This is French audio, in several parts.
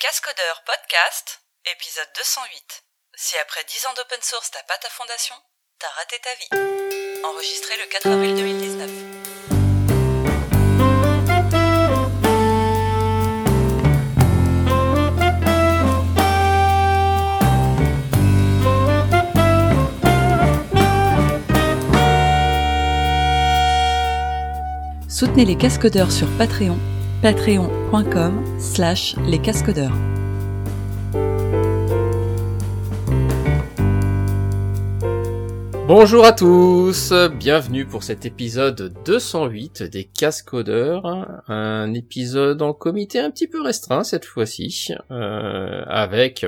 Cascodeurs Podcast, épisode 208. Si après 10 ans d'open source t'as pas ta fondation, t'as raté ta vie. Enregistré le 4 avril 2019. Soutenez les cascodeurs sur Patreon, patreon.com slash les cascodeurs. Bonjour à tous, bienvenue pour cet épisode 208 des Cascodeurs, un épisode en comité un petit peu restreint cette fois-ci, euh, avec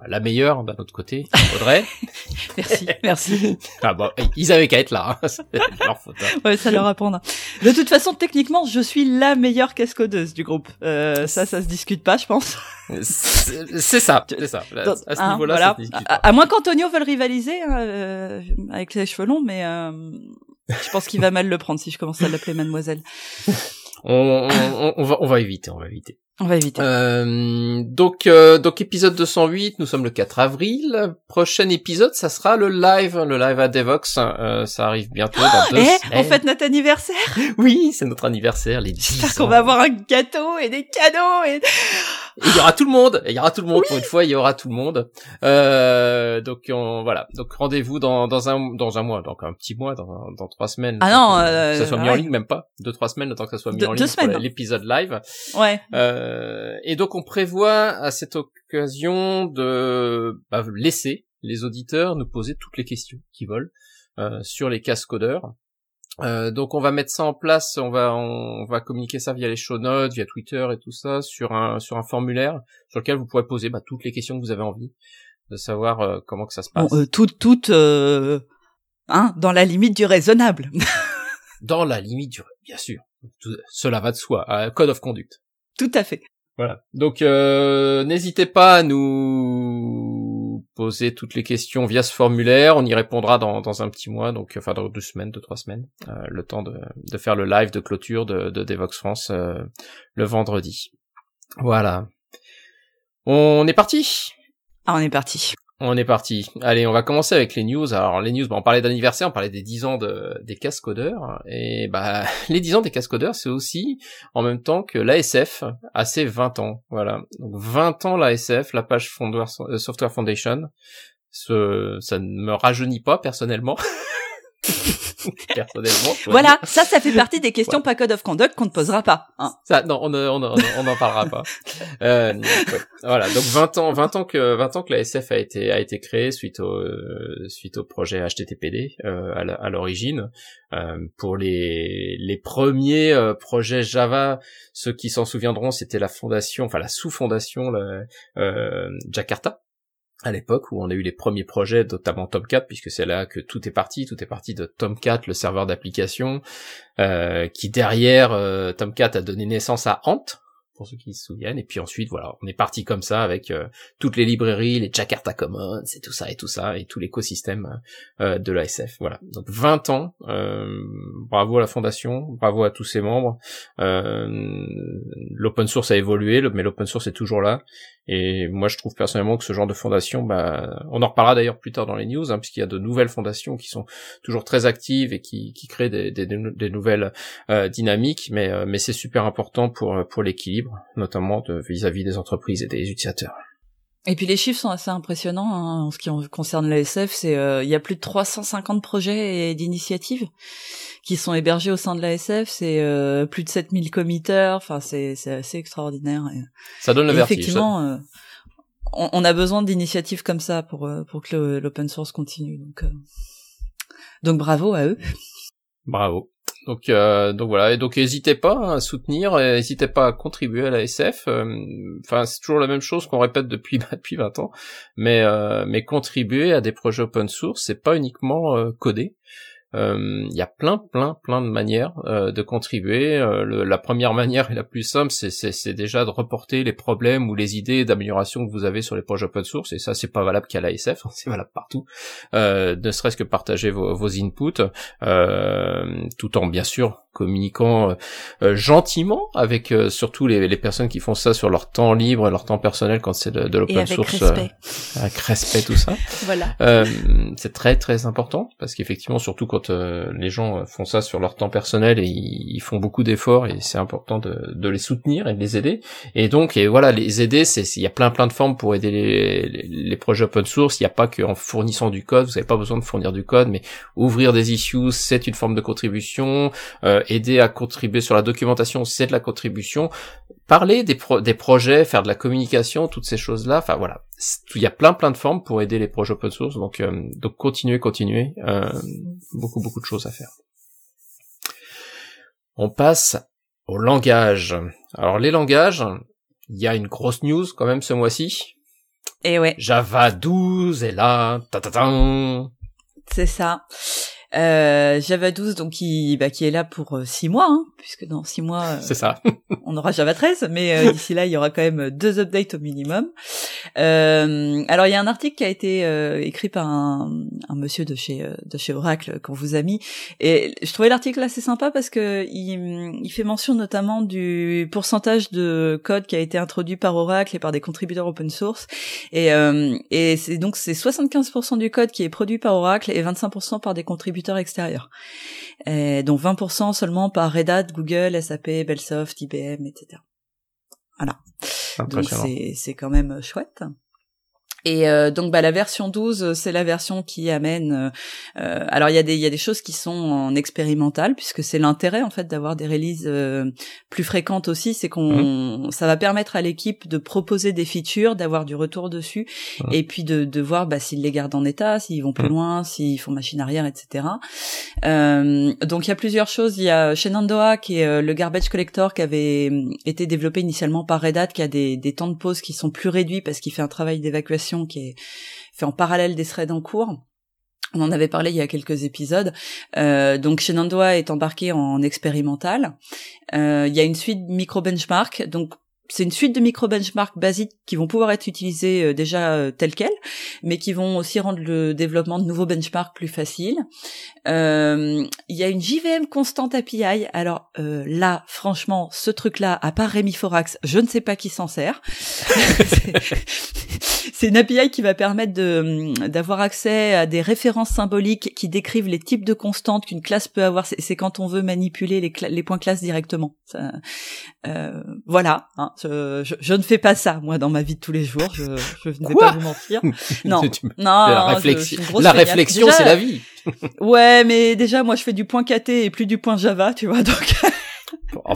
bah, la meilleure d'un autre côté, Audrey. Merci, merci. ah bon, ils avaient qu'à être là, hein. leur faute. hein. Ouais, ça leur apprendre. De toute façon, techniquement, je suis la meilleure cascodeuse du groupe. Euh, ça, ça se discute pas, je pense. C'est ça, c'est ça. À ce Hein, niveau-là, voilà. à, à moins qu'Antonio veuille rivaliser hein, euh, avec ses cheveux longs, mais euh, je pense qu'il va mal le prendre si je commence à l'appeler mademoiselle. On, on- on va, on va éviter, on va éviter. On va éviter. Euh, donc, euh, donc épisode 208, nous sommes le 4 avril. Prochain épisode, ça sera le live, le live à Devox. Euh, ça arrive bientôt dans deux Eh, on fête notre anniversaire Oui, c'est notre anniversaire, les 10 J'espère qu'on va avoir un gâteau et des cadeaux et... Il y aura tout le monde. Il y aura tout le monde. Pour une fois, il y aura tout le monde. Euh, donc on, voilà. Donc rendez-vous dans, dans un dans un mois, donc un petit mois, dans, dans trois semaines. Ah non, que euh, ça soit mis en ouais. ligne, même pas deux trois semaines, le temps que ça soit mis Deux- en deux ligne pour semaines. l'épisode live. Ouais. Euh, et donc on prévoit à cette occasion de bah, laisser les auditeurs nous poser toutes les questions qu'ils veulent euh, sur les cascodeurs. Euh, donc on va mettre ça en place, on va on, va communiquer ça via les show notes, via Twitter et tout ça sur un sur un formulaire sur lequel vous pourrez poser bah, toutes les questions que vous avez envie de savoir euh, comment que ça se passe euh, toutes, toutes, euh, hein, dans la limite du raisonnable. dans la limite du bien sûr. Tout- cela va de soi, code of conduct. Tout à fait. Voilà. Donc euh, n'hésitez pas à nous poser toutes les questions via ce formulaire. On y répondra dans, dans un petit mois, donc enfin dans deux semaines, deux trois semaines, euh, le temps de, de faire le live de clôture de, de Devox France euh, le vendredi. Voilà. On est parti? Ah, on est parti. On est parti. Allez, on va commencer avec les news. Alors les news, bah, on parlait d'anniversaire, on parlait des 10 ans de, des cascodeurs. Et bah les 10 ans des cascodeurs, c'est aussi en même temps que l'ASF a ses 20 ans. Voilà. Donc 20 ans l'ASF, la page euh, Software Foundation. Ce, ça ne me rajeunit pas personnellement. personnellement. Voilà, ça, ça fait partie des questions pas code of conduct qu'on ne posera pas. Hein. Ça, non, on ne- on on n'en parlera pas. Euh, ouais. Voilà, donc 20 ans, 20 ans que 20 ans que la SF a été a été créée suite au euh, suite au projet HTTPD euh, à l'origine. Euh, pour les les premiers euh, projets Java, ceux qui s'en souviendront, c'était la fondation, enfin la sous-fondation euh, Jakarta à l'époque où on a eu les premiers projets, notamment Tomcat, puisque c'est là que tout est parti. Tout est parti de Tomcat, le serveur d'application, euh, qui derrière euh, Tomcat a donné naissance à Ant, pour ceux qui se souviennent. Et puis ensuite, voilà, on est parti comme ça avec euh, toutes les librairies, les Jakarta Commons, et tout ça et tout ça, et tout l'écosystème euh, de l'ASF. Voilà. Donc 20 ans. bravo à la fondation, bravo à tous ses membres. L'open source a évolué, mais l'open source est toujours là. Et moi, je trouve personnellement que ce genre de fondation, bah, on en reparlera d'ailleurs plus tard dans les news, hein, puisqu'il y a de nouvelles fondations qui sont toujours très actives et qui, créent des, nouvelles euh, dynamiques, mais, euh, mais c'est super important pour, pour l'équilibre, notamment vis-à-vis des entreprises et des utilisateurs. Et puis les chiffres sont assez impressionnants hein, en ce qui concerne l'ASF. C'est euh, il y a plus de 350 projets et d'initiatives qui sont hébergés au sein de l'ASF. C'est euh, plus de 7000 committeurs. Enfin, c'est c'est assez extraordinaire. Et- Ça donne le vertige. effectivement, euh, on, on a besoin d'initiatives comme ça pour euh, pour que l'open source continue. Donc euh, donc bravo à eux. Bravo. Donc, euh, voilà, et donc n'hésitez pas à soutenir, n'hésitez pas à contribuer à la SF. euh, Enfin, c'est toujours la même chose qu'on répète depuis depuis 20 ans, mais euh, mais contribuer à des projets open source, c'est pas uniquement euh, coder. Euh, Il y a plein, plein, plein de manières euh, de contribuer. Euh, le- la première manière et la plus simple, c'est- déjà de reporter les problèmes ou les idées d'amélioration que vous avez sur les projets open source. Et ça, c'est pas valable qu'à l'ASF, c'est valable partout. Ne serait-ce que partager vos, vos inputs, tout en bien sûr communiquant gentiment avec surtout les, les, personnes qui font ça sur leur temps libre et leur temps personnel quand c'est de, de l'open source respect. avec respect tout ça. Voilà. C'est très très important parce qu'effectivement surtout quand les gens font ça sur leur temps personnel et ils, font beaucoup d'efforts et c'est important de, de, les soutenir et de les aider. Et donc et voilà les aider c'est il y a plein plein de formes pour aider les, les, les projets open source. Il n'y a pas qu'en fournissant du code. Vous n'avez pas besoin de fournir du code mais ouvrir des issues c'est une forme de contribution euh, aider à contribuer sur la documentation c'est de la contribution parler des, des projets faire de la communication toutes ces choses là enfin voilà il y a plein plein de formes pour aider les projets open source donc euh, donc continuez continuez euh, beaucoup beaucoup de choses à faire on passe au langage. Alors les langages, il y a une grosse news quand même ce mois-ci. Et eh ouais. Java 12 est là. Ta -ta -ta C'est ça. Euh, Java 12 donc qui bah, qui est là pour 6 euh, mois hein, puisque dans 6 mois euh, c'est ça. on aura Java 13 mais euh, d'ici là il y aura quand même deux updates au minimum. Alors il y a un article qui a été écrit par un, un, monsieur de chez de chez Oracle qu'on vous a mis et je trouvais l'article assez sympa parce que il, il fait mention notamment du pourcentage de code qui a été introduit par Oracle et par des contributeurs open source et et c'est donc c'est 75% du code qui est produit par Oracle et 25% par des contributeurs extérieurs. Et donc 20% seulement par Red Hat, Google, SAP, Bellsoft, IBM, etc. Voilà. Donc c'est quand même chouette. Et euh, donc bah la version 12 c'est la version qui amène euh, euh, alors il y a des il y a des choses qui sont en expérimental puisque c'est l'intérêt en fait d'avoir des releases euh, plus fréquentes aussi c'est qu'on mmh. ça va permettre à l'équipe de proposer des features d'avoir du retour dessus mmh. et puis de, de voir bah, s'ils les gardent en état s'ils vont plus mmh. loin s'ils font machine arrière etc donc il y a plusieurs choses il y a Shenandoah qui est le garbage collector qui avait été développé initialement par Red Hat qui a des, des temps de pause qui sont plus réduits parce qu'il fait un travail d'évacuation qui est fait en parallèle des threads en cours. On en avait parlé il y a quelques épisodes. Euh, donc Shenandoah est embarqué en expérimental. Euh, il y a une suite micro benchmark. Donc c'est une suite de micro benchmark basiques qui vont pouvoir être utilisés euh, déjà telles quelles, mais qui vont aussi rendre le développement de nouveaux benchmarks plus facile. Euh, il y a une JVM constante API. Alors là, franchement, ce truc-là, à part Rémi Forax, je ne sais pas qui s'en sert. c'est une API qui va permettre de d'avoir accès à des références symboliques qui décrivent les types de constantes qu'une classe peut avoir. C'est quand on veut manipuler les, les points classe directement. Ça, voilà. Hein, je, je, ne fais pas ça moi dans ma vie de tous les jours. Je, je ne vais pas vous mentir. Non, non. La réflexion, la réflexion, c'est la vie. ouais, mais déjà moi je fais du point KT et plus du point Java, tu vois. Donc. Oh, oh,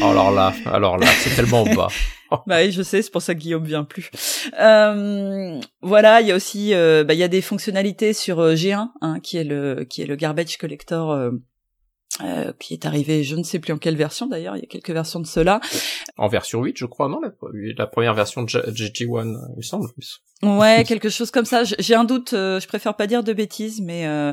oh, alors là, alors là, c'est tellement bas. bah oui, je sais, c'est pour ça que Guillaume vient plus. Euh, voilà, il y a aussi, euh, bah, il y a des fonctionnalités sur euh, G1, hein, qui est le qui est le garbage collector qui est arrivé, je ne sais plus en quelle version d'ailleurs, il y a quelques versions de cela. En version 8, je crois, non la, la première version de GG1, il me semble. Ouais, quelque chose comme ça. J'ai un doute, euh, je préfère pas dire de bêtises, mais euh,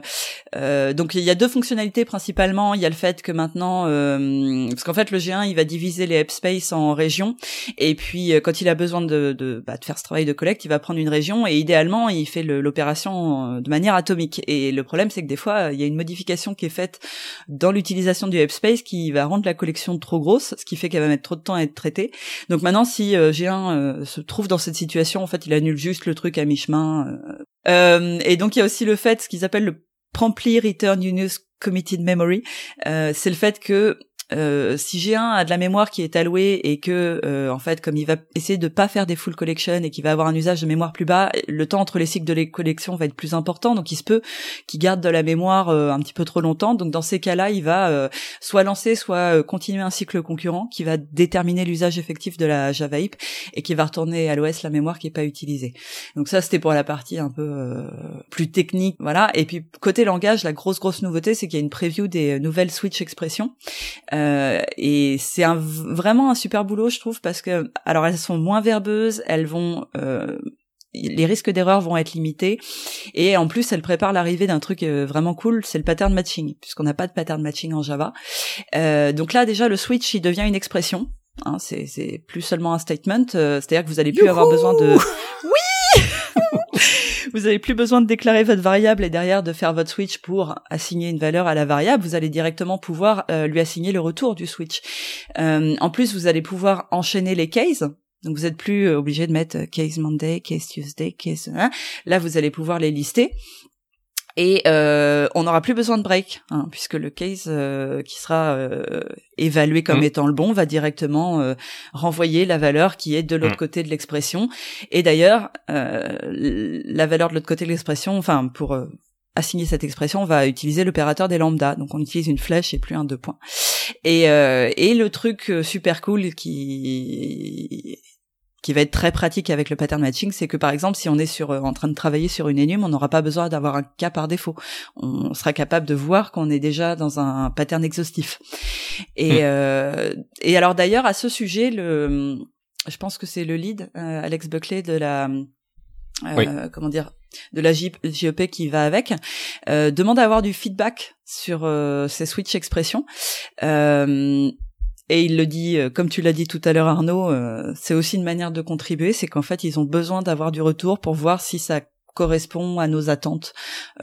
euh, donc il y a deux fonctionnalités principalement. Il y a le fait que maintenant, euh, parce qu'en fait le G1 il va diviser les space en régions, et puis euh, quand il a besoin de, de, bah, de, faire ce travail de collecte, il va prendre une région et idéalement il fait l'opération de manière atomique. Et le problème c'est que des fois il y a une modification qui est faite dans l'utilisation du space qui va rendre la collection trop grosse, ce qui fait qu'elle va mettre trop de temps à être traitée. Donc maintenant si G1 se trouve dans cette situation, en fait il annule juste le truc à mi-chemin. Euh. Euh, et donc il y a aussi le fait, ce qu'ils appellent le promptly return unused committed memory, euh, c'est le fait que euh, si j'ai un a de la mémoire qui est allouée et que euh, en fait comme il va essayer de pas faire des full collections et qu'il va avoir un usage de mémoire plus bas, le temps entre les cycles de les collections va être plus important, donc il se peut qu'il garde de la mémoire euh, un petit peu trop longtemps. Donc dans ces cas-là, il va soit lancer, soit continuer un cycle concurrent qui va déterminer l'usage effectif de la Java heap et qui va retourner à l'OS la mémoire qui est pas utilisée. Donc ça c'était pour la partie un peu plus technique, voilà. Et puis côté langage, la grosse grosse nouveauté c'est qu'il y a une preview des nouvelles switch expressions. Euh, et c'est un, vraiment un super boulot, je trouve, parce que alors elles sont moins verbeuses, elles vont euh, les risques d'erreur vont être limités. Et en plus elles préparent l'arrivée d'un truc euh, vraiment cool c'est le pattern matching puisqu'on n'a pas de pattern matching en Java. Euh, donc là déjà le switch il devient une expression hein, c'est c'est plus seulement un statement c'est-à-dire que vous allez plus avoir besoin de oui vous avez plus besoin de déclarer votre variable et derrière de faire votre switch pour assigner une valeur à la variable. Vous allez directement pouvoir euh, lui assigner le retour du switch. Euh, en plus, vous allez pouvoir enchaîner les cases. Donc vous êtes plus euh, obligé de mettre case Monday, case Tuesday, case. Hein. Là, vous allez pouvoir les lister et euh, on n'aura plus besoin de break, hein, puisque le case euh, qui sera euh, évalué comme mm. étant le bon va directement euh, renvoyer la valeur qui est de l'autre mm. côté de l'expression. Et d'ailleurs, la valeur de l'autre côté de l'expression, enfin pour assigner cette expression, on va utiliser l'opérateur des lambda. Donc on utilise une flèche et plus un deux points. Et, et le truc super cool qui qui va être très pratique avec le pattern matching, c'est que par exemple, si on est sur euh, en train de travailler sur une énum, on n'aura pas besoin d'avoir un cas par défaut. On sera capable de voir qu'on est déjà dans un pattern exhaustif. Et, hmm. euh, et alors d'ailleurs à ce sujet, le, je pense que c'est le lead, euh, Alex Buckley de la euh, comment dire de la JEP qui va avec euh, demande à avoir du feedback sur ces switch expressions euh, et il le dit, euh, comme tu l'as dit tout à l'heure Arnaud, euh, c'est aussi une manière de contribuer, c'est qu'en fait ils ont besoin d'avoir du retour pour voir si ça correspond à nos attentes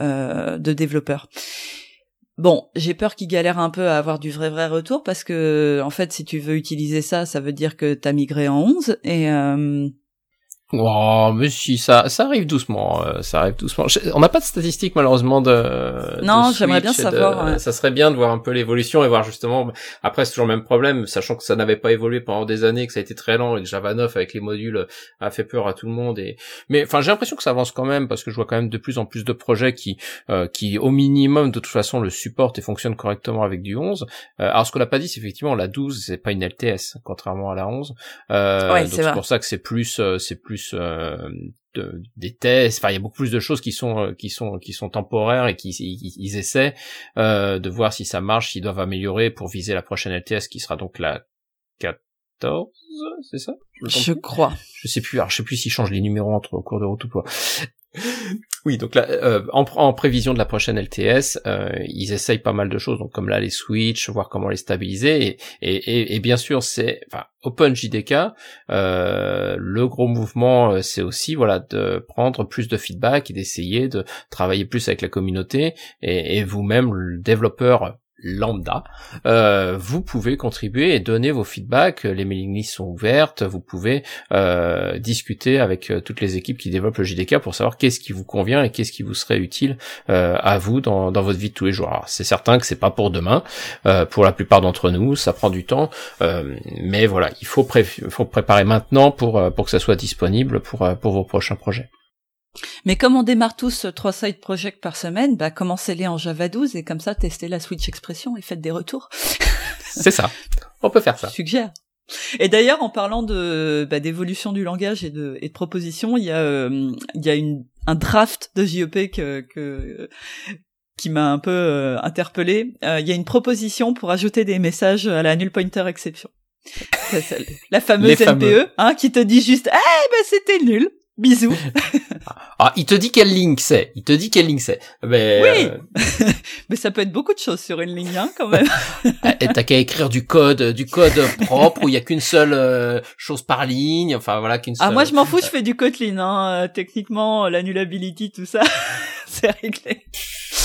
euh, de développeurs. Bon, j'ai peur qu'ils galèrent un peu à avoir du vrai vrai retour parce que en fait si tu veux utiliser ça, ça veut dire que t'as migré en 11 et Oh, mais si, ça, ça arrive doucement, euh, ça arrive doucement. on n'a pas de statistiques malheureusement de. Non, j'aimerais bien savoir. Ça serait bien de voir un peu l'évolution et voir justement. Après, c'est toujours le même problème, sachant que ça n'avait pas évolué pendant des années, que ça a été très lent et que Java 9 avec les modules a fait peur à tout le monde. Et mais enfin, j'ai l'impression que ça avance quand même parce que je vois quand même de plus en plus de projets qui, euh, qui au minimum de toute façon le supportent et fonctionnent correctement avec du 11. Euh, alors ce qu'on n'a pas dit, c'est effectivement la 12, c'est pas une LTS contrairement à la 11. Euh, donc c'est pour ça que c'est plus, c'est plus euh, de, des tests. Enfin, il y a beaucoup plus de choses qui sont euh, qui sont qui sont temporaires et qui ils, essaient euh, de voir si ça marche, s'ils doivent améliorer pour viser la prochaine LTS qui sera donc la 14, c'est ça? Je, crois. Je sais plus. Alors, je sais plus s'ils changent les numéros entre au cours de route ou pas. Oui, donc là, euh, en, prévision de la prochaine LTS, euh, ils essayent pas mal de choses, donc comme là les switch, voir comment les stabiliser, et, bien sûr c'est, enfin, OpenJDK, euh, le gros mouvement, euh, c'est aussi voilà de prendre plus de feedback et d'essayer de travailler plus avec la communauté, et, et vous-même le développeur lambda, euh, vous pouvez contribuer et donner vos feedbacks. Les mailing lists sont ouvertes. Vous pouvez euh, discuter avec euh, toutes les équipes qui développent le JDK pour savoir qu'est-ce qui vous convient et qu'est-ce qui vous serait utile à vous dans, votre vie de tous les jours. c'est certain que c'est pas pour demain. pour la plupart d'entre nous, ça prend du temps, mais voilà, il faut, préparer maintenant pour que ça soit disponible pour vos prochains projets. Mais comme on démarre tous trois side projects par semaine, bah commencez-les en Java 12 et comme ça testez la switch expression et faites des retours. C'est ça. On peut faire ça. Je suggère. Et d'ailleurs, en parlant de bah, d'évolution du langage et de, et de propositions, il y a euh, il y a une, un draft de JEP que, que qui m'a un peu euh, interpellé. Euh, il y a une proposition pour ajouter des messages à la null pointer exception. la fameuse NPE, hein, qui te dit juste, eh ben c'était nul. Bisous. ah, il te dit quelle ligne c'est. Il te dit quelle ligne c'est. Mais, oui. Euh, mais ça peut être beaucoup de choses sur une ligne, hein, quand même. Et t'as qu'à écrire du code, du code propre où il y a qu'une seule euh, chose par ligne. Enfin voilà, qu'une seule. Ah moi je m'en fous, je fais du Kotlin. Hein. Euh, techniquement, l'annulability, tout ça, c'est réglé.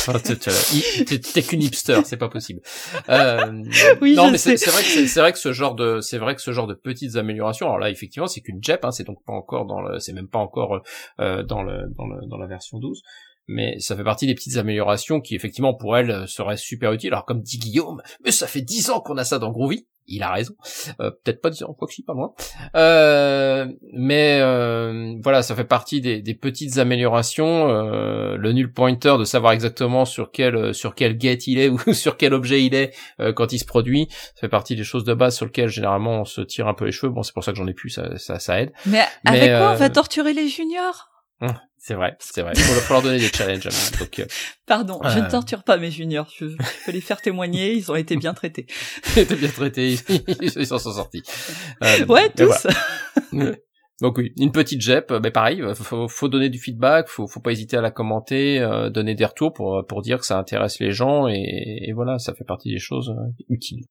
T'es qu'une hipster, c'est pas possible. Euh, oui, non, mais c'est vrai que c'est vrai que ce genre de c'est vrai que ce genre de petites améliorations. Alors là, effectivement, c'est qu'une JEP, hein, c'est donc pas encore dans le, c'est même pas encore euh, dans le dans le dans la version 12 mais ça fait partie des petites améliorations qui effectivement pour elle seraient super utiles. Alors comme dit Guillaume, mais ça fait dix ans qu'on a ça dans Groovy il a raison. Euh, peut-être pas dire quoi que si, pas moi. Euh, mais euh, voilà, ça fait partie des, des petites améliorations. Euh, le null pointer, de savoir exactement sur quel sur quel get il est ou sur quel objet il est euh, quand il se produit, ça fait partie des choses de base sur lesquelles généralement on se tire un peu les cheveux. Bon, c'est pour ça que j'en ai plus, ça, ça, ça aide. Mais, avec quoi on va torturer les juniors? Hum. C'est vrai, c'est vrai. Il faut, leur donner des challenges. Donc, euh, Pardon, je ne torture pas mes juniors. Je, peux les faire témoigner. Ils ont été bien traités. ils ont été bien traités. Ils, s'en sont sortis. Euh, ouais, tous. Donc oui, une petite JEP, mais pareil, faut, faut donner du feedback, faut, faut pas hésiter à la commenter, euh, donner des retours pour pour dire que ça intéresse les gens et, et, voilà, ça fait partie des choses utiles.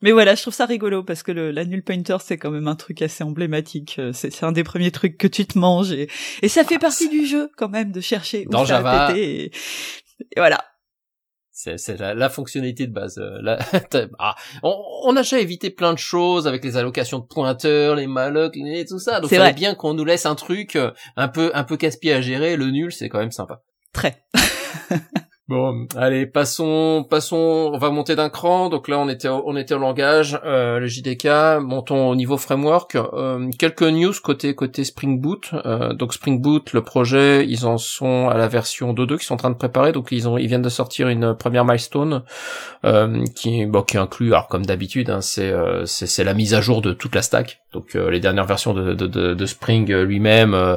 Mais voilà, je trouve ça rigolo parce que le, la null pointer c'est quand même un truc assez emblématique. C'est un des premiers trucs que tu te manges et, et ça fait partie du jeu quand même de chercher où Dans Java. Et, et voilà. C'est la, la, fonctionnalité de base. La, ah, on, on, a déjà évité plein de choses avec les allocations de pointeurs, les mallocs, et tout ça. Donc c'est bien qu'on nous laisse un truc un peu un peu casse-pied à gérer. Le nul, c'est quand même sympa. Très. Bon, allez, passons, passons. On va monter d'un cran. Donc là, on était, on était au langage, euh, le JDK. Montons au niveau framework. Euh, quelques news côté côté Spring Boot. Euh, donc Spring Boot, le projet, ils en sont à la version 2.2 qu'ils sont en train de préparer. Donc ils ont, ils viennent de sortir une première milestone euh, qui, bon, qui inclut, alors comme d'habitude, hein, c'est, c'est, c'est la mise à jour de toute la stack. Donc les dernières versions de, de, de, de Spring lui-même,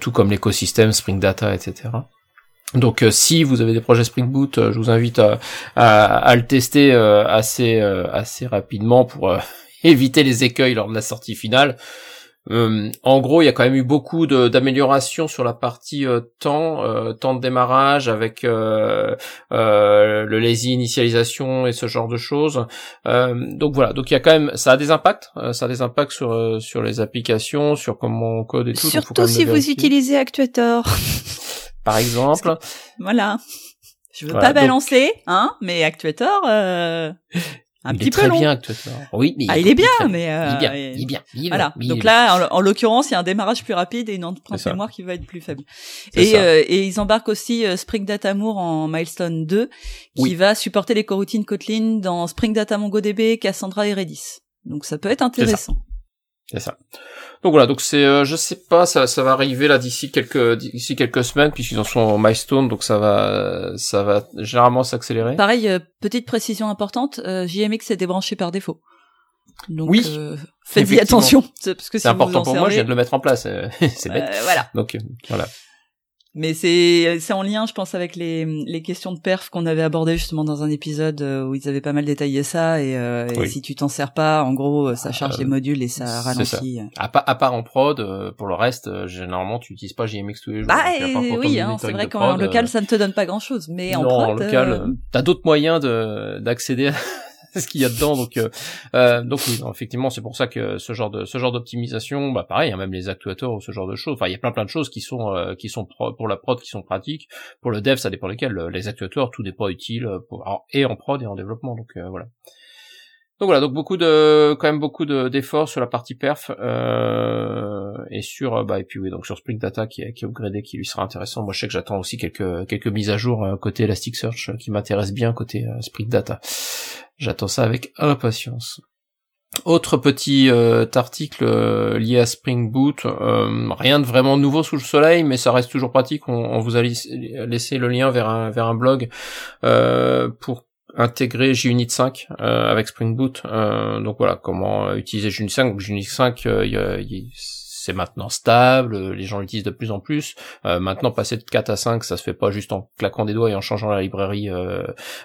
tout comme l'écosystème Spring Data, etc. Donc euh, si vous avez des projets Spring Boot, euh, je vous invite à, à, le tester euh, assez assez rapidement pour éviter les écueils lors de la sortie finale. en gros, il y a quand même eu beaucoup d'améliorations sur la partie temps, temps de démarrage avec le lazy initialisation et ce genre de choses. donc voilà, donc il y a quand même, ça a des impacts, ça a des impacts sur sur les applications, sur comment on code et tout. Surtout si vous utilisez Actuator. par exemple. Voilà. Je veux pas balancer, hein, mais Actuator, euh, un il petit est peu très long. bien Actuator. Oui, mais ah, il, est bien, mais euh, il est bien, il est bien. Il est voilà. bien, Donc là, en, l'occurrence, il y a un démarrage plus rapide et une empreinte mémoire qui va être plus faible. Et, euh, et ils embarquent aussi euh, Spring Data Moore en milestone 2, qui va supporter les coroutines Kotlin dans Spring Data MongoDB, Cassandra et Redis. Donc ça peut être intéressant. C'est ça. Donc voilà, donc c'est, euh, je sais pas, ça, ça va arriver là d'ici quelques, d'ici quelques semaines puisqu'ils en sont en milestone, donc ça va, ça va généralement s'accélérer. Pareil, euh, petite précision importante, euh, JMX est débranché par défaut. Donc, oui, euh, faites-y attention, parce que c'est important pour moi, je viens de le mettre en place, c'est bête. voilà. Donc voilà. Mais c'est c'est en lien, je pense, avec les les questions de perf qu'on avait abordées justement dans un épisode euh, où ils avaient pas mal détaillé ça et, euh, et si tu t'en sers pas, en gros, ça charge euh, les modules et ça ralentit. Ça. À, à, part en prod, euh, pour le reste, généralement, tu utilises pas JMX tous les jours. Bah oui, hein, c'est vrai qu'en local, ça ne te donne pas grand chose, mais en prod, en local, t'as d'autres moyens de d'accéder ce qu'il y a dedans. Donc, euh, euh, donc oui, effectivement, c'est pour ça que ce genre de ce genre d'optimisation, bah pareil, hein, même les actuateurs ou ce genre de choses. Enfin, il y a plein plein de choses qui sont euh, qui sont pour la prod qui sont pratiques. Pour le dev, ça dépend lesquels. Les actuateurs, tout n'est pas utile pour, et en prod et en développement. Donc voilà. Donc voilà, donc beaucoup de, quand même beaucoup d'efforts sur la partie perf euh, et sur, bah et puis oui, donc sur Spring Data qui est, qui est upgradé, qui lui sera intéressant. Moi, je sais que j'attends aussi quelques quelques mises à jour côté Elasticsearch qui m'intéresse bien côté Spring Data. J'attends ça avec impatience. Autre petit euh, article euh, lié à Spring Boot, euh, rien de vraiment nouveau sous le soleil, mais ça reste toujours pratique. On, vous a laissé le lien vers un, vers un blog pour intégrer JUnit 5 avec Spring Boot. donc voilà, comment utiliser JUnit 5. Donc JUnit 5, il c'est maintenant stable, les gens l'utilisent de plus en plus. Euh, maintenant, passer de 4 à 5, ça se fait pas juste en claquant des doigts et en changeant la librairie, euh,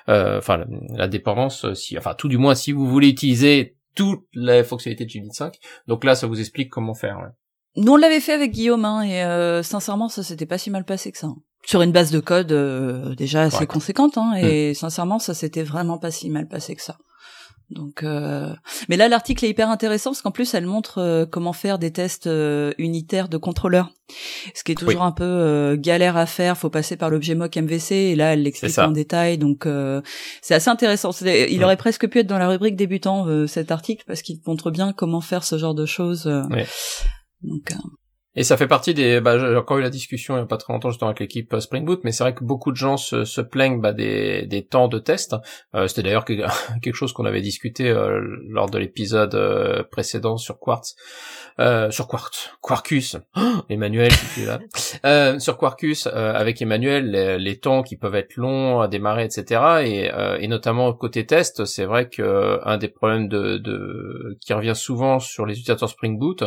euh, enfin la, dépendance. Si, enfin, tout du moins, si vous voulez utiliser toutes les fonctionnalités de Unit 5, donc là, ça vous explique comment faire. Nous, on l'avait fait avec Guillaume, hein, et sincèrement, ça s'était pas si mal passé que ça. Hein. Sur une base de code déjà assez conséquente, hein, et mm. sincèrement, ça s'était vraiment pas si mal passé que ça. Donc, euh... mais là l'article est hyper intéressant parce qu'en plus elle montre euh, comment faire des tests euh, unitaires de contrôleurs, ce qui est toujours un peu euh, galère à faire. Faut passer par l'objet mock MVC et là elle l'explique en détail. Donc c'est assez intéressant. Il aurait presque pu être dans la rubrique débutant cet article parce qu'il montre bien comment faire ce genre de choses. Donc et ça fait partie des. Bah, j'ai encore eu la discussion il y a pas très longtemps justement avec l'équipe euh, Spring Boot, mais c'est vrai que beaucoup de gens se, se plaignent bah, des, des temps de test. Euh, C'était d'ailleurs quelque chose qu'on avait discuté euh, lors de l'épisode euh, précédent sur Quartz, sur Quartz, Quarkus. Emmanuel, si tu es là. sur Quarkus avec Emmanuel, les, les, temps qui peuvent être longs à démarrer, etc. Et, et notamment côté test, c'est vrai que un des problèmes de, de qui revient souvent sur les utilisateurs Spring Boot,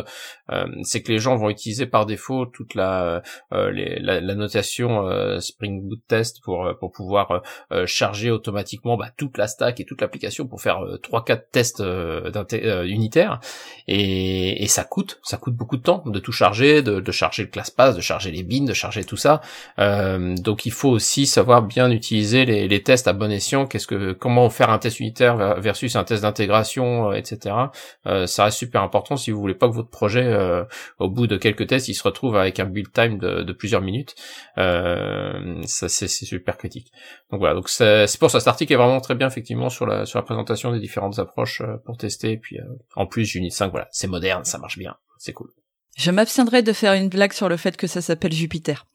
c'est que les gens vont utiliser par défaut toute la la, la, notation Spring Boot Test pour pour pouvoir charger automatiquement bah, toute la stack et toute l'application pour faire trois quatre tests unitaires. Et, et ça coûte ça coûte beaucoup de temps de tout charger de, charger le ClassPass de charger les bins de charger tout ça. Donc il faut aussi savoir bien utiliser les, les tests à bon escient. Qu'est-ce que comment faire un test unitaire versus un test d'intégration etc euh, ça reste super important si vous voulez pas que votre projet, euh, au bout de quelques tests, il se retrouve avec un build time de, plusieurs minutes. Euh, ça c'est super critique. Donc voilà, donc c'est pour ça cet article est vraiment très bien effectivement sur la sur la présentation des différentes approches pour tester. Et puis en plus Unit 5, voilà, c'est moderne, ça marche bien, c'est cool. Je m'abstiendrai de faire une blague sur le fait que ça s'appelle Jupiter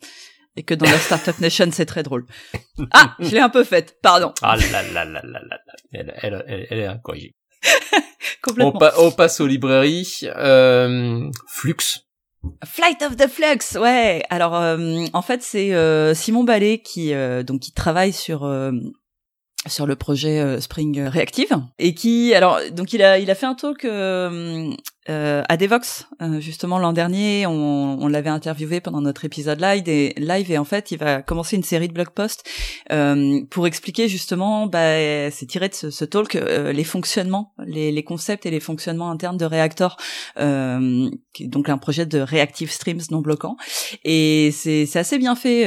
et que dans la Startup Nation c'est très drôle. Ah, je l'ai un peu faite, pardon. Ah là là là là là, elle, elle, elle, elle est incorrigible. On, passe aux librairies. Euh, Flux. Flight of the Flux, ouais. Alors euh, en fait c'est euh, Simon Ballet qui donc qui travaille sur sur le projet Spring Reactive et qui alors donc il a il a fait un talk euh, à Devox euh, justement l'an dernier on, on l'avait interviewé pendant notre épisode live et live et en fait il va commencer une série de blog posts euh, pour expliquer justement bah, c'est tiré de ce, ce talk euh, les fonctionnements les, les, concepts et les fonctionnements internes de Reactor euh, qui donc un projet de reactive streams non bloquant. Et c'est assez bien fait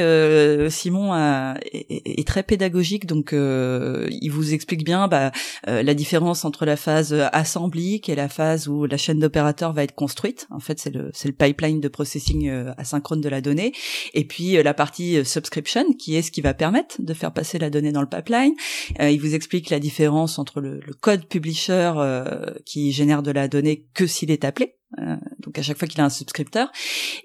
Simon est, est, très pédagogique. Donc il vous explique bien bah, la différence entre la phase assembly qui est la phase où la chaîne de opérateur va être construite. En fait, c'est le le pipeline de processing euh, asynchrone de la donnée. Et puis euh, la partie euh, subscription, qui est ce qui va permettre de faire passer la donnée dans le pipeline. il vous explique la différence entre le, code publisher qui génère de la donnée que s'il est appelé. donc à chaque fois qu'il a un subscripteur,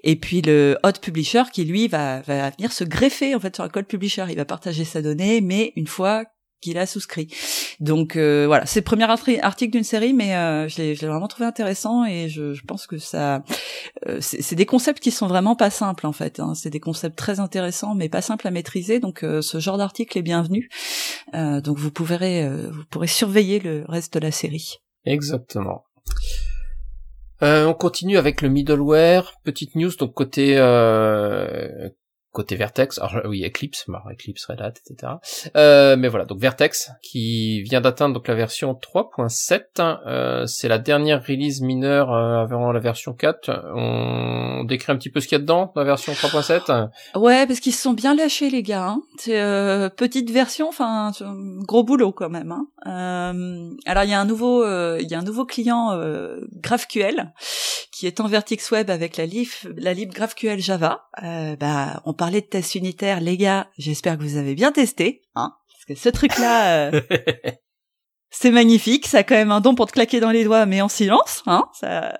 et puis le hot publisher qui lui va, va venir se greffer en fait sur un code publisher. Il va partager sa donnée, mais une fois qu'il a souscrit. Donc euh, voilà, c'est le premier article d'une série, mais euh, je l'ai vraiment trouvé intéressant et je, je pense que ça, euh, c'est des concepts qui sont vraiment pas simples en fait. Hein. C'est des concepts très intéressants, mais pas simples à maîtriser. Donc euh, ce genre d'article est bienvenu. donc vous pourrez vous pourrez surveiller le reste de la série. Exactement. on continue avec le middleware. Petite news donc côté côté Vertex, alors oui Eclipse, bah, Eclipse, Red Hat, etc. Euh, mais voilà, donc Vertex qui vient d'atteindre donc la version 3.7, euh, c'est la dernière release mineure euh, avant la version 4. On décrit un petit peu ce qu'il y a dedans, la version 3.7. Ouais, parce qu'ils se sont bien lâchés les gars. Hein. C'est euh, petite version, enfin gros boulot quand même. Hein. Euh, alors il y a un nouveau, il y a un nouveau client GraphQL qui est en Vertex Web avec la lib, la lib GraphQL Java. bah on parler de tests unitaires, les gars, j'espère que vous avez bien testé, hein, parce que ce truc-là, euh, c'est magnifique, ça a quand même un don pour te claquer dans les doigts, mais en silence, hein. Ça,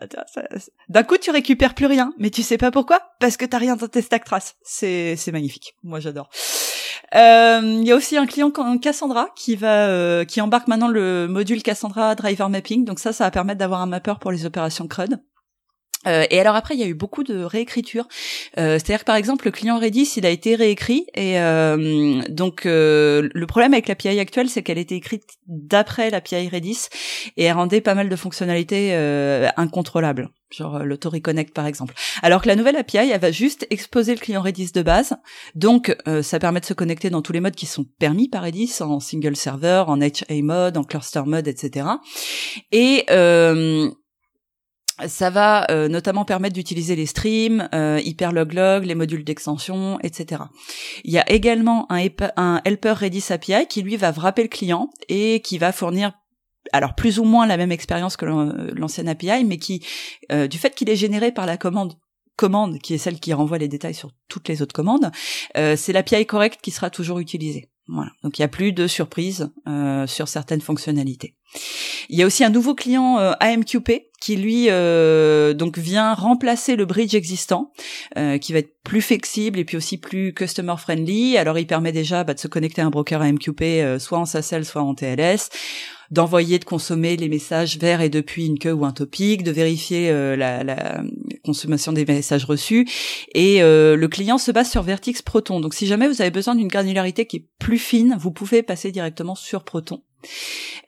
D'un coup, tu récupères plus rien, mais tu sais pas pourquoi? Parce que t'as rien dans tes stack traces. C'est c'est magnifique. Moi, j'adore. Euh, il y a aussi un client Cassandra qui va euh, qui embarque maintenant le module Cassandra Driver Mapping. Donc ça, ça va permettre d'avoir un mapper pour les opérations CRUD. Euh, et alors après, il y a eu beaucoup de réécriture. Euh, C'est-à-dire que par exemple, le client Redis, il a été réécrit. Et euh, donc, euh, le problème avec l'API actuelle, c'est qu'elle était écrite d'après l'API Redis et elle rendait pas mal de fonctionnalités euh, incontrôlables genre l'auto-reconnect par exemple. Alors que la nouvelle API, elle va juste exposer le client Redis de base, donc ça permet de se connecter dans tous les modes qui sont permis par Redis, en single server, en HA mode, en cluster mode, etc. Et euh, ça va euh, notamment permettre d'utiliser les streams, euh, Hyperloglog, les modules d'extension, etc. Il y a également un, helper Redis API qui lui va wrapper le client et qui va fournir alors plus ou moins la même expérience que l'ancienne API, mais qui, euh, du fait qu'il est généré par la commande commande, qui est celle qui renvoie les détails sur toutes les autres commandes, euh, c'est l'API correcte qui sera toujours utilisée. Voilà. Donc il n'y a plus de surprises euh, sur certaines fonctionnalités. Il y a aussi un nouveau client euh, AMQP qui lui euh, donc vient remplacer le bridge existant, euh, qui va être plus flexible et puis aussi plus customer friendly. Alors il permet déjà bah, de se connecter à un broker AMQP soit en SACL soit en TLS d'envoyer, de consommer les messages vers et depuis une queue ou un topic, de vérifier la, la, consommation des messages reçus. Et le client se base sur Vertix Proton. Donc si jamais vous avez besoin d'une granularité qui est plus fine, vous pouvez passer directement sur Proton.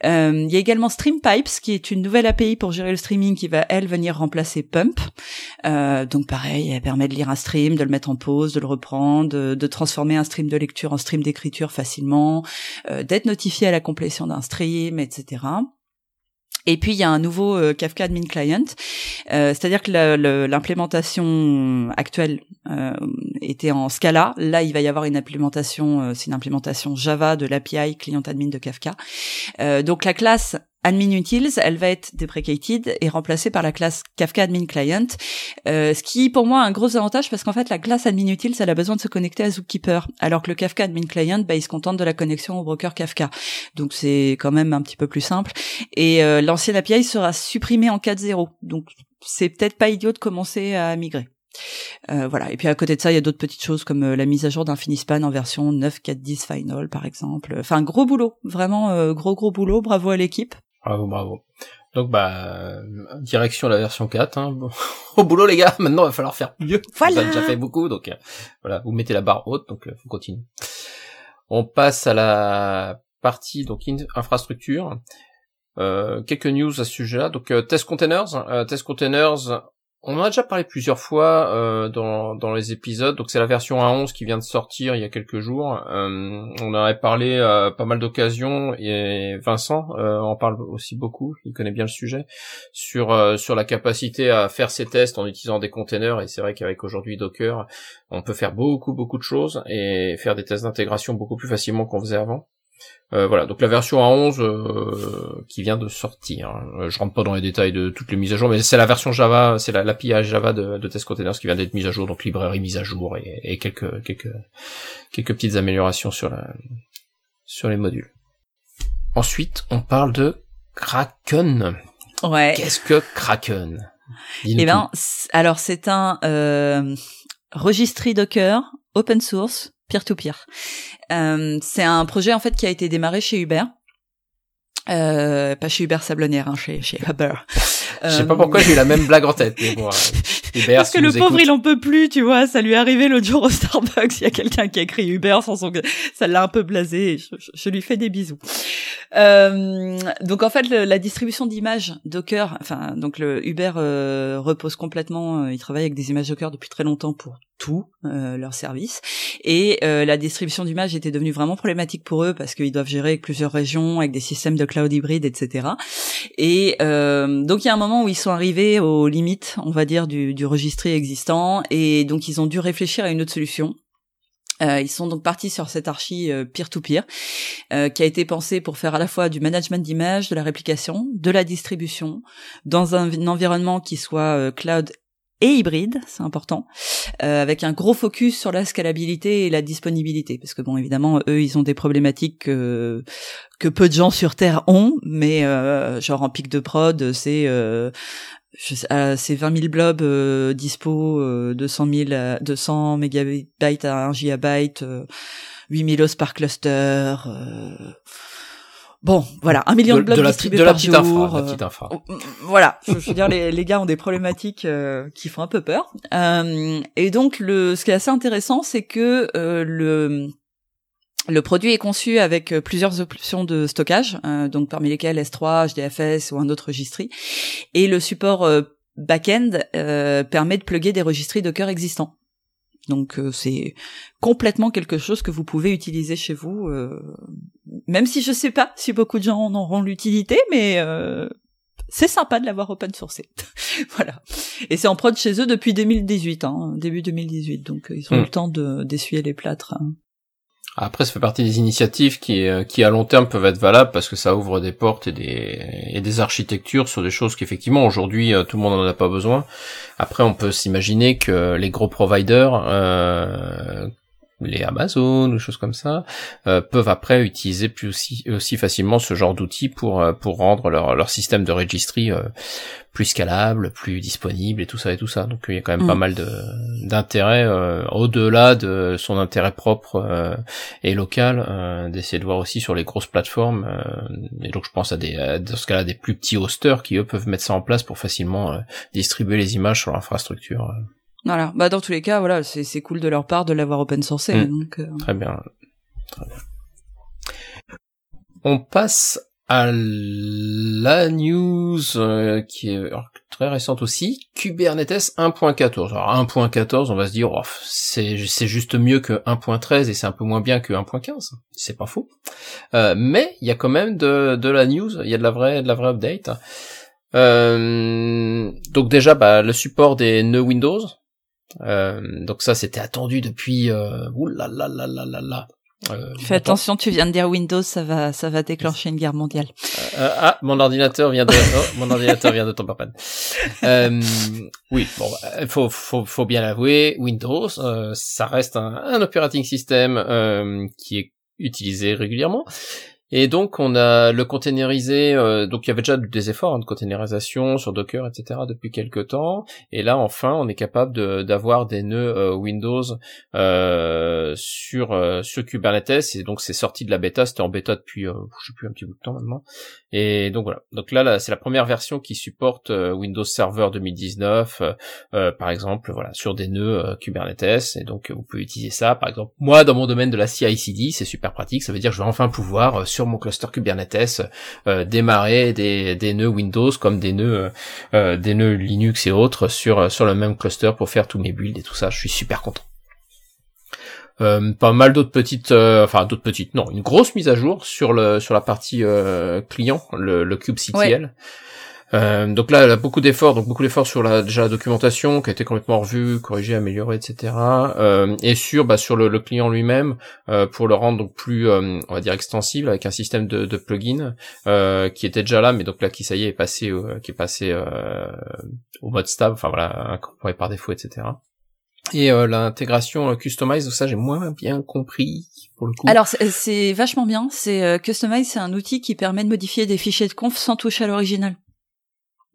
Euh, il y a également StreamPipes, qui est une nouvelle API pour gérer le streaming, qui va elle venir remplacer Pump. Euh, donc pareil, elle permet de lire un stream, de le mettre en pause, de le reprendre, de, transformer un stream de lecture en stream d'écriture facilement, euh, d'être notifié à la complétion d'un stream, etc. Et puis il y a un nouveau Kafka Admin Client, euh, c'est-à-dire que l'implémentation actuelle euh, était en Scala. Là, il va y avoir une implémentation, c'est une implémentation Java de l'API Client Admin de Kafka. donc la classe admin utils, elle va être deprecated et remplacée par la classe Kafka admin client, euh, ce qui pour moi a un gros avantage parce qu'en fait la classe admin utils, elle a besoin de se connecter à Zookeeper, alors que le Kafka admin client, bah, il se contente de la connexion au broker Kafka. Donc c'est quand même un petit peu plus simple. Et euh, l'ancienne API sera supprimée en 4.0. Donc c'est peut-être pas idiot de commencer à migrer. Euh, voilà. Et puis à côté de ça, il y a d'autres petites choses comme euh, la mise à jour d'un Finispan en version 9.4.10 Final, par exemple. Enfin, gros boulot, vraiment euh, gros gros boulot. Bravo à l'équipe. Bravo, bravo. Donc bah direction la version 4. Hein. Au boulot les gars, maintenant il va falloir faire mieux. Voilà. Vous avez déjà fait beaucoup, donc euh, voilà, vous mettez la barre haute, donc faut continuer. On passe à la partie donc infrastructure. Euh, quelques news à ce sujet-là. Donc test containers, test containers on en a déjà parlé plusieurs fois euh, dans, dans les épisodes, donc c'est la version 1.11 qui vient de sortir il y a quelques jours. Euh, on en avait parlé à pas mal d'occasions. Et Vincent euh, en parle aussi beaucoup, il connaît bien le sujet, sur, sur la capacité à faire ces tests en utilisant des containers. Et c'est vrai qu'avec aujourd'hui Docker, on peut faire beaucoup beaucoup de choses et faire des tests d'intégration beaucoup plus facilement qu'on faisait avant. Euh, voilà, donc la version A11 euh, qui vient de sortir. Hein. Je rentre pas dans les détails de toutes les mises à jour, mais c'est la version Java, c'est l'API Java de, de, Test Containers qui vient d'être mise à jour, donc librairie mise à jour et, quelques quelques quelques petites améliorations sur la sur les modules. Ensuite, on parle de Kraken. Ouais. Qu'est-ce que Kraken? Eh ben, alors c'est un euh, registry Docker open source Euh, c'est un projet en fait qui a été démarré chez Uber. Euh, pas chez Uber Sablonnière, hein, chez, chez Uber. Je sais pas pourquoi j'ai eu la même blague en tête. Mais bon, Uber, Parce que le pauvre, il en peut plus, tu vois. Ça lui est arrivé l'autre jour au Starbucks. Il y a quelqu'un qui a écrit Uber sans son... Ça l'a un peu blasé. Je, je, lui fais des bisous. Euh, donc en fait, le, la distribution d'images Docker, enfin donc le Uber euh, repose complètement. Euh, il travaille avec des images Docker depuis très longtemps pour tout euh, leur service et euh, la distribution d'images était devenue vraiment problématique pour eux parce qu'ils doivent gérer plusieurs régions avec des systèmes de cloud hybride etc et euh, donc il y a un moment où ils sont arrivés aux limites on va dire du, du registré existant et donc ils ont dû réfléchir à une autre solution. Euh, ils sont donc partis sur cette archi euh, peer-to-peer euh, qui a été pensée pour faire à la fois du management d'images, de la réplication, de la distribution dans un, environnement qui soit cloud et hybride, c'est important, avec un gros focus sur la scalabilité et la disponibilité, parce que bon, évidemment, eux, ils ont des problématiques que, que peu de gens sur Terre ont, mais genre en pic de prod, c'est euh, c'est 20 000 blobs euh, dispo, euh, 200 000, 200 mégabytes à 1 gigabyte, euh, 8 000 os par cluster. Euh. Bon, voilà, un million de, blobs distribués de par jour. Infra, la petite infra. Oh, mm, voilà, je, veux dire, les, les, gars ont des problématiques qui font un peu peur. et donc, le, ce qui est assez intéressant, c'est que le le produit est conçu avec euh, plusieurs options de stockage, euh, donc parmi lesquelles S3, HDFS ou un autre registry, et le support euh, back-end permet de plugger des registries Docker existants. Donc c'est complètement quelque chose que vous pouvez utiliser chez vous, même si je sais pas si beaucoup de gens en auront l'utilité, mais c'est sympa de l'avoir open sourcé. voilà. Et c'est en prod chez eux depuis 2018, hein, début 2018, donc ils ont eu hmm. le temps d'essuyer les plâtres. Hein. Après, ça fait partie des initiatives qui, euh, qui à long terme peuvent être valables parce que ça ouvre des portes et des, et des architectures sur des choses qu'effectivement aujourd'hui euh, tout le monde n'en a pas besoin. Après, on peut s'imaginer que les gros providers euh, les Amazon ou choses comme ça euh, peuvent après utiliser plus aussi, aussi facilement ce genre d'outils pour euh, pour rendre leur, leur système de registry euh, plus scalable, plus disponible et tout ça et tout ça. Donc il y a quand même pas mm. mal de d'intérêt au-delà de son intérêt propre et local d'essayer de voir aussi sur les grosses plateformes et donc je pense à des dans ce cas-là des plus petits hosters qui eux peuvent mettre ça en place pour facilement distribuer les images sur l'infrastructure. Voilà. Bah dans tous les cas, voilà, c'est c'est cool de leur part de l'avoir open sourcé. Mm. Donc, euh. Très bien. Très bien. on passe à la news euh, qui est très récente aussi, Kubernetes 1.14. Alors 1.14, on va se dire, oh, c'est juste mieux que 1.13 et c'est un peu moins bien que 1.15. C'est pas faux. Euh, mais il y a quand même de, de la news, il y a de la vraie, de la vraie update. Euh, donc déjà, bah, le support des nœuds Windows. Euh, donc ça, c'était attendu depuis. Euh, là là là là là là. Euh, Fais attention, tu viens de dire Windows, ça va, ça va déclencher une guerre mondiale. Euh, ah, mon ordinateur vient de, oh, mon ordinateur vient de tomber en panne. Euh, oui, bon, faut, faut, faut bien l'avouer, Windows, euh, ça reste un, un operating system euh, qui est utilisé régulièrement et donc on a le containerisé, euh, donc il y avait déjà des efforts hein, de containerisation sur Docker, etc. depuis quelques temps, et là enfin on est capable d'avoir des nœuds euh, Windows euh, sur sur Kubernetes, et donc c'est sorti de la bêta, c'était en bêta depuis je sais plus un petit bout de temps maintenant, et donc voilà. Donc là, là c'est la première version qui supporte Windows Server 2019, par exemple, voilà sur des nœuds Kubernetes, et donc vous pouvez utiliser ça. Par exemple, moi dans mon domaine de la CI/CD, c'est super pratique, ça veut dire que je vais enfin pouvoir sur mon cluster Kubernetes euh, démarrer des, des nœuds Windows comme des nœuds euh, euh, des nœuds Linux et autres sur sur le même cluster pour faire tous mes builds et tout ça. Je suis super content. pas mal d'autres petites, enfin d'autres petites, non, une grosse mise à jour sur le sur la partie client, le, le kubectl. Euh, donc là, elle a beaucoup d'efforts, donc beaucoup d'efforts sur la déjà la documentation qui a été complètement revue, corrigée, améliorée, etc. Euh, et sur bah, sur le, le client lui-même euh, pour le rendre donc plus, euh, on va dire extensible avec un système de, de plugins euh, qui était déjà là, mais donc là qui ça y est est passé, qui est passé au mode stable, enfin voilà, incorporé par défaut, etc. Et l'intégration customize, ça j'ai moins bien compris pour le coup. Alors c'est vachement bien. C'est customize, c'est un outil qui permet de modifier des fichiers de conf sans toucher à l'original.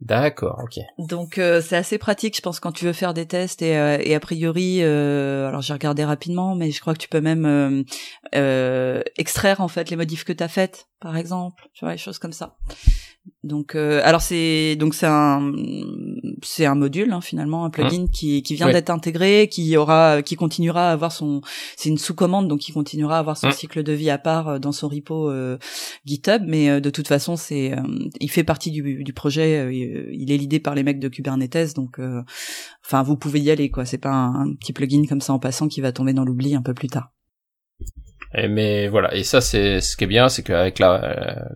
D'accord, ok. Donc euh, c'est assez pratique, je pense, quand tu veux faire des tests et, euh, a priori, euh, alors j'ai regardé rapidement, mais je crois que tu peux même extraire en fait les modifs que tu as faites, par exemple, tu vois, les choses comme ça. Donc, euh, alors c'est donc c'est un c'est un module hein, finalement, un plugin mmh. qui qui vient d'être intégré, qui aura qui continuera à avoir son c'est une sous-commande donc qui continuera à avoir son mmh. cycle de vie à part euh, dans son repo euh, GitHub, mais de toute façon c'est il fait partie du, du projet, il est l'idée par les mecs de Kubernetes donc enfin vous pouvez y aller quoi, c'est pas un petit plugin comme ça en passant qui va tomber dans l'oubli un peu plus tard. Et mais voilà, et ça c'est ce qui est bien, c'est qu'avec la,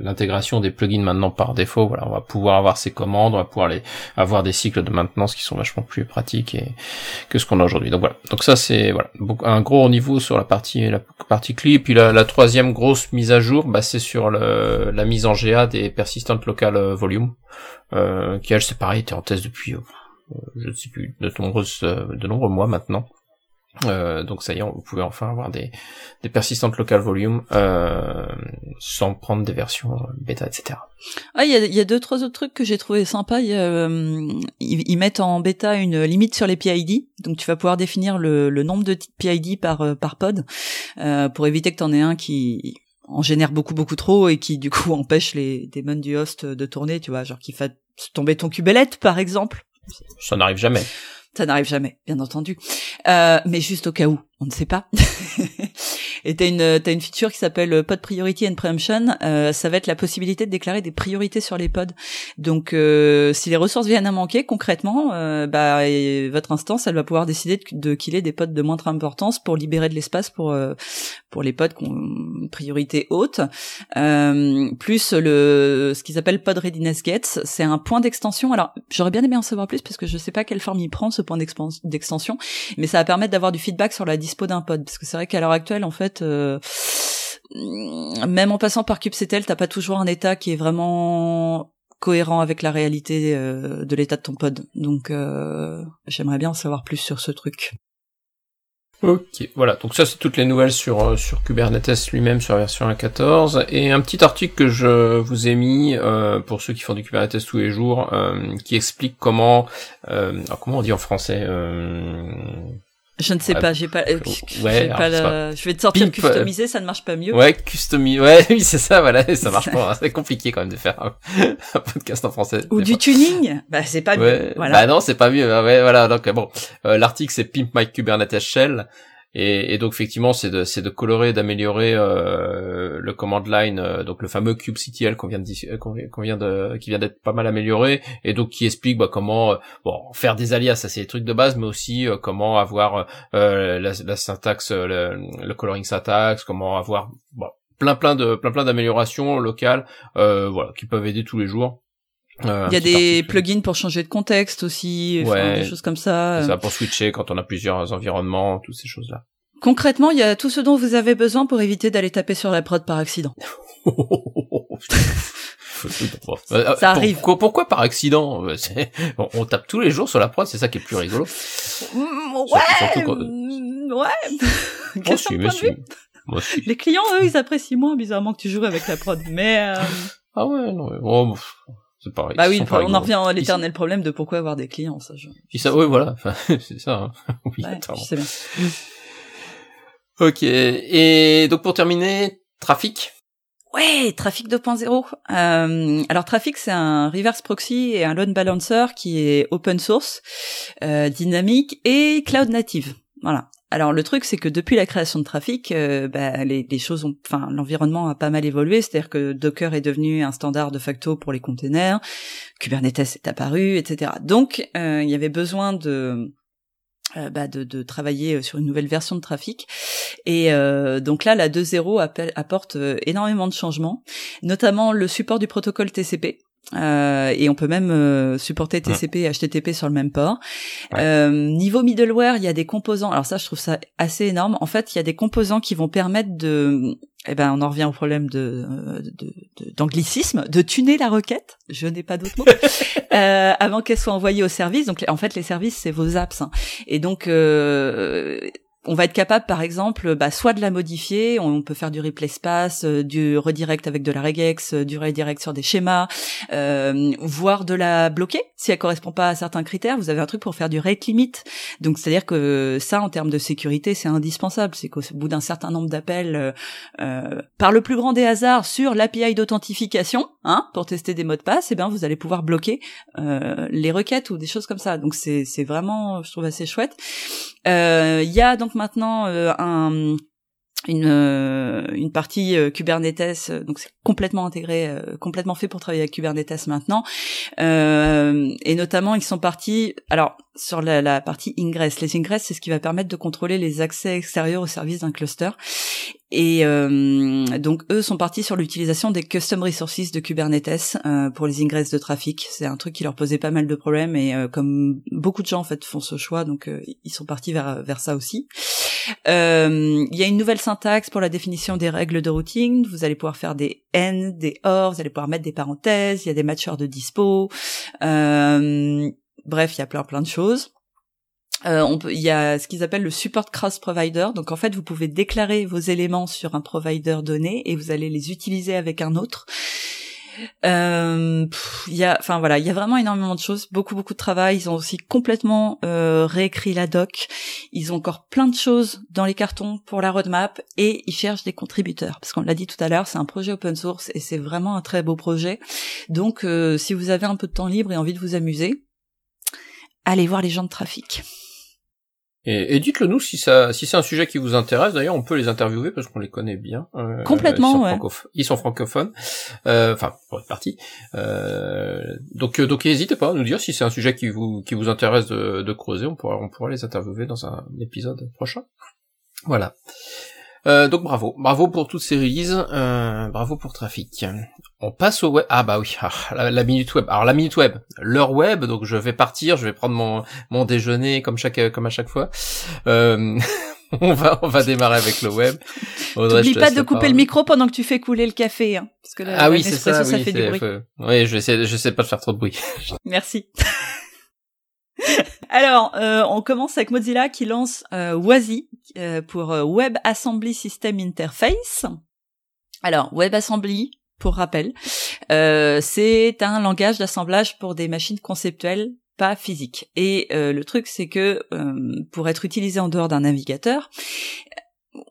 l'intégration des plugins maintenant par défaut, voilà, on va pouvoir avoir ces commandes, on va pouvoir les avoir des cycles de maintenance qui sont vachement plus pratiques et que ce qu'on a aujourd'hui. Donc voilà, donc ça c'est voilà un gros niveau sur la partie la partie clé. puis la, troisième grosse mise à jour, bah, c'est sur le, la mise en GA des persistent local volume, euh, qui elle c'est pareil, était en test depuis euh, je ne sais plus de nombreuses de nombreux mois maintenant. Euh, donc ça y est, vous pouvez enfin avoir des, des persistantes local volume euh, sans prendre des versions euh, bêta, etc. Ah, il y a, y a, deux trois autres trucs que j'ai trouvé sympa. Euh, ils, mettent en bêta une limite sur les PID, donc tu vas pouvoir définir le, le nombre de PID par euh, par pod pour éviter que tu en aies un qui en génère beaucoup beaucoup trop et qui du coup empêche les démons du host de tourner, tu vois, genre qui fait tomber ton kubelette par exemple. Ça n'arrive jamais. Ça n'arrive jamais, bien entendu. Euh, mais juste au cas où, on ne sait pas. Et t'as une t'as une feature qui s'appelle euh, Pod Priority and Preemption. Euh, ça va être la possibilité de déclarer des priorités sur les pods. Donc, euh, si les ressources viennent à manquer, concrètement, euh, bah, votre instance, elle va pouvoir décider de, de killer des pods de moindre importance pour libérer de l'espace pour euh, pour les pods qui priorité haute. plus le ce qu'ils appellent Pod Readiness Gets, c'est un point d'extension. Alors, j'aurais bien aimé en savoir plus parce que je sais pas quelle forme il prend ce point d'extension, mais ça va permettre d'avoir du feedback sur la dispo d'un pod parce que c'est vrai qu'à l'heure actuelle, en fait euh, même en passant par kubectl, t'as pas toujours un état qui est vraiment cohérent avec la réalité euh, de l'état de ton pod. Donc euh, j'aimerais bien en savoir plus sur ce truc. Ok, voilà, donc ça c'est toutes les nouvelles sur, sur Kubernetes lui-même sur la version 1.14 et un petit article que je vous ai mis pour ceux qui font du Kubernetes tous les jours qui explique comment, comment on dit en français je ne sais pas, j'ai pas, euh, ouais, pas je vais te sortir Pimp, customisé, ça ne marche pas mieux. Ouais, customisé, ouais, oui, c'est ça, voilà, ça marche pas, c'est compliqué quand même de faire un, podcast en français. Ou du tuning, bah c'est pas mieux, voilà. Bah non, c'est pas mieux, ouais, voilà, donc bon, euh, l'article c'est Pimp My Kubernetes Shell, et, et donc effectivement c'est de c'est de colorer d'améliorer euh, le command line euh, donc le fameux kubectl qu'on vient de qu'on vient de qui vient d'être pas mal amélioré et donc qui explique bah, comment bon faire des alias ça c'est des trucs de base mais aussi comment avoir la, la, syntaxe le, le, coloring syntaxe comment avoir bon, plein plein de plein plein d'améliorations locales voilà qui peuvent aider tous les jours euh, il y a des plugins pour changer de contexte aussi, des choses comme ça. Ça pour switcher quand on a plusieurs environnements, toutes ces choses-là. Concrètement, il y a tout ce dont vous avez besoin pour éviter d'aller taper sur la prod par accident. ça arrive. Pourquoi, par accident on, tape tous les jours sur la prod, c'est ça qui est plus rigolo. Mm, ouais. Mm, ouais. Moi aussi, Les clients, eux, ils apprécient moins bizarrement que tu joues avec la prod, mais. Euh... Ah ouais, non. Oh, bah oui, on en revient à l'éternel problème de pourquoi avoir des clients, ça. Je... ça, oui, voilà, c'est ça. Hein. oui, bien. ok. Et donc pour terminer, trafic? Ouais, Trafic 2.0. Euh, alors Trafic, c'est un reverse proxy et un load balancer qui est open source, euh, dynamique et cloud native. Voilà. Alors le truc, c'est que depuis la création de trafic, euh, bah, les, choses ont, enfin, l'environnement a pas mal évolué. C'est-à-dire que Docker est devenu un standard de facto pour les containers, Kubernetes est apparu, etc. Donc euh, il y avait besoin de euh, bah, de, de, travailler sur une nouvelle version de trafic. Et donc là, la 2.0 apporte énormément de changements, notamment le support du protocole TCP. Euh, et on peut même euh, supporter TCP et HTTP sur le même port. Euh, niveau middleware, il y a des composants. Alors ça, je trouve ça assez énorme. En fait, il y a des composants qui vont permettre de, eh ben, on en revient au problème de d'anglicisme, de, de, tuner la requête. Je n'ai pas d'autre mot euh, avant qu'elle soit envoyée au service. Donc, en fait, les services, c'est vos apps. Hein. Et donc, euh, on va être capable, par exemple, bah, soit de la modifier, on peut faire du replay space, euh, du redirect avec de la regex, euh, du redirect sur des schémas, euh, voire de la bloquer si elle correspond pas à certains critères. Vous avez un truc pour faire du rate limit. Donc c'est-à-dire que ça, en termes de sécurité, c'est indispensable. C'est qu'au bout d'un certain nombre d'appels, euh, par le plus grand des hasards, sur l'API d'authentification, hein, pour tester des mots de passe, eh bien vous allez pouvoir bloquer les requêtes ou des choses comme ça. Donc c'est vraiment, je trouve assez chouette. Il y a donc maintenant euh, un une, euh, une partie euh, Kubernetes, donc c'est complètement intégré, complètement fait pour travailler avec Kubernetes maintenant. et notamment, ils sont partis. Alors, sur la, la, partie ingress. Les ingress, c'est ce qui va permettre de contrôler les accès extérieurs au service d'un cluster. Et euh, donc eux sont partis sur l'utilisation des custom resources de Kubernetes euh, pour les ingress de trafic. C'est un truc qui leur posait pas mal de problèmes et euh, comme beaucoup de gens en fait font ce choix, donc ils sont partis vers vers ça aussi. Il y a une nouvelle syntaxe pour la définition des règles de routing. Vous allez pouvoir faire des n, des or, vous allez pouvoir mettre des parenthèses. Il y a des matchers de dispo. Euh, Bref, il y a plein plein de choses. Euh, on peut, il y a ce qu'ils appellent le support cross provider. Donc en fait, vous pouvez déclarer vos éléments sur un provider donné et vous allez les utiliser avec un autre. Euh, il y a, enfin voilà, il y a vraiment énormément de choses, beaucoup beaucoup de travail. Ils ont aussi complètement euh, réécrit la doc. Ils ont encore plein de choses dans les cartons pour la roadmap et ils cherchent des contributeurs parce qu'on l'a dit tout à l'heure, c'est un projet open source et c'est vraiment un très beau projet. Donc euh, si vous avez un peu de temps libre et envie de vous amuser, allez voir les gens de trafic. Et, dites-le nous si ça, si c'est un sujet qui vous intéresse. D'ailleurs, on peut les interviewer parce qu'on les connaît bien. Euh, Complètement, ils sont, ils sont francophones. Euh, enfin, pour être partie. Euh, donc, donc, n'hésitez pas à nous dire si c'est un sujet qui vous, qui vous intéresse de, de creuser. On pourra, on pourra les interviewer dans un épisode prochain. Voilà. Euh, donc bravo, bravo pour toutes ces releases, euh, bravo pour Trafic. On passe au web. Ah bah oui, ah, la, minute web. Alors la minute web, l'heure web. Donc je vais partir, je vais prendre mon mon déjeuner comme chaque comme à chaque fois. Euh, on va on va démarrer avec le web. N'oublie pas de couper le micro pendant que tu fais couler le café, hein, parce que ah oui c'est ça, ça fait du bruit. Oui, je sais je sais pas de faire trop de bruit. Merci. Alors, euh, on commence avec Mozilla qui lance euh, WASI euh, pour euh, Web Assembly System Interface. Alors, WebAssembly, pour rappel, c'est un langage d'assemblage pour des machines conceptuelles pas physiques. Et le truc, c'est que pour être utilisé en dehors d'un navigateur,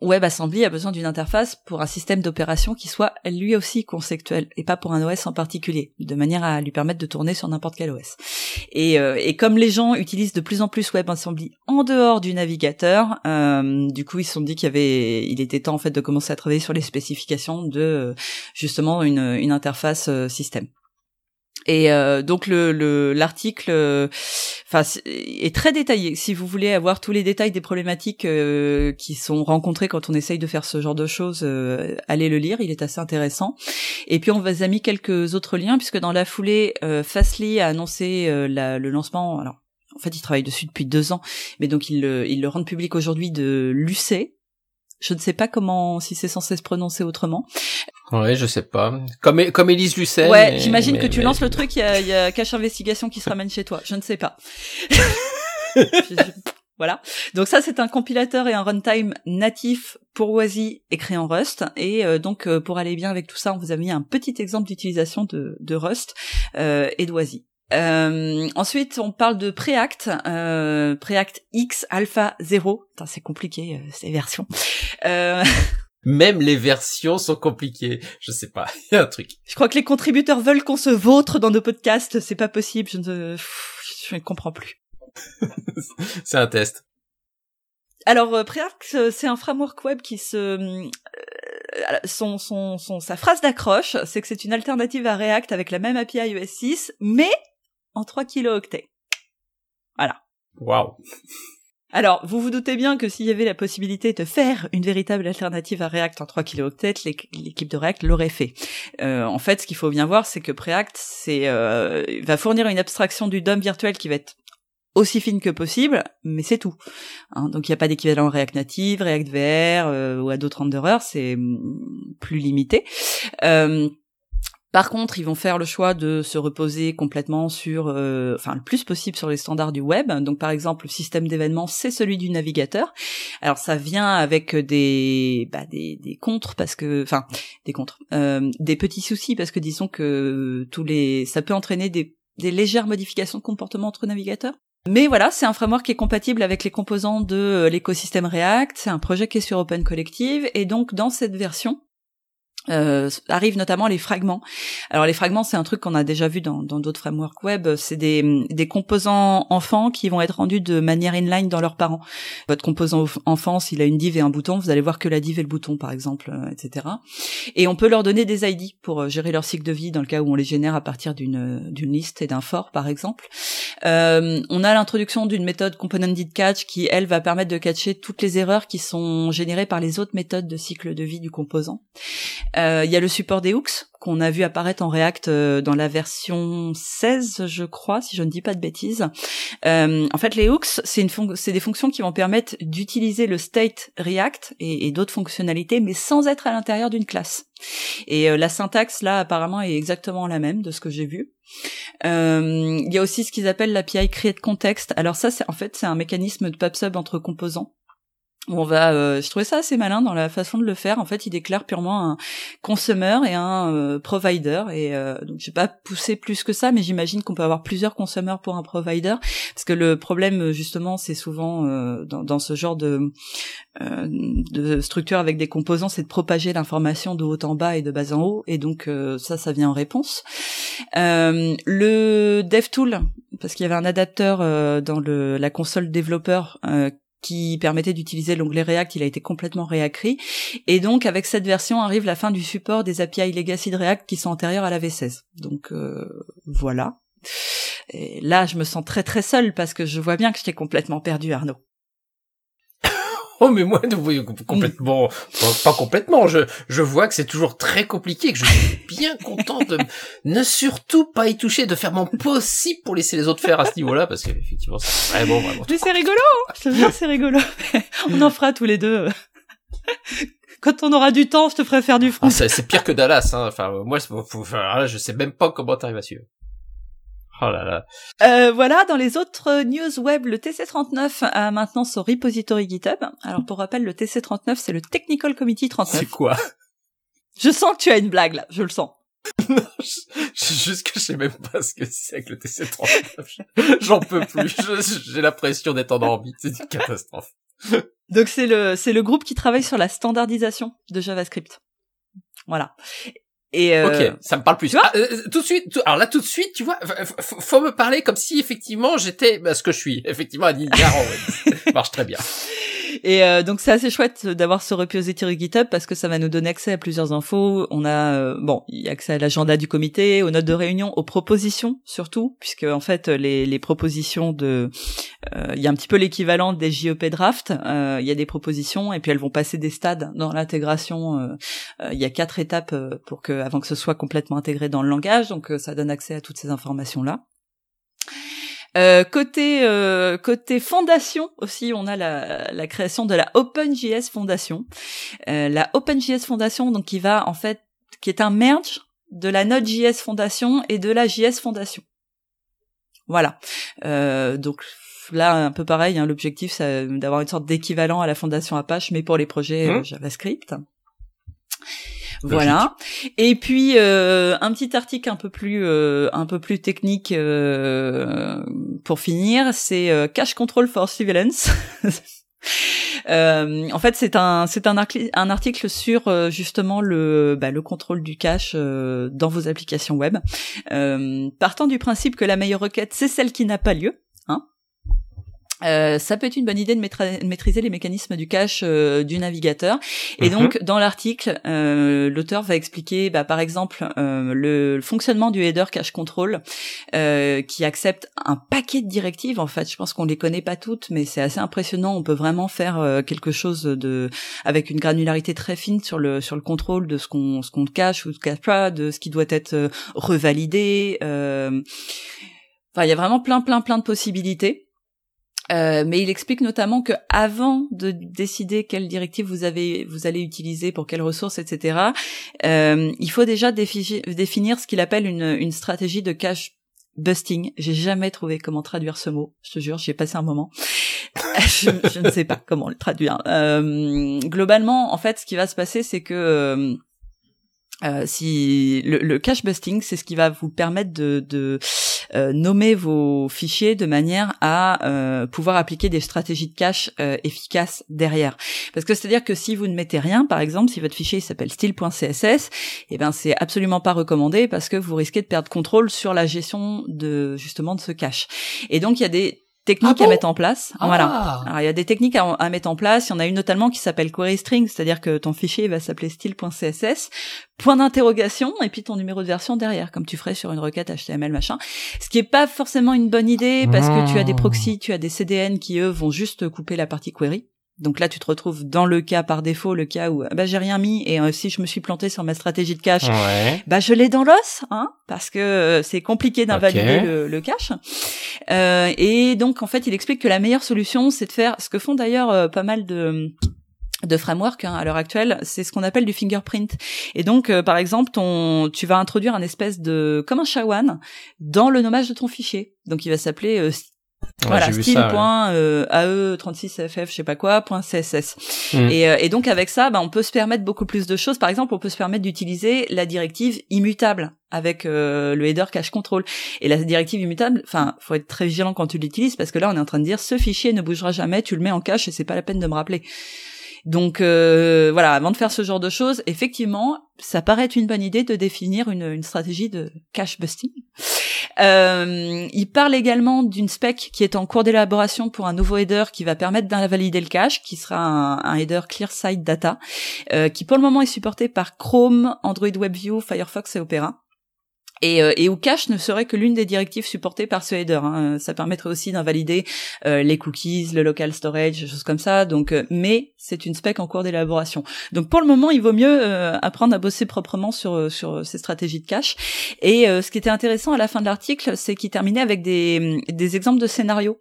WebAssembly a besoin d'une interface pour un système d'opération qui soit lui aussi conceptuel et pas pour un OS en particulier, de manière à lui permettre de tourner sur n'importe quel OS. Et, euh, et, comme les gens utilisent de plus en plus WebAssembly en dehors du navigateur, euh, du coup ils se sont dit qu'il il était temps en fait de commencer à travailler sur les spécifications de euh, justement une interface système. Et euh, donc le l'article, euh, enfin est très détaillé. Si vous voulez avoir tous les détails des problématiques euh, qui sont rencontrées quand on essaye de faire ce genre de choses, allez le lire. Il est assez intéressant. Et puis on vous a mis quelques autres liens puisque dans la foulée, Fastly a annoncé le lancement. Alors en fait, il travaille dessus depuis deux ans, mais donc il le, il le rend public aujourd'hui de l'UC, je ne sais pas comment, si c'est censé se prononcer autrement. Ouais, je sais pas. Comme comme Élise Lucet. Ouais, j'imagine que tu lances le truc, il y a, y a Cache Investigation qui se ramène chez toi. Je ne sais pas. voilà. Donc ça, c'est un compilateur et un runtime natif pour WASI écrit en Rust. Et euh, donc, euh, pour aller bien avec tout ça, on vous a mis un petit exemple d'utilisation de, de Rust euh, et de WASI. Euh, ensuite, on parle de Preact, euh, Preact X Alpha 0. C'est compliqué euh, ces versions. Euh... Même les versions sont compliquées. Je sais pas, il y a un truc. Je crois que les contributeurs veulent qu'on se vautre dans nos podcasts. C'est pas possible. Je ne, je ne comprends plus. c'est un test. Alors, euh, Preact, c'est un framework web qui se euh, son, son, son, sa phrase d'accroche, c'est que c'est une alternative à React avec la même API iOS 6, mais en 3 kilooctets. Voilà. Waouh. Alors, vous vous doutez bien que s'il y avait la possibilité de faire une véritable alternative à React en 3 kilooctets, l'équipe de React l'aurait fait. Euh, en fait, ce qu'il faut bien voir, c'est que Preact euh, va fournir une abstraction du DOM virtuel qui va être aussi fine que possible, mais c'est tout. Hein, donc il n'y a pas d'équivalent React Native, React VR euh, ou à d'autres renderers, c'est mm, plus limité. Par contre, ils vont faire le choix de se reposer complètement sur, euh, enfin le plus possible sur les standards du web. Donc par exemple, le système d'événements, c'est celui du navigateur. Alors ça vient avec des, bah, des, contres parce que, enfin des contres, euh, des petits soucis parce que disons que tous les, ça peut entraîner des, des légères modifications de comportement entre navigateurs. Mais voilà, c'est un framework qui est compatible avec les composants de l'écosystème React. C'est un projet qui est sur Open Collective et donc dans cette version, euh, arrivent notamment les fragments. Alors les fragments, c'est un truc qu'on a déjà vu dans d'autres frameworks web. C'est des, des composants enfants qui vont être rendus de manière inline dans leurs parents. Votre composant enfant, s'il a une div et un bouton, vous allez voir que la div et le bouton, par exemple, euh, etc. Et on peut leur donner des ID pour euh, gérer leur cycle de vie dans le cas où on les génère à partir d'une d'une liste et d'un for, par exemple. Euh, on a l'introduction d'une méthode component catch qui, elle, va permettre de catcher toutes les erreurs qui sont générées par les autres méthodes de cycle de vie du composant. Euh, il y a le support des hooks qu'on a vu apparaître en React euh, dans la version 16, je crois, si je ne dis pas de bêtises. Euh, en fait, les hooks, c'est des fonctions qui vont permettre d'utiliser le state React et, d'autres fonctionnalités, mais sans être à l'intérieur d'une classe. Et la syntaxe là, apparemment, est exactement la même de ce que j'ai vu. Il y a aussi ce qu'ils appellent l'API create context. Alors ça, c'est en fait c'est un mécanisme de PubSub entre composants on va euh, je trouvais ça assez malin dans la façon de le faire. En fait il déclare purement un consommateur et un euh, provider. Et euh, donc j'ai pas poussé plus que ça mais j'imagine qu'on peut avoir plusieurs consommateurs pour un provider. Parce que le problème justement c'est souvent euh, dans, ce genre de structure avec des composants c'est de propager l'information de haut en bas et de bas en haut. Et donc ça ça vient en réponse. Le DevTool parce qu'il y avait un adapteur dans la console développeur qui permettait d'utiliser l'onglet React, il a été complètement réécrit. Et donc, avec cette version, arrive la fin du support des API legacy de React qui sont antérieures à la V16. Donc, euh, voilà. Et là, je me sens très très seule parce que je vois bien que je t'ai complètement perdu, Arnaud. Oh mais moi complètement pas, complètement je je vois que c'est toujours très compliqué que je suis bien content de ne surtout pas y toucher de faire mon possible pour laisser les autres faire à ce niveau-là parce qu'effectivement c'est vraiment vraiment Mais c'est rigolo, hein. je te jure c'est rigolo. on en fera tous les deux. Quand on aura du temps, je te ferai faire du front. Ah, c'est pire que Dallas hein. Enfin moi enfin, je sais même pas comment t'arrives à suivre. Oh là là. Euh, voilà, dans les autres news web, le TC39 a maintenant son repository GitHub. Alors pour rappel, le TC39, c'est le Technical Committee 39. C'est quoi? Je sens que tu as une blague là, je le sens. non, juste que je sais même pas ce que c'est avec le TC39. J'en peux plus. J'ai l'impression d'être en orbite. C'est une catastrophe. Donc c'est le c'est le groupe qui travaille sur la standardisation de JavaScript. Voilà. Et euh, ok, ça me parle plus. Ah, euh, tout de suite, alors là tout de suite, tu vois, faut, me parler comme si effectivement j'étais bah, ce que je suis, effectivement un Ça marche très bien. Et euh, donc c'est assez chouette d'avoir ce repository GitHub parce que ça va nous donner accès à plusieurs infos. On a euh, bon, y a accès à l'agenda du comité, aux notes de réunion, aux propositions surtout, puisque en fait les, les propositions de, euh, il y a un petit peu l'équivalent des JEP draft. il y a des propositions et puis elles vont passer des stades dans l'intégration. il y a quatre étapes pour que avant que ce soit complètement intégré dans le langage, donc ça donne accès à toutes ces informations là. Euh, côté euh, côté fondation aussi, on a la, la création de la OpenJS Foundation. Euh, la OpenJS Foundation, donc qui va en fait, qui est un merge de la Node.js Foundation et de la JS Foundation. Voilà. Euh, donc là, un peu pareil. Hein, L'objectif, c'est d'avoir une sorte d'équivalent à la Fondation Apache, mais pour les projets mmh. JavaScript. Voilà. Et puis euh, un petit article un peu plus euh, un peu plus technique euh, pour finir, c'est Cache Control for Civilians. en fait, c'est un c'est un, un, article sur justement le bah, le contrôle du cache dans vos applications web, partant du principe que la meilleure requête c'est celle qui n'a pas lieu. Euh, ça peut être une bonne idée de maîtriser les mécanismes du cache euh, du navigateur. Et mhm. donc, dans l'article, euh, l'auteur va expliquer, bah, par exemple, le, fonctionnement du header cache control, qui accepte un paquet de directives. En fait, je pense qu'on les connaît pas toutes, mais c'est assez impressionnant. On peut vraiment faire quelque chose de avec une granularité très fine sur le sur le contrôle de ce qu'on ce qu'on cache ou ce cache pas, de ce qui doit être revalidé. Enfin, il y a vraiment plein plein plein de possibilités. Euh, mais il explique notamment que avant de décider quelle directive vous avez, vous allez utiliser pour quelles ressources, etc. Euh, il faut déjà définir ce qu'il appelle une, une stratégie de cache busting. J'ai jamais trouvé comment traduire ce mot. Je te jure, j'y ai passé un moment. je, je, ne sais pas comment le traduire. Euh, globalement, en fait, ce qui va se passer, c'est que euh, si le, le, cache busting, c'est ce qui va vous permettre de, de euh, nommer vos fichiers de manière à euh, pouvoir appliquer des stratégies de cache euh, efficaces derrière. Parce que c'est-à-dire que si vous ne mettez rien, par exemple, si votre fichier s'appelle style.css, eh ben c'est absolument pas recommandé parce que vous risquez de perdre contrôle sur la gestion de justement de ce cache. Et donc il y a des techniques ah à mettre en place. Ah. Voilà. Alors il y a des techniques à, mettre en place. Il y en a une notamment qui s'appelle query string, c'est-à-dire que ton fichier va s'appeler style.css, point d'interrogation et puis ton numéro de version derrière, comme tu ferais sur une requête HTML machin. Ce qui est pas forcément une bonne idée parce que tu as des ah. proxys, tu as des CDN qui eux vont juste couper la partie query. Donc là, tu te retrouves dans le cas par défaut, le cas où bah j'ai rien mis et euh, si je me suis planté sur ma stratégie de cache, bah je l'ai dans l'os, hein, parce que euh, c'est compliqué d'invalider le, le, cache. Euh, et donc en fait, il explique que la meilleure solution, c'est de faire ce que font d'ailleurs euh, pas mal de de framework hein, à l'heure actuelle, c'est ce qu'on appelle du fingerprint. Et donc, par exemple, ton, tu vas introduire un espèce de comme un SHA-1 dans le nommage de ton fichier. Donc, il va s'appeler voilà, style.ae36ff, euh, je sais pas quoi, .css. Mm. Et, euh, et, donc avec ça, bah, on peut se permettre beaucoup plus de choses. Par exemple, on peut se permettre d'utiliser la directive immutable avec euh, le header cache control. Et la directive immutable, enfin, faut être très vigilant quand tu l'utilises parce que là, on est en train de dire ce fichier ne bougera jamais, tu le mets en cache et c'est pas la peine de me rappeler. Donc euh, voilà, avant de faire ce genre de choses, effectivement, ça paraît être une bonne idée de définir une, une stratégie de cache busting. Euh, il parle également d'une spec qui est en cours d'élaboration pour un nouveau header qui va permettre d'invalider le cache, qui sera un, header clear site data, euh, qui pour le moment est supporté par Chrome, Android WebView, Firefox et Opera. Et, euh, et où cache ne serait que l'une des directives supportées par ce header. Hein. Ça permettrait aussi d'invalider euh, les cookies, le local storage, des choses comme ça. Donc, euh, mais c'est une spec en cours d'élaboration. Donc pour le moment, il vaut mieux apprendre à bosser proprement sur sur ces stratégies de cache. Et ce qui était intéressant à la fin de l'article, c'est qu'il terminait avec des des exemples de scénarios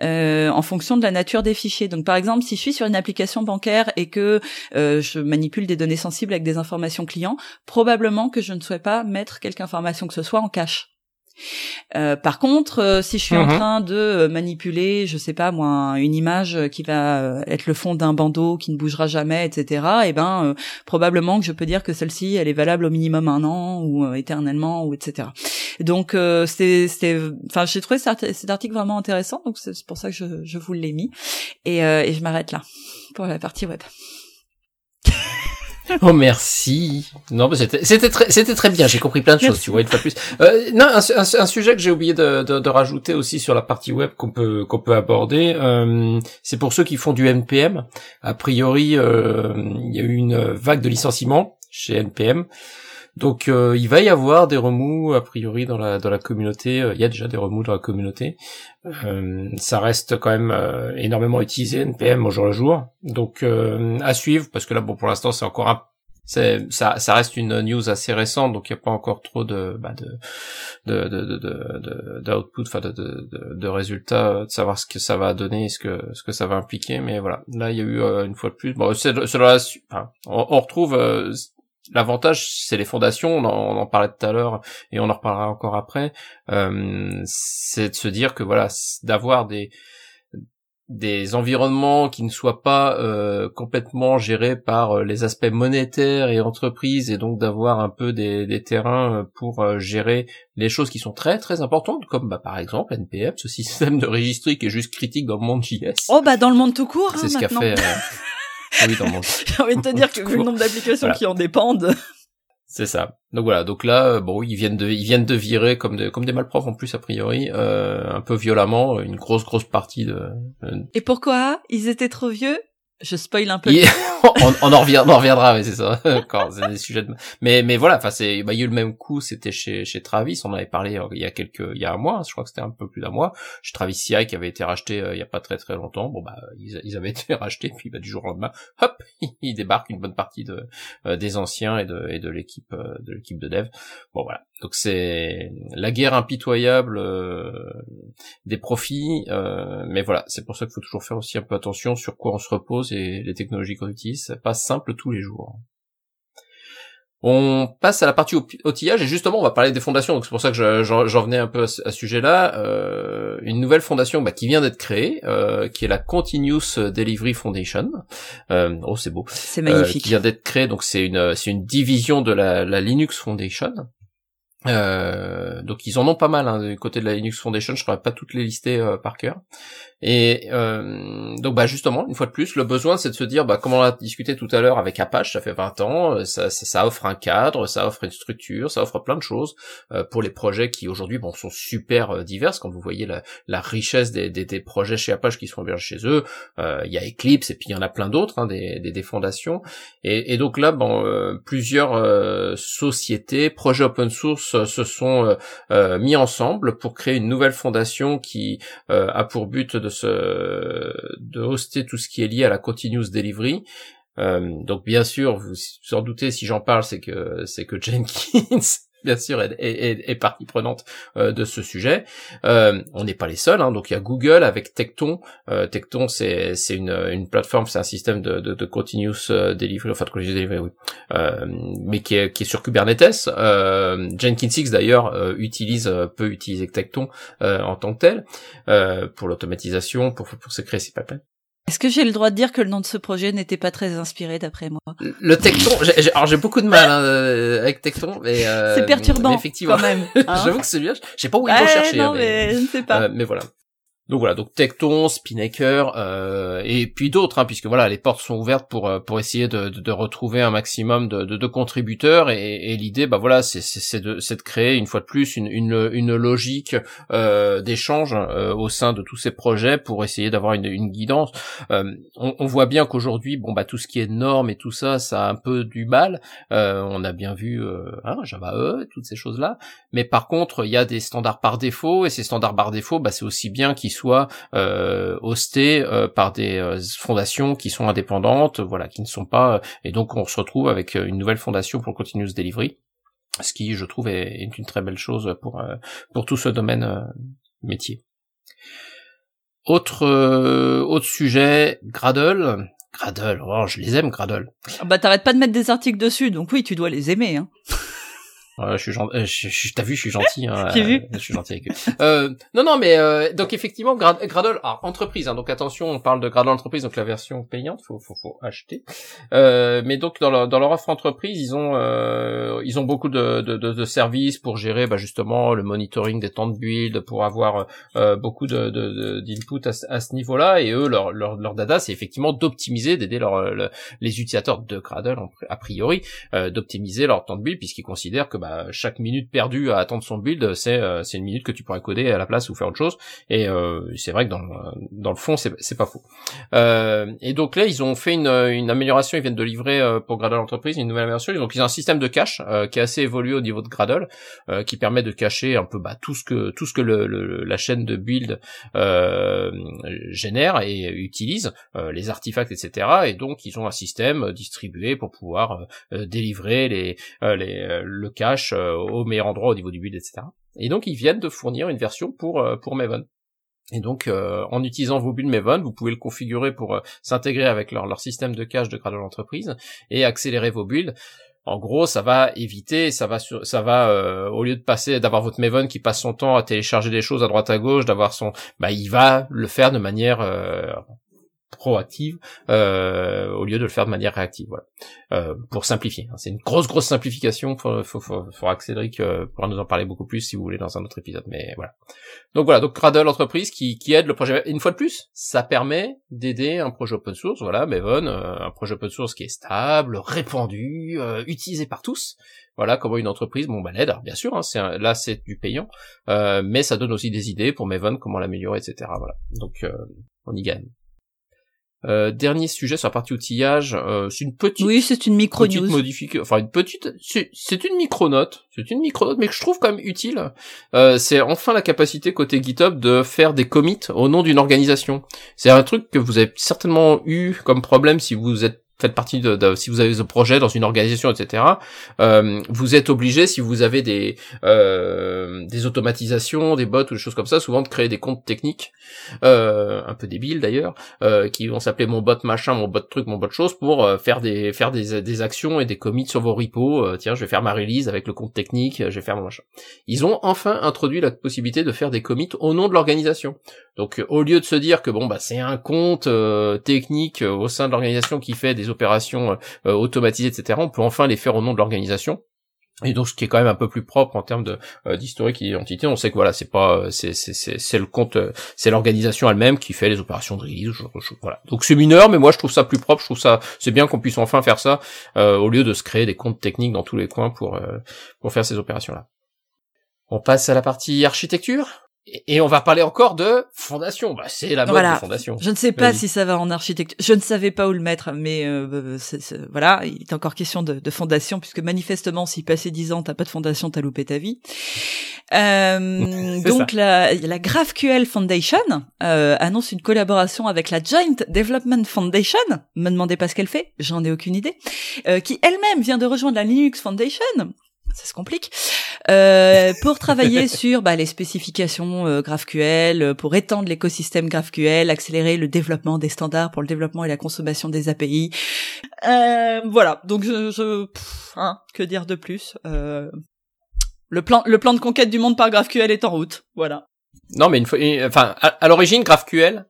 en fonction de la nature des fichiers. Donc par exemple, si je suis sur une application bancaire et que je manipule des données sensibles avec des informations clients, probablement que je ne souhaite pas mettre quelque information que ce soit en cache. Euh, par contre, euh, si je suis en Mhm. train de euh, manipuler, je sais pas moi, une image qui va euh, être le fond d'un bandeau qui ne bougera jamais, etc. Et ben euh, probablement que je peux dire que celle-ci, elle est valable au minimum un an ou euh, éternellement ou etc. Donc euh, c'était, c'était, enfin j'ai trouvé cet, art- cet article vraiment intéressant, donc c'est c'est pour ça que je, je vous l'ai mis et, euh, et je m'arrête là pour la partie web. Oh merci. Non, c'était c'était très c'était très bien. J'ai compris plein de choses. Tu vois une fois de plus. Euh, non, un, un- un sujet que j'ai oublié de, de, de rajouter aussi sur la partie web qu'on peut qu'on peut aborder. euh, c'est pour ceux qui font du NPM. A priori, euh, il y a eu une vague de licenciements chez NPM. Donc euh, il va y avoir des remous a priori dans la dans la communauté. Euh, Il y a déjà des remous dans la communauté. Euh, ça reste quand même euh, énormément utilisé NPM au jour le jour. Donc euh, à suivre parce que là bon pour l'instant c'est encore un ça, ça reste une news assez récente, donc il n'y a pas encore trop de bah, de de de de d'output, enfin de, de, de, résultats, de savoir ce que ça va donner, ce que ce que ça va impliquer. Mais voilà, là il y a eu euh, une fois de plus. Bon, c'est c'est la enfin, on, on retrouve euh, l'avantage, c'est les fondations. On en, on en parlait tout à l'heure et on en reparlera encore après. Euh, c'est de se dire que voilà, d'avoir des des environnements qui ne soient pas euh, complètement gérés par euh, les aspects monétaires et entreprises et donc d'avoir un peu des, des terrains euh, pour euh, gérer les choses qui sont très très importantes comme bah, par exemple NPM, ce système de registry qui est juste critique dans le monde JS. Oh bah dans le monde tout court, hein, C'est ce qu'a fait. euh, Oui, dans le monde. J'ai envie de te dire que vu le nombre d'applications Voilà. qui en dépendent. C'est ça. Donc voilà. Donc là, euh, bon, ils viennent de, ils viennent de virer comme des, comme des malprofs en plus a priori, euh, un peu violemment, une grosse grosse partie de. euh, Et pourquoi Ils étaient trop vieux? Je spoil un peu. On, on en reviendra, on en reviendra, oui, c'est ça. Encore, c'est des sujets de... Mais, mais voilà, enfin, c'est, bah, il y a eu le même coup, c'était chez, chez Travis, on en avait parlé euh, il y a quelques, il y a un mois, je crois que c'était un peu plus d'un mois, chez Travis CI qui avait été racheté euh, il y a pas très très longtemps. Bon, bah, ils, ils avaient été rachetés, puis bah, du jour au lendemain, hop, ils débarquent une bonne partie de, euh, des anciens et de, et de l'équipe, euh, de l'équipe de dev. Bon, voilà. Donc c'est la guerre impitoyable euh, des profits, euh, mais voilà, c'est pour ça qu'il faut toujours faire aussi un peu attention sur quoi on se repose et les technologies qu'on utilise, c'est pas simple tous les jours. On passe à la partie outillage et justement on va parler des fondations, donc c'est pour ça que je- j'en venais un peu à ce, sujet-là. Euh, une nouvelle fondation bah, qui vient d'être créée, euh, qui est la Continuous Delivery Foundation. Euh, oh c'est beau. C'est Euh, magnifique. qui vient d'être créé. Donc c'est une c'est une division de la, la Linux Foundation. Euh, donc ils en ont pas mal hein, du côté de la Linux Foundation. Je pourrais pas toutes les lister euh, par cœur. Et euh, donc bah justement, une fois de plus, le besoin c'est de se dire, bah comme on l'a discuté tout à l'heure avec Apache, ça fait 20 ans, euh, ça, ça, offre un cadre, ça offre une structure, ça offre plein de choses pour les projets qui aujourd'hui bon sont super diverses. Quand vous voyez la, la richesse des, des, des projets chez Apache qui sont hébergés chez eux, il y a Eclipse et puis il y en a plein d'autres, hein, des, des, fondations. Et, et donc là, bon, plusieurs sociétés, projets open source euh, se sont euh, euh, mis ensemble pour créer une nouvelle fondation qui a pour but de se de hoster tout ce qui est lié à la continuous delivery. Donc bien sûr, vous vous en doutez si j'en parle, c'est que c'est que Jenkins bien sûr est, est, partie prenante euh, de ce sujet. Euh, on n'est pas les seuls, hein, donc il y a Google avec Tecton. Euh, c'est une une plateforme, c'est un système de de, continuous euh, delivery, enfin de continuous delivery, oui, mais qui est qui est sur Kubernetes. Jenkins X d'ailleurs utilise peut utiliser Tecton euh, en tant que tel pour l'automatisation, pour pour se créer ses pipelines. Est-ce que j'ai le droit de dire que le nom de ce projet n'était pas très inspiré d'après moi? Le Tecton, j'ai- j'ai- alors j'ai beaucoup de mal hein, euh, avec Tecton, mais euh, C'est perturbant mais effectivement. quand même. hein. J'avoue que c'est bien. Je sais pas où Ouais, vont chercher. non, hein, mais je ne sais pas. Euh, mais voilà. Donc voilà, donc Tecton, Spinnaker, euh, et puis d'autres, hein, puisque voilà, les portes sont ouvertes pour euh, pour essayer de, de, de retrouver un maximum de, de, contributeurs, et, et l'idée, bah voilà, c'est c'est de c'est de créer une fois de plus une une, une logique euh, d'échange euh, au sein de tous ces projets pour essayer d'avoir une, une guidance. Euh, on, on voit bien qu'aujourd'hui, bon bah tout ce qui est normes et tout ça, ça a un peu du mal. Euh, on a bien vu hein, Java E, toutes ces choses là. Mais par contre, il y a des standards par défaut, et ces standards par défaut, bah, c'est aussi bien qu'ils soient euh, hostés euh, par des euh, fondations qui sont indépendantes, voilà, qui ne sont pas. euh, et donc, on se retrouve avec une nouvelle fondation pour Continuous Delivery, ce qui, je trouve, est, est une très belle chose pour euh, pour tout ce domaine euh, métier. Autre euh, autre sujet, Gradle. Gradle, oh, je les aime Gradle. Ah Bah t'arrêtes pas de mettre des articles dessus, donc oui, tu dois les aimer. Hein. je suis gentil. Je, T'as vu, je suis gentil. Hein, vu. Je suis gentil avec eux. Euh, non, non, mais euh, donc effectivement, Grad Gradle, alors, entreprise. Hein, donc attention, on parle de Gradle entreprise, donc la version payante, faut, faut, faut acheter. Euh, mais donc dans leur, dans leur offre entreprise, ils ont, euh, ils ont beaucoup de, de, de, de services pour gérer, bah, justement, le monitoring des temps de build, pour avoir euh, beaucoup de d'input à, à, ce niveau-là. Et eux, leur, leur, leur dada, c'est effectivement d'optimiser, d'aider leur, les utilisateurs de Gradle a priori, euh, d'optimiser leur temps de build, puisqu'ils considèrent que bah, chaque minute perdue à attendre son build, c'est euh, c'est une minute que tu pourrais coder à la place ou faire autre chose. Et euh, c'est vrai que dans, dans le fond, c'est c'est pas faux. Euh, et donc là, ils ont fait une, une amélioration, ils viennent de livrer pour Gradle Entreprise une nouvelle amélioration. Donc ils ont un système de cache qui est assez évolué au niveau de Gradle, qui permet de cacher un peu bah, tout ce que tout ce que le, la chaîne de build génère et utilise, les artefacts, etc. Et donc ils ont un système distribué pour pouvoir délivrer les, les le cache au meilleur endroit au niveau du build, etc. Et donc ils viennent de fournir une version pour euh, pour Maven. Et donc, euh, en utilisant vos builds Maven, vous pouvez le configurer pour euh, s'intégrer avec leur, leur système de cache de Gradle Entreprise et accélérer vos builds. En gros, ça va éviter, ça va, ça va au lieu de passer, d'avoir votre Maven qui passe son temps à télécharger des choses à droite à gauche, d'avoir son, bah, il va le faire de manière proactive euh, au lieu de le faire de manière réactive voilà. Euh, pour simplifier hein. c'est une grosse grosse simplification. Faut faut faut, faut Cédric euh, pourra nous en parler beaucoup plus si vous voulez dans un autre épisode mais voilà. Donc voilà donc Gradle entreprise qui qui aide le projet. Une fois de plus ça permet d'aider un projet open source voilà Maven euh, un projet open source qui est stable répandu euh, utilisé par tous. Voilà comment une entreprise bon bah l'aide. Bien sûr hein, c'est là c'est du payant euh, mais ça donne aussi des idées pour Maven comment l'améliorer etc voilà. Donc on y gagne euh, dernier sujet sur la partie outillage, euh, c'est une petite. Oui, c'est une micro news. Modifique, enfin une petite, c'est une micro note, c'est une micro note, mais que je trouve quand même utile. Euh, c'est enfin la capacité côté GitHub de faire des commits au nom d'une organisation. C'est un truc que vous avez certainement eu comme problème si vous êtes faites partie de, si vous avez un projet dans une organisation, etc. Euh, vous êtes obligé, si vous avez des euh, des automatisations, des bots ou des choses comme ça, souvent de créer des comptes techniques, euh, un peu débiles d'ailleurs, euh, qui vont s'appeler mon bot machin, mon bot truc, mon bot chose, pour euh, faire des faire des, des actions et des commits sur vos repos. Euh, tiens, je vais faire ma release avec le compte technique, je vais faire mon machin. Ils ont enfin introduit la possibilité de faire des commits au nom de l'organisation. Donc au lieu de se dire que bon bah c'est un compte technique au sein de l'organisation qui fait des opérations euh, euh, automatisées, etc. On peut enfin les faire au nom de l'organisation. Et donc, ce qui est quand même un peu plus propre en termes de euh, d'historique et d'identité, on sait que voilà, c'est pas, c'est c'est c'est le compte, c'est l'organisation elle-même qui fait les opérations de release. Voilà. Donc c'est mineur, mais moi je trouve ça plus propre. Je trouve ça, c'est bien qu'on puisse enfin faire ça au lieu de se créer des comptes techniques dans tous les coins pour pour faire ces opérations là. On passe à la partie architecture? Et on va parler encore de fondation. Bah, c'est la mode de fondation. Je ne sais pas si ça va en architecture. Je ne savais pas où le mettre, mais euh, voilà, il est encore question de, de fondation, puisque manifestement, si passé dix ans, t'as pas de fondation, t'as loupé ta vie. Euh, donc la, la GraphQL Foundation euh, annonce une collaboration avec la Joint Development Foundation. Me demandez pas ce qu'elle fait, j'en ai aucune idée. Euh, qui elle-même vient de rejoindre la Linux Foundation ça se complique, euh, pour travailler sur bah, les spécifications euh, GraphQL, euh, pour étendre l'écosystème GraphQL, accélérer le développement des standards pour le développement et la consommation des API. Euh, voilà, donc je, je hein, que dire de plus euh, Le plan, le plan de conquête du monde par GraphQL est en route. Voilà. Non, mais une fois, enfin, à, l'origine, GraphQL,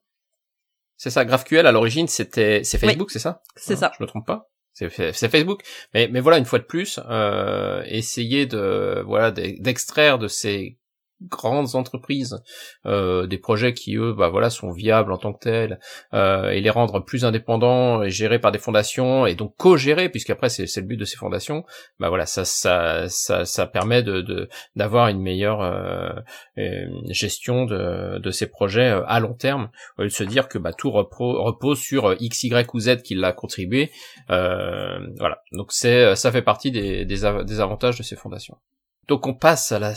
c'est ça, GraphQL à l'origine, c'était, c'est Facebook, c'est ça? C'est ça. Je me trompe pas? C'est Facebook. Mais, mais voilà, une fois de plus, euh, essayer de voilà d'extraire de ces grandes entreprises euh, des projets qui eux bah voilà sont viables en tant que tels euh, et les rendre plus indépendants et gérés par des fondations et donc co-gérés puisqu'après c'est c'est le but de ces fondations bah voilà ça ça ça ça permet de d'avoir une meilleure euh, gestion de de ces projets euh, à long terme au lieu de se dire que bah tout repose sur x y ou z qui l'a contribué euh, voilà. Donc c'est ça fait partie des, des des avantages de ces fondations donc on passe à la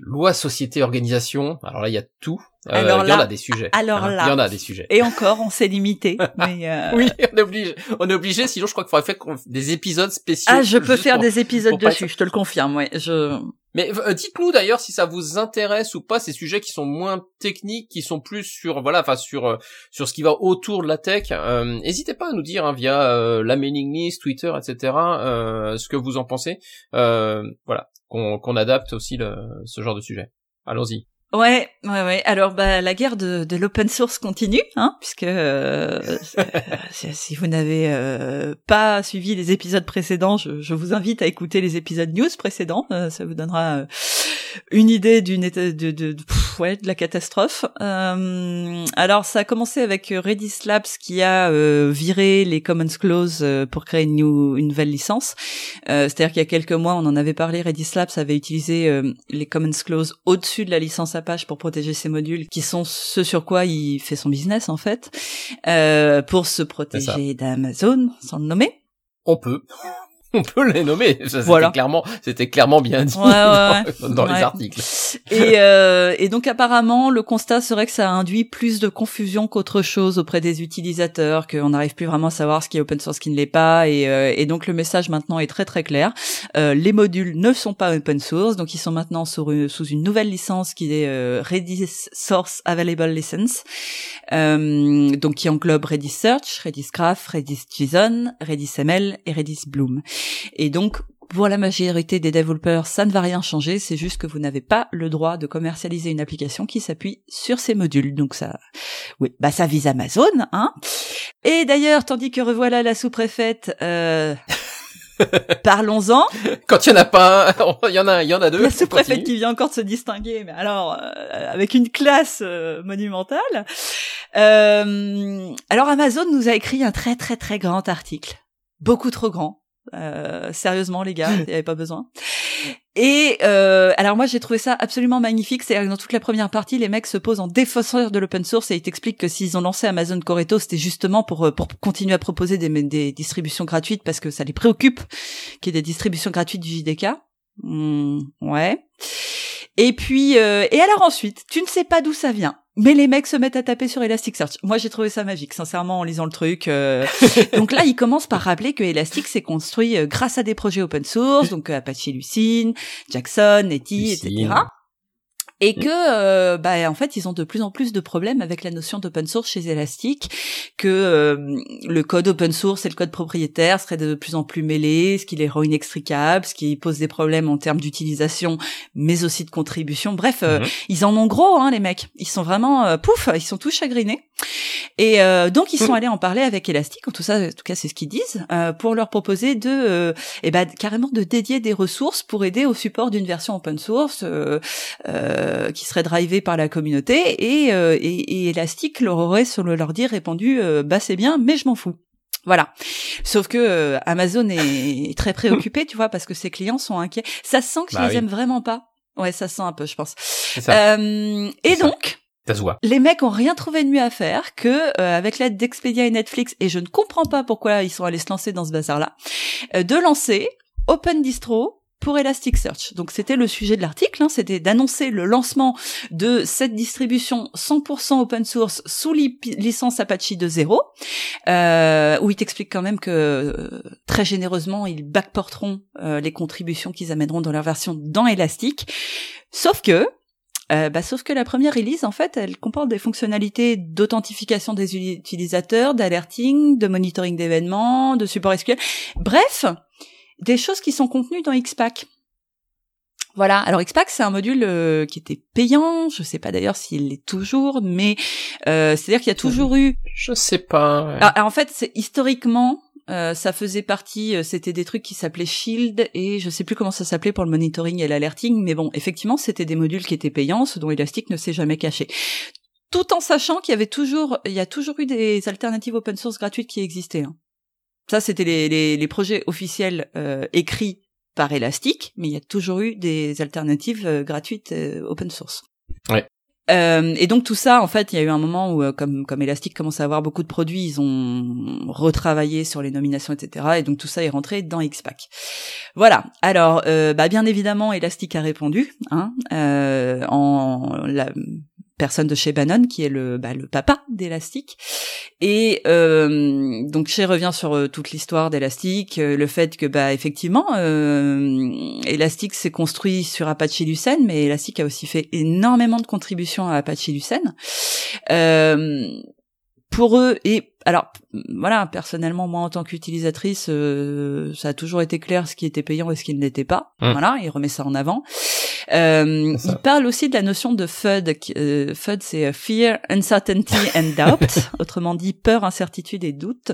loi société organisation. Alors là il y a tout. Euh, il y en a des sujets. Alors hein, là, il y en a des sujets. Et encore, on s'est limité. mais euh... Oui, on est obligé. On est obligé. Sinon, je crois qu'il faudrait faire des épisodes spéciaux. Ah, je peux faire des épisodes dessus. Je te le confirme. Ouais. Je. Mais euh, dites-nous d'ailleurs si ça vous intéresse ou pas ces sujets qui sont moins techniques, qui sont plus sur voilà, enfin sur euh, sur ce qui va autour de la tech. Euh, n'hésitez pas à nous dire hein, via la mailing list, Twitter, etc. ce que vous en pensez. voilà, qu'on adapte aussi le, ce genre de sujet. Allons-y. Ouais, ouais, ouais. Alors, bah, la guerre de, de l'open source continue, hein, puisque euh, si vous n'avez euh, pas suivi les épisodes précédents, je, je, vous invite à écouter les épisodes news précédents. Euh, ça vous donnera une idée d'une de, de, de, ouais, de la catastrophe. alors, ça a commencé avec Redis Labs qui a viré les Commons Clause pour créer une, new, une nouvelle licence. C'est-à-dire qu'il y a quelques mois, on en avait parlé. Redis Labs avait utilisé les Commons Clause au-dessus de la licence page pour protéger ses modules, qui sont ce sur quoi il fait son business en fait, euh, pour se protéger d'Amazon, sans le nommer. On peut on peut les nommer. Ça, c'était clairement, c'était clairement bien dit dans, les articles. Et, euh, et donc apparemment, le constat serait que ça induit plus de confusion qu'autre chose auprès des utilisateurs, qu'on n'arrive plus vraiment à savoir ce qui est open source, ce qui ne l'est pas. Et, euh, et donc le message maintenant est très très clair. Euh, les modules ne sont pas open source, donc ils sont maintenant sous une, sous une nouvelle licence qui est euh, Redis Source Available License, euh, donc qui englobe Redis Search, Redis Graph, Redis JSON, Redis ML et Redis Bloom. Et donc, pour la majorité des développeurs, ça ne va rien changer, c'est juste que vous n'avez pas le droit de commercialiser une application qui s'appuie sur ces modules. Donc ça, oui, bah ça vise Amazon, hein. Et d'ailleurs, tandis que revoilà la sous-préfète, euh... Parlons-en. Quand il y en a pas il y en a, il y en a deux. La sous-préfète qui vient encore de se distinguer, mais alors euh, avec une classe euh, monumentale. Euh, alors Amazon nous a écrit un très très très grand article, beaucoup trop grand, euh, sérieusement, les gars, il n'y avait pas besoin. Et euh, alors moi j'ai trouvé ça absolument magnifique, c'est dans toute la première partie les mecs se posent en défenseur de l'open source et ils t'expliquent que s'ils ont lancé Amazon Coreto c'était justement pour euh, pour continuer à proposer des, des distributions gratuites parce que ça les préoccupe qu'il y ait des distributions gratuites du JDK. Hmm, ouais. Et puis euh, et alors ensuite tu ne sais pas d'où ça vient. Mais les mecs se mettent à taper sur Elasticsearch. Moi, j'ai trouvé ça magique, sincèrement, en lisant le truc. Euh. donc là, ils commencent par rappeler que Elastic s'est construit euh, grâce à des projets open source, donc euh, Apache Lucene, Jackson, Etty, etc et mm. que euh, bah en fait ils ont de plus en plus de problèmes avec la notion d'open source chez Elastic que euh, le code open source et le code propriétaire seraient de plus en plus mêlés ce qui les rend inextricables ce qui pose des problèmes en termes d'utilisation mais aussi de contribution bref euh, mm-hmm. ils en ont gros hein les mecs ils sont vraiment pouf ils sont tous chagrinés et donc ils sont mm. allés en parler avec Elastic en tout ça en tout cas c'est ce qu'ils disent pour leur proposer de et ben carrément de dédier des ressources pour aider au support d'une version open source euh, euh, qui serait drivé par la communauté et, euh, et, et Elastic leur aurait sur le leur dire répondu euh, bah c'est bien mais je m'en fous. Voilà. Sauf que Amazon est très préoccupé, tu vois, parce que ses clients sont inquiets. Ça sent que je bah les aime vraiment pas. Ouais, ça sent un peu, je pense. Euh, et donc, les mecs ont rien trouvé de mieux à faire que, avec l'aide d'Expedia et Netflix, et je ne comprends pas pourquoi ils sont allés se lancer dans ce bazar-là, de lancer Open Distro pour Elasticsearch. Donc c'était le sujet de l'article, hein, c'était d'annoncer le lancement de cette distribution 100% open source sous licence Apache 2.0, euh, où il t'explique quand même que euh, très généreusement ils backporteront euh, les contributions qu'ils amèneront dans leur version dans Elastic. Sauf que euh, bah, sauf que la première release, en fait, elle comporte des fonctionnalités d'authentification des utilisateurs, d'alerting, de monitoring d'événements, de support SQL. Bref, des choses qui sont contenues dans Xpack. Voilà. Alors Xpack, c'est un module euh, qui était payant. Je sais pas d'ailleurs s'il l'est toujours, mais euh, c'est-à-dire qu'il y a toujours eu. Je sais pas. en fait, c'est historiquement. Euh, ça faisait partie, euh, c'était des trucs qui s'appelaient Shield et je sais plus comment ça s'appelait pour le monitoring et l'alerting, mais bon, effectivement, c'était des modules qui étaient payants, ce dont Elastic ne s'est jamais caché tout en sachant qu'il y avait toujours, il y a toujours eu des alternatives open source gratuites qui existaient. Hein. Ça, c'était les, les, les, projets officiels euh, écrits par Elastic, mais il y a toujours eu des alternatives euh, gratuites open source. Ouais. Et donc tout ça, en fait, il y a eu un moment où, comme comme Elastic commençait à avoir beaucoup de produits, ils ont retravaillé sur les nominations, etc. Et donc tout ça est rentré dans Xpack. Voilà. Alors, bah, bien évidemment, Elastic a répondu hein, en la, personne de chez Bannon qui est le, bah, le papa d'Elastic. Et euh, donc Chez revient sur euh, toute l'histoire d'Elastic, euh, le fait que bah effectivement euh, Elastic s'est construit sur Apache Lucene, mais Elastic a aussi fait énormément de contributions à Apache Lucene. Euh, pour eux et alors voilà personnellement moi en tant qu'utilisatrice euh, ça a toujours été clair ce qui était payant et ce qui ne l'était pas Hum. voilà il remet ça en avant euh, il parle aussi de la notion de FUD euh, FUD c'est euh, fear uncertainty and doubt autrement dit peur incertitude et doute.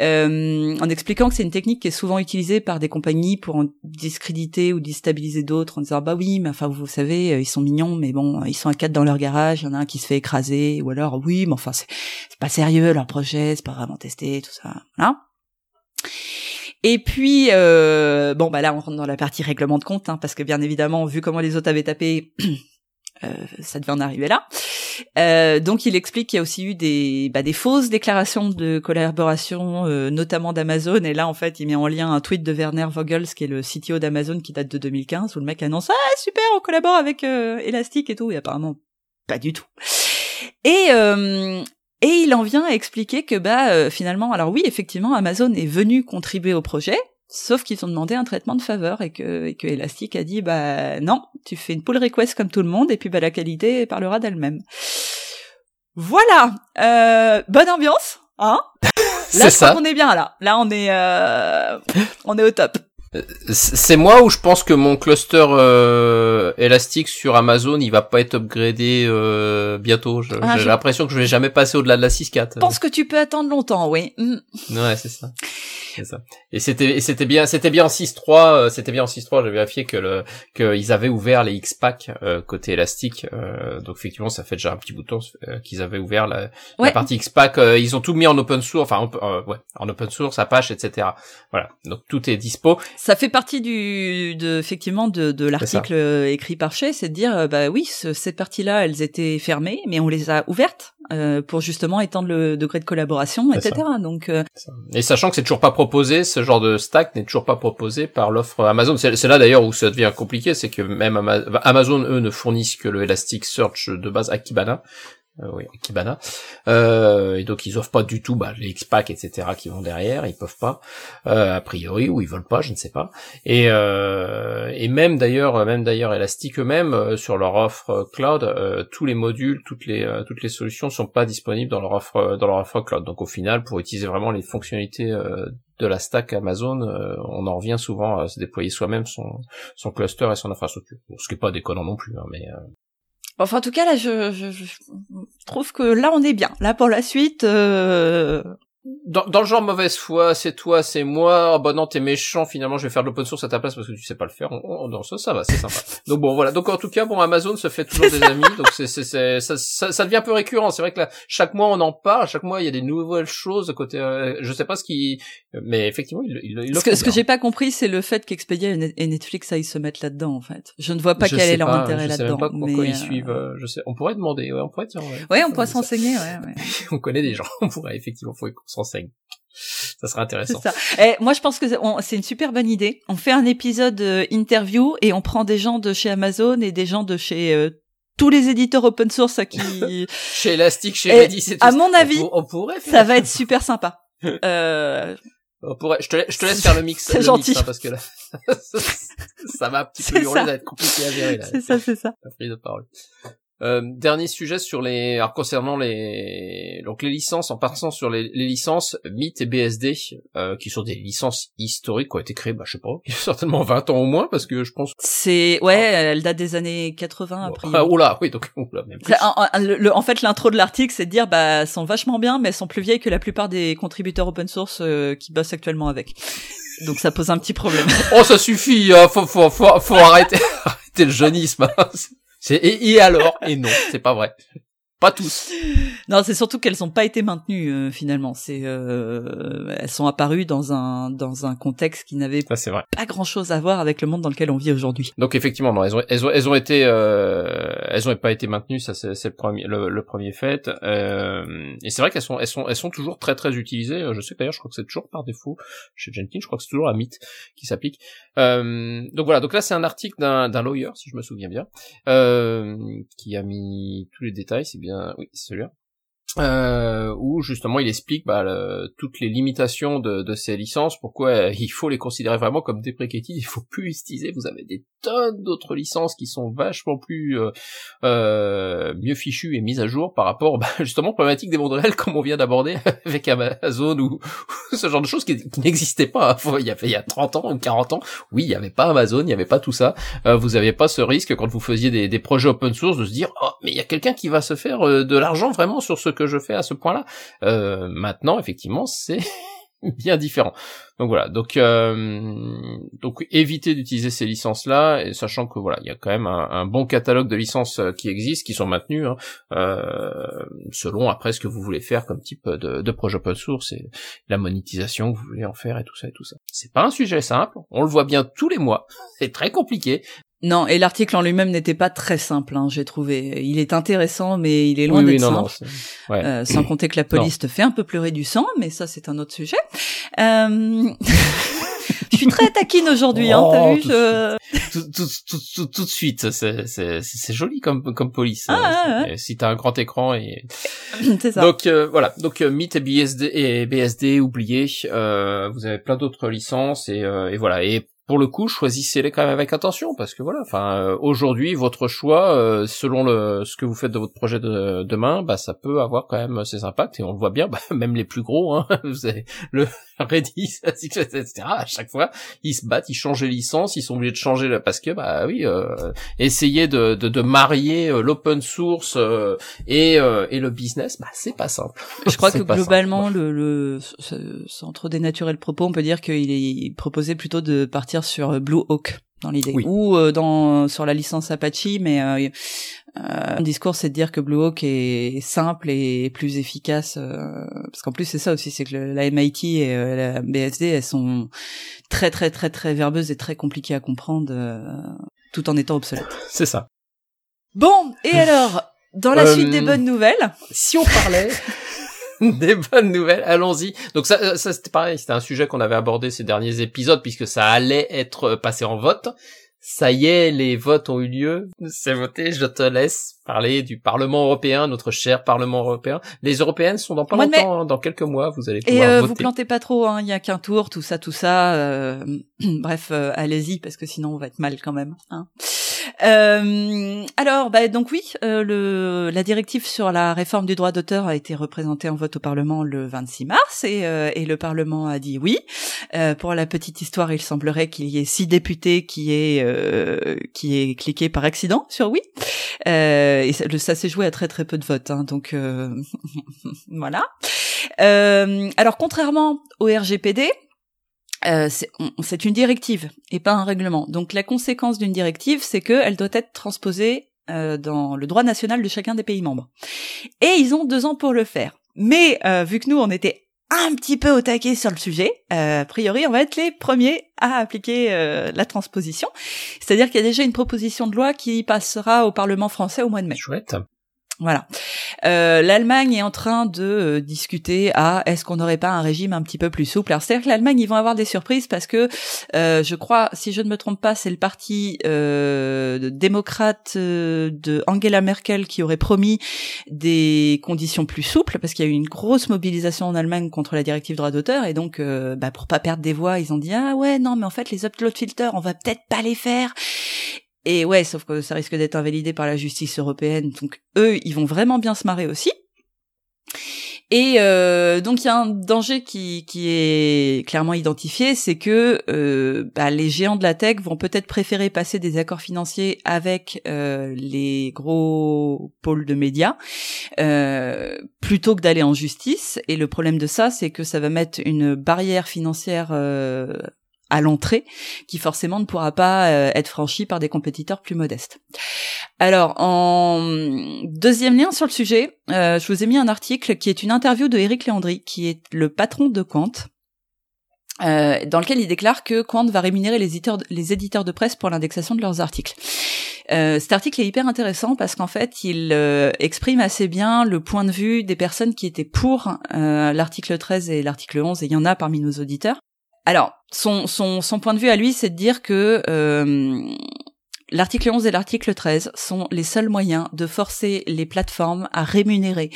Euh, en expliquant que c'est une technique qui est souvent utilisée par des compagnies pour en discréditer ou déstabiliser d'autres en disant bah oui mais enfin vous savez euh, ils sont mignons mais bon ils sont à quatre dans leur garage il y en a un qui se fait écraser ou alors oui mais enfin c'est c'est pas sérieux leur projet c'est pas vraiment testé tout ça voilà et puis euh, bon bah là on rentre dans la partie règlement de compte hein, parce que bien évidemment vu comment les autres avaient tapé euh, ça devait en arriver là. Euh, donc il explique qu'il y a aussi eu des bah, des fausses déclarations de collaboration euh, notamment d'Amazon. Et là en fait il met en lien un tweet de Werner Vogels qui est le CTO d'Amazon qui date de 2015 où le mec annonce ah super on collabore avec euh, Elastic et tout. Et apparemment pas du tout. Et euh, et il en vient à expliquer que bah euh, finalement, alors oui, effectivement, Amazon est venu contribuer au projet, sauf qu'ils ont demandé un traitement de faveur et que, et que Elastic a dit bah non, tu fais une pull request comme tout le monde et puis bah la qualité parlera d'elle-même. Voilà, euh, bonne ambiance, hein? Là, C'est je crois ça. qu'on est bien là. Là, on est, euh, on est au top. C'est moi où je pense que mon cluster euh, élastique sur Amazon, il va pas être upgradé euh, bientôt. Ah, J'ai l'impression que je vais jamais passer au-delà de la 6.4. Je pense que tu peux attendre longtemps, oui. Mm. Ouais, c'est ça. C'est ça. Et c'était et c'était bien c'était bien en 6.3, euh, c'était bien en 6.3, j'ai vérifié que le qu'ils avaient ouvert les X-Pack euh, côté élastique. euh, donc effectivement, ça fait déjà un petit bout de temps euh, qu'ils avaient ouvert la, Ouais. la partie X-Pack, euh, ils ont tout mis en open source, enfin en- euh, ouais, en open source, Apache, etc. Voilà. Donc tout est dispo. Ça fait partie du, de, effectivement, de, de l'article écrit par Chez, c'est de dire, bah oui, ce- ces parties-là, elles étaient fermées, mais on les a ouvertes euh, pour justement étendre le degré de collaboration, etc. Donc, euh, Et sachant que c'est toujours pas proposé, ce genre de stack n'est toujours pas proposé par l'offre Amazon. C'est c'est là d'ailleurs où ça devient compliqué, c'est que même Ama- Amazon, eux, ne fournissent que le Elasticsearch de base à Kibana. Euh, oui, Kibana. Euh, et donc ils offrent pas du tout bah, les X-Pack, etc. qui vont derrière, ils peuvent pas, euh, a priori, ou ils veulent pas, je ne sais pas. Et, euh, et même d'ailleurs, même d'ailleurs Elastic eux-mêmes, euh, sur leur offre euh, cloud, tous les modules, toutes les toutes les solutions sont pas disponibles dans leur offre dans leur offre cloud. Donc au final, pour utiliser vraiment les fonctionnalités de la stack Amazon, on en revient souvent à se déployer soi-même son son cluster et son infrastructure. Ce qui est pas déconnant non plus, hein, mais enfin, en tout cas, là, je, je, je trouve que là, on est bien. Là, pour la suite, euh, dans, dans le genre mauvaise foi, c'est toi, c'est moi, oh, bah non, t'es méchant, finalement, je vais faire de l'open source à ta place parce que tu sais pas le faire. On, on- non, ça, ça va, c'est sympa. Donc bon, voilà. Donc en tout cas, bon, Amazon se fait toujours des amis, donc c'est, c'est, c'est, ça, ça, ça devient un peu récurrent. C'est vrai que là, chaque mois, on en parle, chaque mois, il y a des nouvelles choses côté, euh, je sais pas ce qui, mais effectivement, il, il, il le ce que, ce que j'ai pas compris, c'est le fait qu'Expedia et Net- et Netflix aillent se mettre là-dedans, en fait. Je ne vois pas Je quel est leur pas, intérêt je sais là-dedans. même pas pourquoi mais, ils euh, suivent. euh, je sais, on pourrait demander, ouais, on pourrait dire. Ouais, Ouais, on pourrait s'enseigner, ouais, ouais. on connaît des gens, on pourrait effectivement, faut s'enseigne. Ça C'est intéressant. ça. Et moi, je pense que c'est une super bonne idée. On fait un épisode euh, interview et on prend des gens de chez Amazon et des gens de chez euh, tous les éditeurs open source qui Chez Elastic, chez Et Redis, c'est tout. à mon On avis, on pourrait faire ça va être super sympa. Euh, On pourrait, je te, la- je te laisse faire le mix, C'est gentil. mix, hein, parce que là, ça va un petit peu hurler, ça. va être compliqué à gérer, c'est ça, c'est ça. La prise de parole. Euh, dernier sujet sur les, alors concernant les, donc les licences, en passant sur les, les licences Myth et BSD, euh, qui sont des licences historiques qui ont été créées, bah, je sais pas, il y a certainement 20 ans au moins, parce que je pense C'est ouais, elle date des années 80 après. Ah, oula, oui, donc, oula, même plus. En, en- le- le- en fait, l'intro de l'article, c'est de dire, bah, elles sont vachement bien, mais elles sont plus vieilles que la plupart des contributeurs open source euh, qui bossent actuellement avec. Donc, ça pose un petit problème. Oh, ça suffit, hein, faut, faut, faut, faut arrêter, arrêter le jeunisme. hein. C'est, et, et alors? Et non, c'est pas vrai. Pas tous. Non, c'est surtout qu'elles n'ont pas été maintenues euh, finalement. C'est, euh, elles sont apparues dans un dans un contexte qui n'avait pas grand chose à voir avec le monde dans lequel on vit aujourd'hui. Donc effectivement, non, elles ont, elles ont, elles ont été, euh, elles ont pas été maintenues, ça c'est le premier, le, le premier fait. Euh, et c'est vrai qu'elles sont, elles sont, elles sont toujours très très utilisées. Je sais d'ailleurs, je crois que c'est toujours par défaut chez Jenkins. Je crois que c'est toujours la mythe qui s'applique. Euh, donc voilà. Donc là, c'est un article d'un d'un lawyer, si je me souviens bien, euh, qui a mis tous les détails. C'est bien, oui, celui-là. Euh, où justement il explique bah, toutes les limitations de, de ces licences, pourquoi euh, il faut les considérer vraiment comme déprécated, il faut plus utiliser, vous avez des tonnes d'autres licences qui sont vachement plus euh, euh, mieux fichues et mises à jour par rapport bah, justement aux problématiques des mondes comme on vient d'aborder avec Amazon ou, ce genre de choses qui, n'existaient pas il y avait il y a 30 ans ou 40 ans, oui il n'y avait pas Amazon, il n'y avait pas tout ça, vous n'aviez pas ce risque quand vous faisiez des, des projets open source de se dire oh mais il y a quelqu'un qui va se faire de l'argent vraiment sur ce que je fais à ce point-là. Euh, maintenant effectivement c'est bien différent. Donc voilà, donc euh, donc évitez d'utiliser ces licences là, et sachant que voilà, il y a quand même un, bon catalogue de licences euh, qui existent, qui sont maintenues, hein, euh, selon après ce que vous voulez faire comme type de projet open source et la monétisation que vous voulez en faire et tout ça et tout ça. C'est pas un sujet simple, on le voit bien tous les mois, c'est très compliqué. Non, et l'article en lui-même n'était pas très simple, hein, j'ai trouvé. Il est intéressant, mais il est loin oui, oui, d'être non, simple. non, ouais. Euh, sans compter que la police te fait un peu pleurer du sang, mais ça c'est un autre sujet. Euh... je suis très taquine aujourd'hui, hein, t'as Oh, vu tout je... tout, tout, tout, de suite, c'est c'est c'est joli comme comme police. Ah, euh, c'est- Si t'as un grand écran et c'est ça. Donc euh, voilà, donc euh, Meet et BSD et BSD oubliez, euh, vous avez plein d'autres licences et, euh, et voilà et pour le coup, choisissez-les quand même avec attention parce que voilà, enfin euh, aujourd'hui votre choix euh, selon le ce que vous faites de votre projet de demain, bah ça peut avoir quand même ses impacts et on le voit bien, bah, même les plus gros, hein, vous avez le Redis, etc. À chaque fois, ils se battent, ils changent les licences, ils sont obligés de changer le- parce que bah oui, euh, essayer de, de, de marier euh, l'open source euh, et, euh, et le business, bah c'est pas simple. Je crois que globalement, simple. le, le, ce- sans trop dénaturer le propos, on peut dire qu'il est proposé plutôt de partir sur euh, Blue Hawk dans l'idée, Oui. ou euh, dans sur la licence Apache, mais euh, euh, le discours c'est de dire que Blue Hawk est simple et plus efficace, parce qu'en plus c'est ça aussi, c'est que le- la MIT et la BSD elles sont très très très très verbeuses et très compliquées à comprendre, tout en étant obsolètes. C'est ça. Bon, et alors, dans la suite des bonnes nouvelles, Si on parlait des bonnes nouvelles, allons-y. Donc ça, euh, ça c'était pareil, c'était un sujet qu'on avait abordé ces derniers épisodes puisque ça allait être euh, passé en vote. Ça y est, les votes ont eu lieu. C'est voté. Je te laisse parler du Parlement européen, notre cher Parlement européen. Les européennes sont dans pas longtemps, hein, dans quelques mois, vous allez Et pouvoir euh, voter. vous plantez pas trop, hein, il y a qu'un tour, tout ça, tout ça. euh, bref, euh, allez-y parce que sinon on va être mal quand même. Hein. Euh, alors, bah, donc oui, euh, la directive sur la réforme du droit d'auteur a été représentée en vote au Parlement le 26 mars et, euh, le Parlement a dit oui. Euh, pour la petite histoire, il semblerait qu'il y ait six députés qui aient qui aient cliqué par accident sur oui. Et ça, s'est joué à très très peu de votes, hein, donc voilà. Alors contrairement au RGPD, euh, c'est une directive et pas un règlement. Donc la conséquence d'une directive, c'est qu'elle doit être transposée euh, dans le droit national de chacun des pays membres. Et ils ont deux ans pour le faire. Mais euh, vu que nous, on était un petit peu au taquet sur le sujet, euh, a priori, on va être les premiers à appliquer euh, la transposition. C'est-à-dire qu'il y a déjà une proposition de loi qui passera au Parlement français au mois de mai. Chouette. Voilà. Euh, L'Allemagne est en train de euh, discuter à est-ce qu'on n'aurait pas un régime un petit peu plus souple? Alors c'est-à-dire que l'Allemagne ils vont avoir des surprises parce que euh, je crois, si je ne me trompe pas, c'est le parti démocrate de Angela Merkel qui aurait promis des conditions plus souples parce qu'il y a eu une grosse mobilisation en Allemagne contre la directive droit d'auteur et donc bah, pour pas perdre des voix ils ont dit ah ouais non mais en fait les upload filters on va peut-être pas les faire et ouais, sauf que ça risque d'être invalidé par la justice européenne. Donc eux, ils vont vraiment bien se marrer aussi. Et euh, donc il y a un danger qui, qui est clairement identifié, c'est que euh, bah, les géants de la tech vont peut-être préférer passer des accords financiers avec euh, les gros pôles de médias euh, plutôt que d'aller en justice. Et le problème de ça, c'est que ça va mettre une barrière financière euh, à l'entrée, qui forcément ne pourra pas être franchi par des compétiteurs plus modestes. Alors, en deuxième lien sur le sujet, je vous ai mis un article qui est une interview de Eric Léandry, qui est le patron de Quant, euh, dans lequel il déclare que Quant va rémunérer les éditeurs, de presse pour l'indexation de leurs articles. Euh, cet article est hyper intéressant parce qu'en fait, il euh, exprime assez bien le point de vue des personnes qui étaient pour euh, l'article 13 et l'article 11, et il y en a parmi nos auditeurs. Alors, son, son, point de vue à lui, c'est de dire que L'article 11 et l'article 13 sont les seuls moyens de forcer les plateformes à rémunérer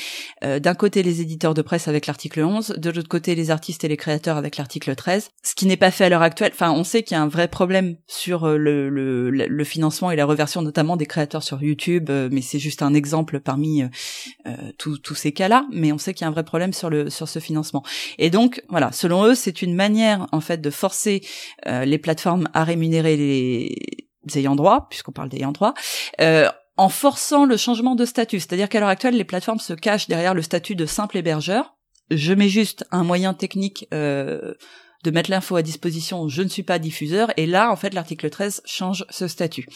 euh, d'un côté les éditeurs de presse avec l'article 11, de l'autre côté les artistes et les créateurs avec l'article 13, ce qui n'est pas fait à l'heure actuelle. Enfin, on sait qu'il y a un vrai problème sur euh, le, financement et la reversion notamment des créateurs sur YouTube, euh, mais c'est juste un exemple parmi tous ces cas-là, mais on sait qu'il y a un vrai problème sur, sur ce financement. Et donc, voilà, selon eux, c'est une manière en fait de forcer les plateformes à rémunérer les ayants droit, puisqu'on parle d'ayants droit, euh, en forçant le changement de statut. C'est-à-dire qu'à l'heure actuelle, les plateformes se cachent derrière le statut de simple hébergeur. Je mets juste un moyen technique euh, de mettre l'info à disposition, je ne suis pas diffuseur, et là, en fait, l'article 13 change ce statut.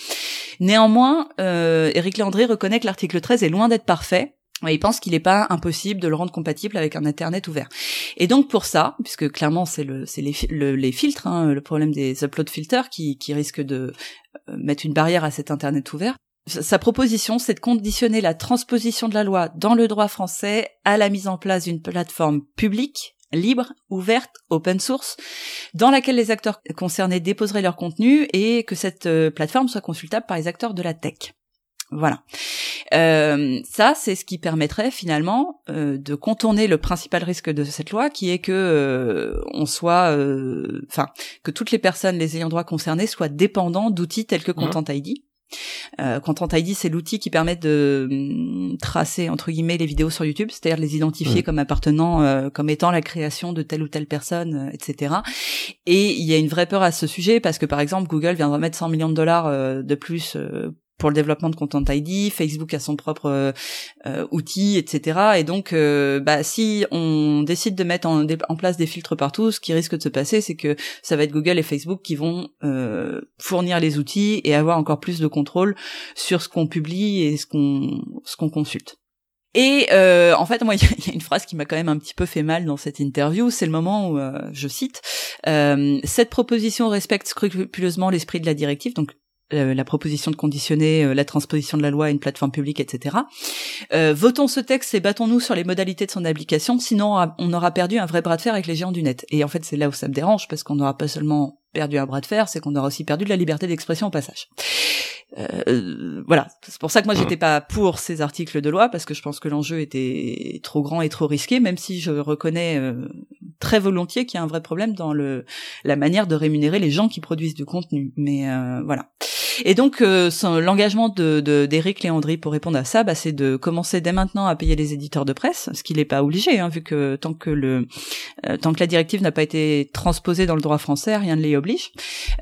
Néanmoins, euh, Eric Landry reconnaît que l'article 13 est loin d'être parfait, il pense qu'il n'est pas impossible de le rendre compatible avec un Internet ouvert. Et donc pour ça, puisque clairement c'est le les, filtres, hein, le problème des upload filters qui, qui risquent de euh, mettre une barrière à cet Internet ouvert. Sa proposition, c'est de conditionner la transposition de la loi dans le droit français à la mise en place d'une plateforme publique, libre, ouverte, open source, dans laquelle les acteurs concernés déposeraient leur contenu et que cette euh, plateforme soit consultable par les acteurs de la tech. Voilà. Euh, ça, c'est ce qui permettrait finalement euh, de contourner le principal risque de cette loi, qui est que euh, on soit, euh, enfin, que toutes les personnes, les ayants droit concernés, soient dépendants d'outils tels que Content ID. Content ID, c'est l'outil qui permet de hum, tracer entre guillemets les vidéos sur YouTube, c'est-à-dire les identifier comme appartenant, comme étant la création de telle ou telle personne, etc. Et il y a une vraie peur à ce sujet parce que par exemple Google vient de remettre 100 millions de dollars de plus pour le développement de Content ID, Facebook a son propre euh, euh, outil, etc. Et donc, euh, bah, si on décide de mettre en, place des filtres partout, ce qui risque de se passer, c'est que ça va être Google et Facebook qui vont fournir les outils et avoir encore plus de contrôle sur ce qu'on publie et ce qu'on consulte. Et en fait, moi, il y, a une phrase qui m'a quand même un petit peu fait mal dans cette interview. C'est le moment où je cite cette proposition respecte scrupuleusement l'esprit de la directive. Donc, la proposition de conditionner euh, la transposition de la loi à une plateforme publique, etc. Euh, votons ce texte et battons-nous sur les modalités de son application, sinon on aura perdu un vrai bras de fer avec les géants du net. Et en fait, c'est là où ça me dérange, parce qu'on n'aura pas seulement perdu un bras de fer, c'est qu'on aura aussi perdu de la liberté d'expression au passage. Euh, voilà, c'est pour ça que moi j'étais pas pour ces articles de loi parce que je pense que l'enjeu était trop grand et trop risqué, même si je reconnais très volontiers qu'il y a un vrai problème dans le la manière de rémunérer les gens qui produisent du contenu. Mais voilà. Et donc, euh, l'engagement de d'Éric Léandry pour répondre à ça, bah, c'est de commencer dès maintenant à payer les éditeurs de presse, ce qui n'est pas obligé, hein, vu que tant que le euh, tant que la directive n'a pas été transposée dans le droit français, rien ne l'y oblige.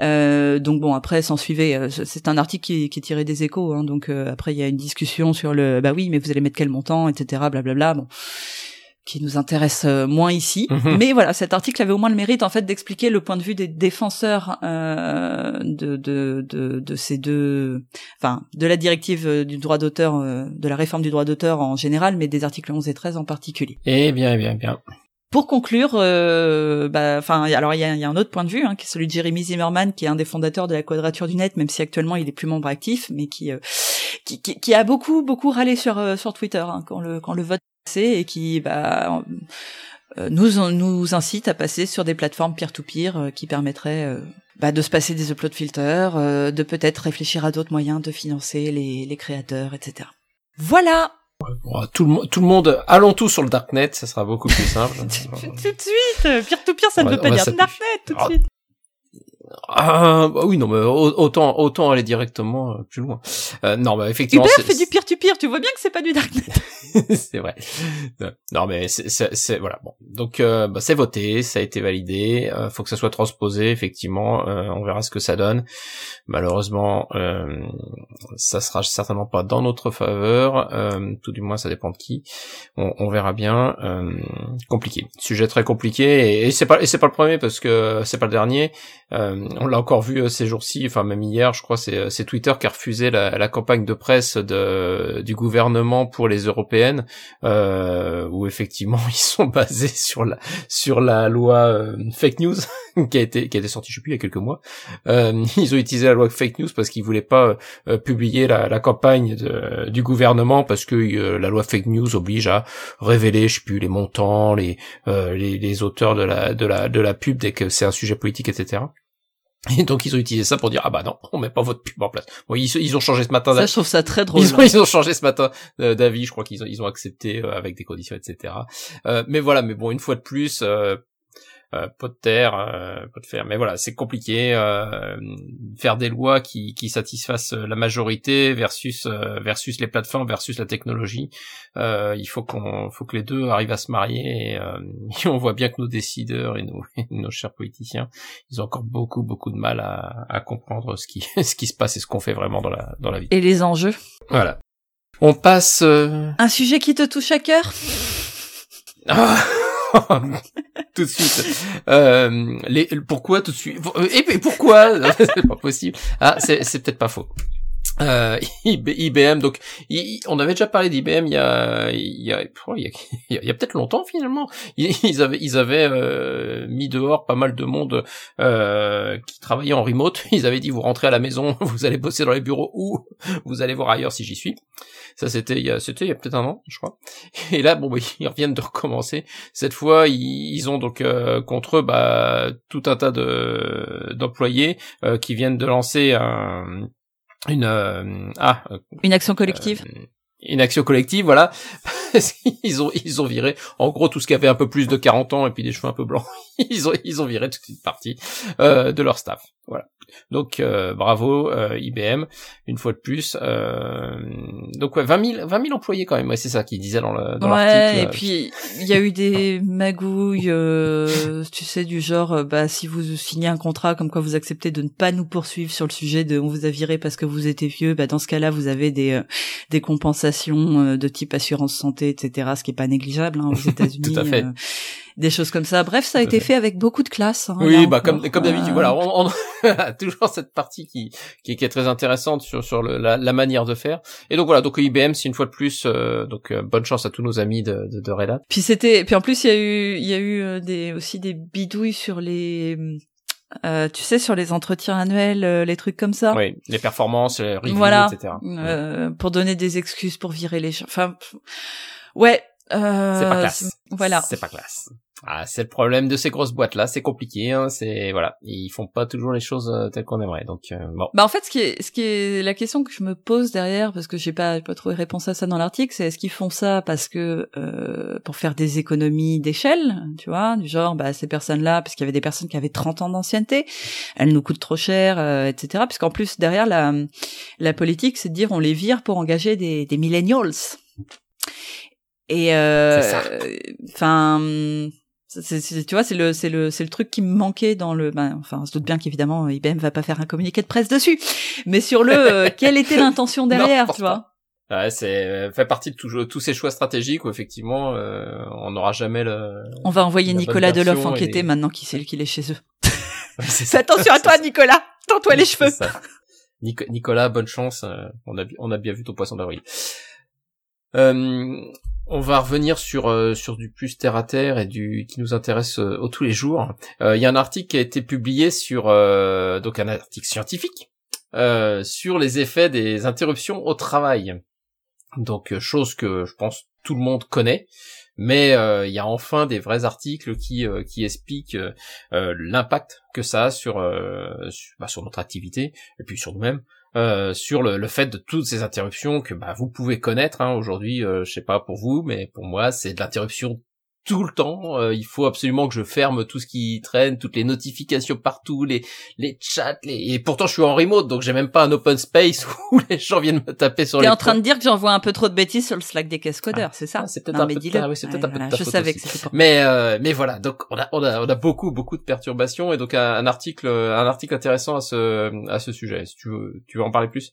Euh, donc bon, après, s'en suivait, euh, c'est un article qui, qui est tiré des échos, hein, donc après il y a une discussion sur le, bah oui, mais vous allez mettre quel montant, etc. Blablabla. Bon qui nous intéresse euh, moins ici. Mhm. Mais voilà, cet article avait au moins le mérite en fait d'expliquer le point de vue des défenseurs euh, de, de, de, de, ces deux, enfin, de la directive euh, du droit d'auteur, euh, de la réforme du droit d'auteur en général, mais des articles 11 et 13 en particulier. Eh bien, eh bien, eh bien. Pour conclure, euh, bah, enfin, alors il y a, y a, un autre point de vue, hein, qui est celui de Jeremy Zimmerman, qui est un des fondateurs de la Quadrature du Net, même si actuellement il est plus membre actif, mais qui, qui, qui, qui, a beaucoup, beaucoup râlé sur sur Twitter hein, quand le quand le vote et qui bah, euh, nous nous incite à passer sur des plateformes peer-to-peer euh, qui permettraient euh, bah, de se passer des upload filters, de peut-être réfléchir à d'autres moyens de financer les, les créateurs, etc. Voilà. tout, le, tout le monde, allons tous sur le darknet, ça sera beaucoup plus simple. tout de suite, peer-to-peer, ça ne veut pas dire darknet tout de suite Ah bah oui non mais autant autant aller directement euh, plus loin. Euh, non mais effectivement. Uber fait du pire tu pire. Tu vois bien que c'est pas du darknet. c'est vrai. Non mais c'est voilà bon donc euh, bah, c'est voté, ça a été validé. Euh, faut que ça soit transposé effectivement. on verra ce que ça donne. Malheureusement ça sera certainement pas dans notre faveur. tout du moins ça dépend de qui. On, on verra bien. compliqué. Sujet très compliqué et, et c'est pas et c'est pas le premier parce que c'est pas le dernier. Euh, on l'a encore vu euh, ces jours-ci, enfin même hier, je crois, c'est, euh, Twitter qui a refusé la, campagne de presse du gouvernement pour les européennes, euh, où effectivement ils sont basés sur la loi fake news qui a été sortie, je sais plus, il y a quelques mois. Ils ont utilisé la loi fake news parce qu'ils voulaient pas publier la, campagne du gouvernement parce que la loi fake news oblige à révéler, je sais plus, les montants, les auteurs de la pub dès que c'est un sujet politique, etc. Et donc ils ont utilisé ça pour dire ah bah non on met pas votre pub en place. Bon ils, ils ont changé ce matin. Ça je trouve ça très drôle. Ils ont, ils ont changé ce matin euh, d'avis. Je crois qu'ils ont ils ont accepté euh, avec des conditions etc. Euh, mais voilà mais bon une fois de plus euh, euh, pot de terre, euh, pot de fer. Mais voilà, c'est compliqué. Euh, faire des lois qui, qui satisfassent la majorité versus versus les plateformes versus la technologie. il faut qu'on faut que les deux arrivent à se marier. Et, on voit bien que nos décideurs et nos, nos chers politiciens, ils ont encore beaucoup beaucoup de mal à, à comprendre ce qui ce qui se passe et ce qu'on fait vraiment dans la dans la vie. Et les enjeux. Voilà. On passe. Un sujet qui te touche à cœur? Tout de suite. Euh, les, pourquoi tout de suite? Et pourquoi? C'est pas possible. Ah, c'est peut-être pas faux. Euh, IBM, donc on avait déjà parlé d'IBM il y a, il y a, il y a, peut-être longtemps finalement. Ils, avaient, ils avaient euh, mis dehors pas mal de monde euh, qui travaillait en remote. Ils avaient dit vous rentrez à la maison, vous allez bosser dans les bureaux ou vous allez voir ailleurs si j'y suis. Ça c'était il y a, c'était il y a peut-être un an, je crois. Et là bon ils reviennent de recommencer. Cette fois ils, ont donc euh, contre eux bah tout un tas de d'employés euh, qui viennent de lancer un une euh, ah une action collective une action collective, voilà. ils ont ils ont viré en gros tout ce qui avait un peu plus de 40 ans et puis des cheveux un peu blancs. ils ont ils ont viré toute une partie euh, de leur staff. Voilà. Donc euh, bravo euh, IBM une fois de plus. Euh, donc ouais 20 000 20 000 employés quand même. Ouais, c'est ça qu'ils disaient dans le dans ouais, Et puis il y a eu des magouilles, tu sais du genre bah si vous signez un contrat comme quoi vous acceptez de ne pas nous poursuivre sur le sujet de on vous a viré parce que vous étiez vieux, bah dans ce cas-là vous avez des des compensations de type assurance santé etc. Ce qui est pas négligeable hein, aux États-Unis. Tout à fait des choses comme ça. Bref, ça a été fait. avec beaucoup de classe. Hein, oui, bah comme comme d'habitude. Voilà, on, on toujours cette partie qui, qui, qui est très intéressante sur sur le, la, la, manière de faire. Et donc voilà, donc IBM, c'est une fois de plus. Euh, donc euh, bonne chance à tous nos amis de, de, de Red Hat. Puis c'était, puis en plus il y a eu il y a eu euh, des aussi des bidouilles sur les euh, tu sais, sur les entretiens annuels, les trucs comme ça. Oui, les performances, les reviews, voilà, etc. Euh, pour donner des excuses pour virer les gens. Enfin, ouais. Euh, c'est pas classe. Voilà. C'est pas classe. Ah, c'est le problème de ces grosses boîtes là, c'est compliqué, hein, c'est voilà, ils font pas toujours les choses euh, telles qu'on aimerait. Donc euh, bon. Bah en fait, ce qui est ce qui est la question que je me pose derrière, parce que j'ai pas pas trouvé réponse à ça dans l'article, c'est est-ce qu'ils font ça parce que euh, pour faire des économies d'échelle, tu vois, du genre bah ces personnes-là, parce qu'il y avait des personnes qui avaient 30 ans d'ancienneté, elles nous coûtent trop cher, etc. Puisqu'en plus derrière la la politique, c'est de dire on les vire pour engager des des millennials. Et enfin c'est, tu vois, c'est le, c'est le, c'est le truc qui me manquait dans le. Ben, enfin, on se doute bien qu'évidemment IBM va pas faire un communiqué de presse dessus, mais sur le, euh, quelle était l'intention derrière, tu vois? Ouais, c'est euh, fait partie de tous ces choix stratégiques où effectivement euh, on n'aura jamais le. On va envoyer Nicolas Deloff enquêter maintenant qu'il sait qu'il est chez eux. Fais attention à toi, Nicolas. Tends-toi les cheveux. Nicolas, bonne chance. on a on a bien vu ton poisson d'avril. Euh, on va revenir sur euh, sur du plus terre à terre et du qui nous intéresse euh, au tous les jours. Il y a un article qui a été publié sur donc un article scientifique sur les effets des interruptions au travail. Donc chose que je pense tout le monde connaît, mais il y a enfin des vrais articles qui qui expliquent l'impact que ça a sur sur, bah, sur notre activité et puis sur nous-mêmes. Euh, sur le, fait de toutes ces interruptions que bah, vous pouvez connaître hein, aujourd'hui. Euh, je sais pas pour vous, mais pour moi, c'est de l'interruption tout le temps. Euh, il faut absolument que je ferme tout ce qui traîne, toutes les notifications partout, les les chats. Les... Et pourtant, je suis en remote, donc j'ai même pas un open space où les gens viennent me taper sur T'es en train de dire que j'envoie un peu trop de bêtises sur le Slack des caisse codeurs, Ah. c'est ça Ah, c'est peut-être un mais peu de ta- oui, c'est peut-être un peu de ta Je faute savais aussi. que c'était. Mais euh, mais voilà, donc on a on a on a beaucoup beaucoup de perturbations et donc un, un article un article intéressant à ce à ce sujet. Si tu veux tu veux en parler plus?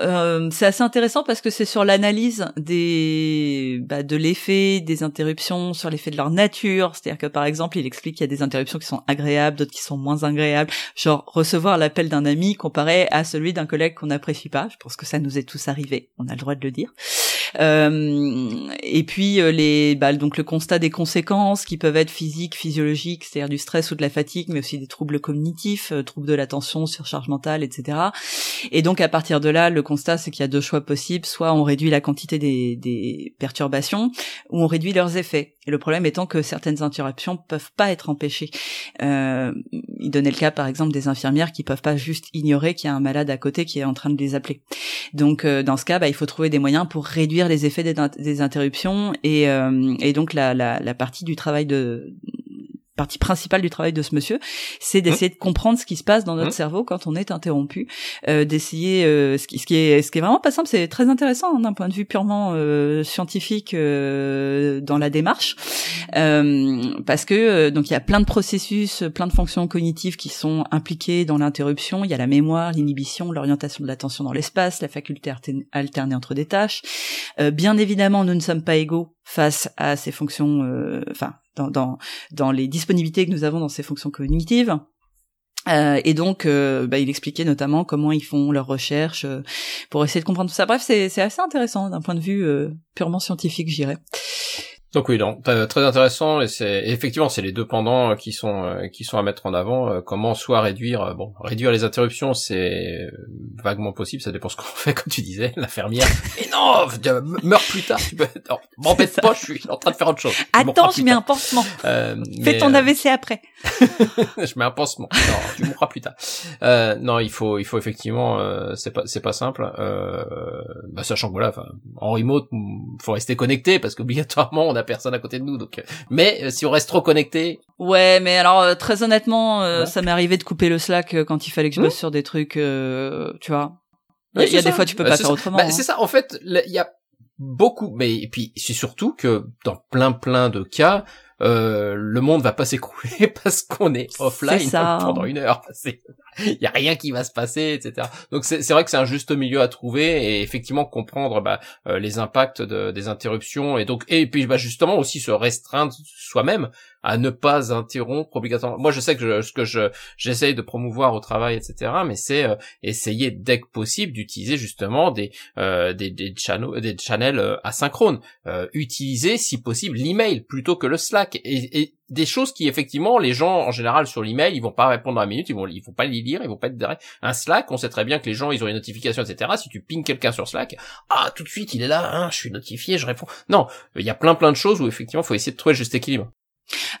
Euh, c'est assez intéressant parce que c'est sur l'analyse des bah, de l'effet des interruptions sur l'effet de leur nature. C'est-à-dire que par exemple, il explique qu'il y a des interruptions qui sont agréables, d'autres qui sont moins agréables. Genre recevoir l'appel d'un ami comparé à celui d'un collègue qu'on n'apprécie pas. Je pense que ça nous est tous arrivé. On a le droit de le dire. Euh, et puis euh, les bah, donc le constat des conséquences qui peuvent être physiques, physiologiques, c'est-à-dire du stress ou de la fatigue, mais aussi des troubles cognitifs, euh, troubles de l'attention, surcharge mentale, etc. Et donc à partir de là, le constat c'est qu'il y a deux choix possibles soit on réduit la quantité des, des perturbations, ou on réduit leurs effets. Et le problème étant que certaines interruptions peuvent pas être empêchées. Euh, il donnait le cas par exemple des infirmières qui peuvent pas juste ignorer qu'il y a un malade à côté qui est en train de les appeler. Donc euh, dans ce cas, bah, il faut trouver des moyens pour réduire les effets des, interruptions et, euh, donc la partie du travail de partie principale du travail de ce monsieur, c'est d'essayer de comprendre ce qui se passe dans notre Mmh. cerveau quand on est interrompu, euh, d'essayer euh, ce, qui, ce qui est ce qui est vraiment pas simple, c'est très intéressant hein, d'un point de vue purement euh, scientifique euh, dans la démarche, euh, parce que euh, donc il y a plein de processus, plein de fonctions cognitives qui sont impliquées dans l'interruption. Il y a la mémoire, l'inhibition, l'orientation de l'attention dans l'espace, la faculté alternée entre des tâches. Euh, bien évidemment, nous ne sommes pas égaux face à ces fonctions, euh, enfin dans, dans dans les disponibilités que nous avons dans ces fonctions cognitives. Euh, et donc, euh, bah, il expliquait notamment comment ils font leurs recherches euh, pour essayer de comprendre tout ça. Bref, c'est assez intéressant d'un point de vue euh, purement scientifique, je dirais. Donc oui, non, t- très intéressant et c'est effectivement c'est les deux pendants euh, qui sont euh, qui sont à mettre en avant. euh, comment soit réduire bon réduire les interruptions c'est vaguement possible, ça dépend ce qu'on fait comme tu disais l'infirmière. Mais non, meurs plus tard, tu peux. M'embête pas, je suis en train de faire autre chose. Attends, je mets tard. un pansement. Euh, Fais mais, ton AVC après. je mets un pansement. Non, tu mourras plus tard. Euh, non, il faut, il faut effectivement, euh, c'est pas, c'est pas simple. Euh, bah, sachant que voilà, enfin, en remote, faut rester connecté parce qu'obligatoirement, on a personne à côté de nous. Donc, euh, mais euh, si on reste trop connecté, Ouais, mais alors euh, très honnêtement, euh, Ouais. ça m'est arrivé de couper le Slack quand il fallait que je Mmh. bosse sur des trucs, euh, tu vois. Il y a- y des fois tu peux pas faire ça. autrement. Bah, hein. C'est ça. En fait, il y a beaucoup, mais et puis c'est surtout que dans plein plein de cas. Euh, le monde va pas s'écrouler parce qu'on est offline ça. pendant une heure. Il y a rien qui va se passer, etc. Donc c'est c'est vrai que c'est un juste milieu à trouver et effectivement comprendre bah, euh, les impacts de- des interruptions et donc et puis bah, justement aussi se restreindre soi-même à ne pas interrompre obligatoirement. Moi je sais que je, ce que je j'essaye de promouvoir au travail, etc. Mais c'est euh, essayer dès que possible d'utiliser justement des euh, des des channels des channels euh, asynchrones. Euh, utiliser si possible l'email plutôt que le Slack et, et des choses qui effectivement les gens en général sur l'email ils vont pas répondre à la minute ils vont ils vont pas les lire ils vont pas être derrière un Slack on sait très bien que les gens ils ont une notification etc si tu pings quelqu'un sur Slack ah tout de suite il est là hein, je suis notifié je réponds non il y a plein plein de choses où effectivement faut essayer de trouver le juste équilibre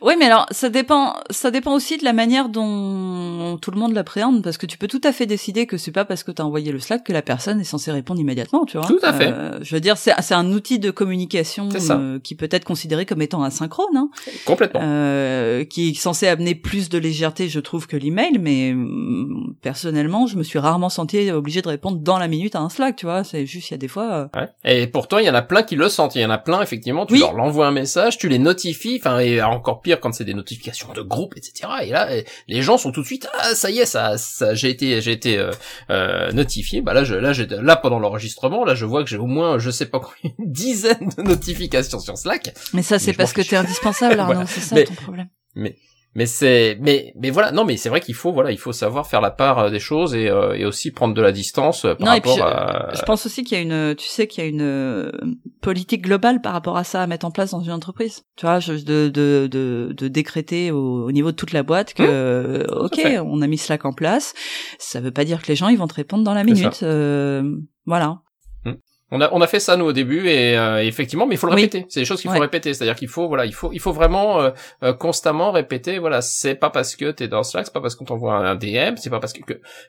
Oui, mais alors ça dépend, ça dépend aussi de la manière dont tout le monde l'appréhende, parce que tu peux tout à fait décider que c'est pas parce que t'as envoyé le Slack que la personne est censée répondre immédiatement, tu vois. Tout à fait. Euh, je veux dire, c'est un outil de communication euh, qui peut être considéré comme étant asynchrone, hein, complètement euh, qui est censé amener plus de légèreté, je trouve, que l'email. Mais hum, personnellement, je me suis rarement senti obligée de répondre dans la minute à un Slack, tu vois. C'est juste, il y a des fois. euh, Ouais. Et pourtant, il y en a plein qui le sentent. Il y en a plein, effectivement. Tu Oui. leur envoies un message, tu les notifies. Enfin, et encore pire quand c'est des notifications de groupe, etc. Et là, eh, les gens sont tout de suite, ah, ça y est, ça, ça j'ai été, j'ai été euh, euh, notifié. Bah là, je, là, j'ai, là, pendant l'enregistrement, là, je vois que j'ai au moins, je sais pas combien, une dizaine de notifications sur Slack. Mais ça, c'est parce m'en que fiche. t'es indispensable, Arnaud. Voilà. C'est ça Mais- ton problème. Mais c'est, mais, mais voilà, non, mais c'est vrai qu'il faut, voilà, il faut savoir faire la part euh, des choses et, euh, et aussi prendre de la distance euh, par Non, et puis rapport je, à. je pense aussi qu'il y a une, tu sais qu'il y a une euh, politique globale par rapport à ça à mettre en place dans une entreprise. Tu vois, de, de, de, de décréter au, au niveau de toute la boîte que, euh, ok, Mmh. fait. on a mis Slack en place. Ça veut pas dire que les gens ils vont te répondre dans la minute. Euh, voilà. On a, on a fait ça nous au début et euh, effectivement, mais il faut le répéter. C'est des choses qu'il faut répéter, c'est-à-dire qu'il faut, voilà, il faut, il faut vraiment euh, euh, constamment répéter. Voilà, c'est pas parce que t'es dans Slack, c'est pas parce qu'on t'envoie un DM, c'est pas parce que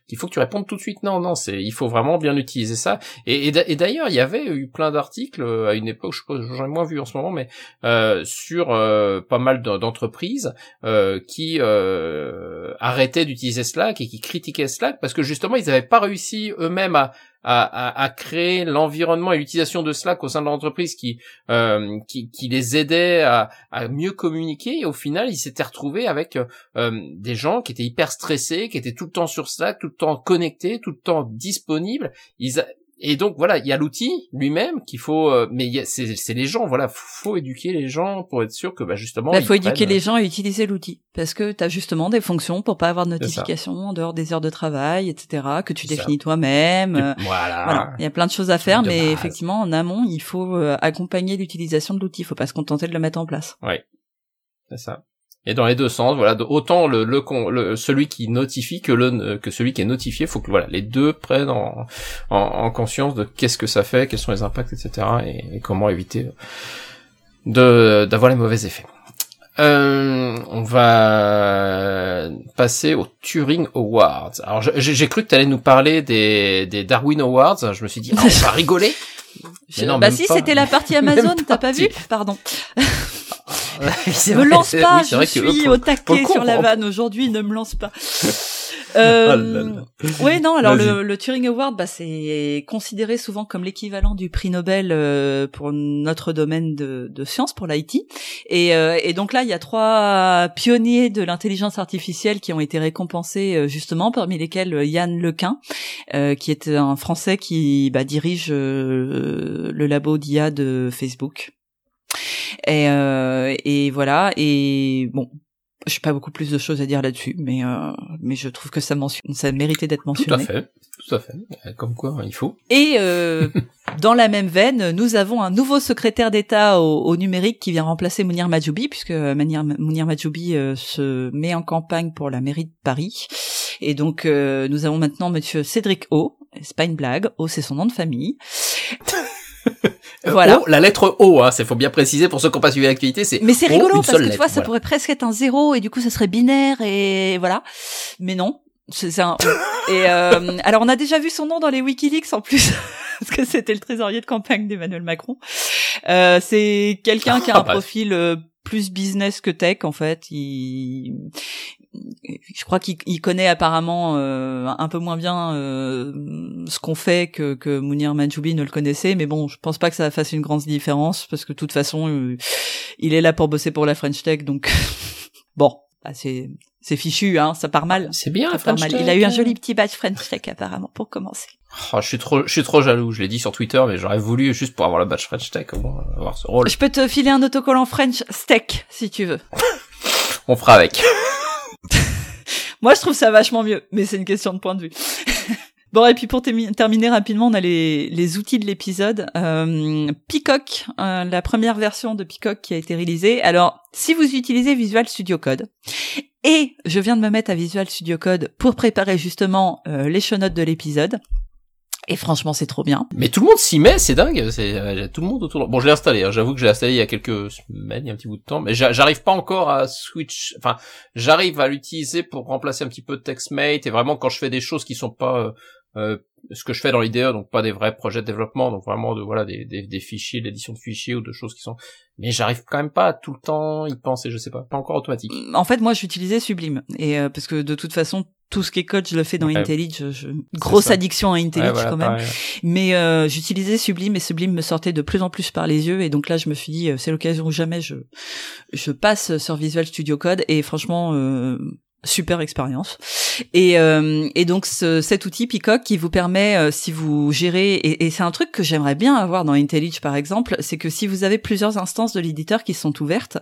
qu'il faut que tu répondes tout de suite. Non, non, c'est, il faut vraiment bien utiliser ça. Et, et d'ailleurs, il y avait eu plein d'articles à une époque, je j'en ai moins vu en ce moment, mais sur pas mal d'entreprises qui arrêtaient d'utiliser Slack et qui critiquaient Slack parce que justement, ils n'avaient pas réussi eux-mêmes à à, à, créer l'environnement et l'utilisation de Slack au sein de l'entreprise qui, euh, qui, les aidait à, mieux communiquer. Et au final, ils s'étaient retrouvés avec euh, des gens qui étaient hyper stressés, qui étaient tout le temps sur Slack, tout le temps connectés, tout le temps disponibles. Et donc voilà, il y a l'outil lui-même qu'il faut, euh, mais c'est les gens, voilà, faut éduquer les gens pour être sûr que bah justement. Il bah, faut éduquer les gens à utiliser l'outil parce que tu as justement des fonctions pour pas avoir de notification en dehors des heures de travail, etc. Que tu définis toi-même. Euh, voilà. Il y a plein de choses à faire, mais effectivement en amont, il faut euh, accompagner l'utilisation de l'outil. Il faut pas se contenter de le mettre en place. Oui, c'est ça et dans les deux sens voilà autant le, le, celui qui notifie que le que celui qui est notifié faut que voilà les deux prennent en, en, conscience de qu'est-ce que ça fait quels sont les impacts etc et, comment éviter de d'avoir les mauvais effets euh, on va passer aux Turing Awards. Alors j'ai cru que tu allais nous parler des, des Darwin Awards. Je me suis dit, ah, on va rigoler. non, bah si, c'était la partie Amazon, t'as pas vu Pardon. me lance pas, je suis au taquet sur la vanne aujourd'hui, ne me lance pas. Euh, oh oui, non. Alors le, Turing Award, bah, c'est considéré souvent comme l'équivalent du prix Nobel euh, pour notre domaine de, de sciences, pour l'IT. Et, euh, et donc là, il y a trois pionniers de l'intelligence artificielle qui ont été récompensés euh, justement, parmi lesquels Yann Lequin, qui est un Français qui bah, dirige le labo d'IA de Facebook. Et, euh, et voilà. Et bon, j'ai pas beaucoup plus de choses à dire là-dessus, mais euh, mais je trouve que ça mentionne, ça méritait d'être mentionné. Tout à fait, tout à fait. Comme quoi, il faut. Et euh, dans la même veine, nous avons un nouveau secrétaire d'État au, au, numérique qui vient remplacer Mounir Majoubi, puisque Mounir, Mounir Majoubi euh, se met en campagne pour la mairie de Paris. Et donc, euh, nous avons maintenant Monsieur Cédric O. C'est pas une blague. O, c'est son nom de famille. Euh, voilà. la lettre O, hein, c'est faut bien préciser pour ceux qui n'ont pas suivi l'actualité, c'est Mais c'est rigolo parce que tu vois, ça pourrait presque être un zéro et du coup ça serait binaire et voilà. Mais non, c'est un et euh, alors on a déjà vu son nom dans les WikiLeaks en plus parce que c'était le trésorier de campagne d'Emmanuel Macron. Euh, c'est quelqu'un qui a un ah, bah. profil euh, plus business que tech en fait. Il, je crois qu'il connaît apparemment euh, un peu moins bien euh, ce qu'on fait que, que Mounir Manjoubi ne le connaissait, mais bon, je pense pas que ça fasse une grande différence parce que de toute façon, euh, il est là pour bosser pour la French Tech, donc bon, bah, c'est c'est fichu, hein, ça part mal. C'est bien, ça part mal. Il a eu un joli petit badge French Tech apparemment pour commencer. Oh, je suis trop, je suis trop jaloux. Je l'ai dit sur Twitter, mais j'aurais voulu juste pour avoir le badge French Tech, avoir ce rôle. Je peux te filer un autocollant French Tech si tu veux. On fera avec. Moi, je trouve ça vachement mieux, mais c'est une question de point de vue. Bon, et puis pour terminer rapidement, on a les, les outils de l'épisode. Euh, Peacock, euh, la première version de Peacock qui a été réalisée. Alors, si vous utilisez Visual Studio Code, et je viens de me mettre à Visual Studio Code pour préparer justement euh, les show notes de l'épisode, et franchement, c'est trop bien. Mais tout le monde s'y met, c'est dingue. C'est euh, tout le monde autour. Bon, je l'ai installé. Hein. J'avoue que je l'ai installé il y a quelques semaines, il y a un petit bout de temps, mais j'arrive pas encore à switch. Enfin, j'arrive à l'utiliser pour remplacer un petit peu de TextMate et vraiment quand je fais des choses qui sont pas euh, euh, ce que je fais dans l'IDE, donc pas des vrais projets de développement, donc vraiment de voilà des, des, des fichiers, l'édition de fichiers ou de choses qui sont. Mais j'arrive quand même pas à tout le temps y penser, je sais pas, pas encore automatique. En fait, moi, j'utilisais Sublime et euh, parce que de toute façon, tout ce qui est code, je le fais dans IntelliJ. Je... Grosse addiction à IntelliJ quand même. Mais euh, j'utilisais Sublime et Sublime me sortait de plus en plus par les yeux. Et donc là, je me suis dit, c'est l'occasion où jamais je je passe sur Visual Studio Code. Et franchement, euh, super expérience. Et, euh, et donc ce, cet outil Peacock qui vous permet, euh, si vous gérez, et, et c'est un truc que j'aimerais bien avoir dans IntelliJ par exemple, c'est que si vous avez plusieurs instances de l'éditeur qui sont ouvertes,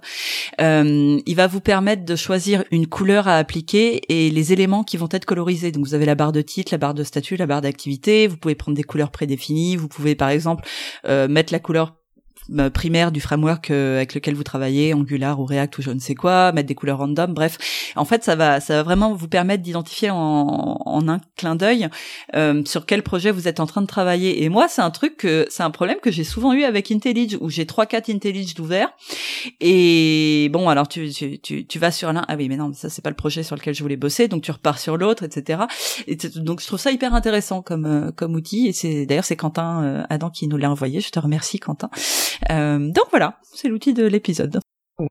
euh, il va vous permettre de choisir une couleur à appliquer et les éléments qui vont être colorisés. Donc vous avez la barre de titre, la barre de statut, la barre d'activité. Vous pouvez prendre des couleurs prédéfinies. Vous pouvez par exemple euh, mettre la couleur primaire du framework euh, avec lequel vous travaillez, Angular ou React ou je ne sais quoi, mettre des couleurs random, bref. En fait, ça va, ça va vraiment vous permettre d'identifier en, en, un clin d'œil euh, sur quel projet vous êtes en train de travailler. Et moi, c'est un truc que, c'est un problème que j'ai souvent eu avec IntelliJ, où j'ai trois quatre IntelliJ d'ouvert. Et bon, alors tu, tu, tu, tu vas sur l'un, ah oui, mais non, ça c'est pas le projet sur lequel je voulais bosser, donc tu repars sur l'autre, etc. Et donc je trouve ça hyper intéressant comme comme outil. Et c'est d'ailleurs c'est Quentin Adam qui nous l'a envoyé. Je te remercie, Quentin. Euh, donc voilà, c'est l'outil de l'épisode.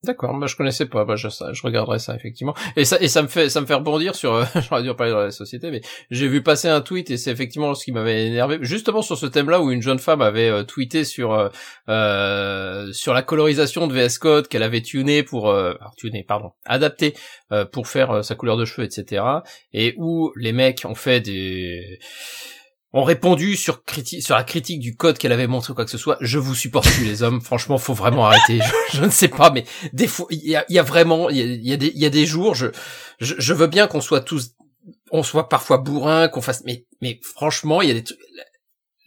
D'accord, bah je connaissais pas, bah je, regarderai ça effectivement. Et ça et ça me fait ça me fait rebondir sur euh, j'aurais dû parler de la société mais j'ai vu passer un tweet et c'est effectivement ce qui m'avait énervé justement sur ce thème-là où une jeune femme avait euh, tweeté sur euh, euh, sur la colorisation de VS Code qu'elle avait tuné pour euh, tuné pardon, adapté pour faire sa couleur de cheveux etc. et où les mecs ont fait des ont répondu sur, sur la critique du code qu'elle avait montré quoi que ce soit. Je vous supporte plus les hommes. Franchement, faut vraiment arrêter. Je, ne sais pas, mais des fois, il y a, vraiment, il y a, des, jours, je, je, veux bien qu'on soit tous, on soit parfois bourrin, qu'on fasse, mais, franchement, il y a des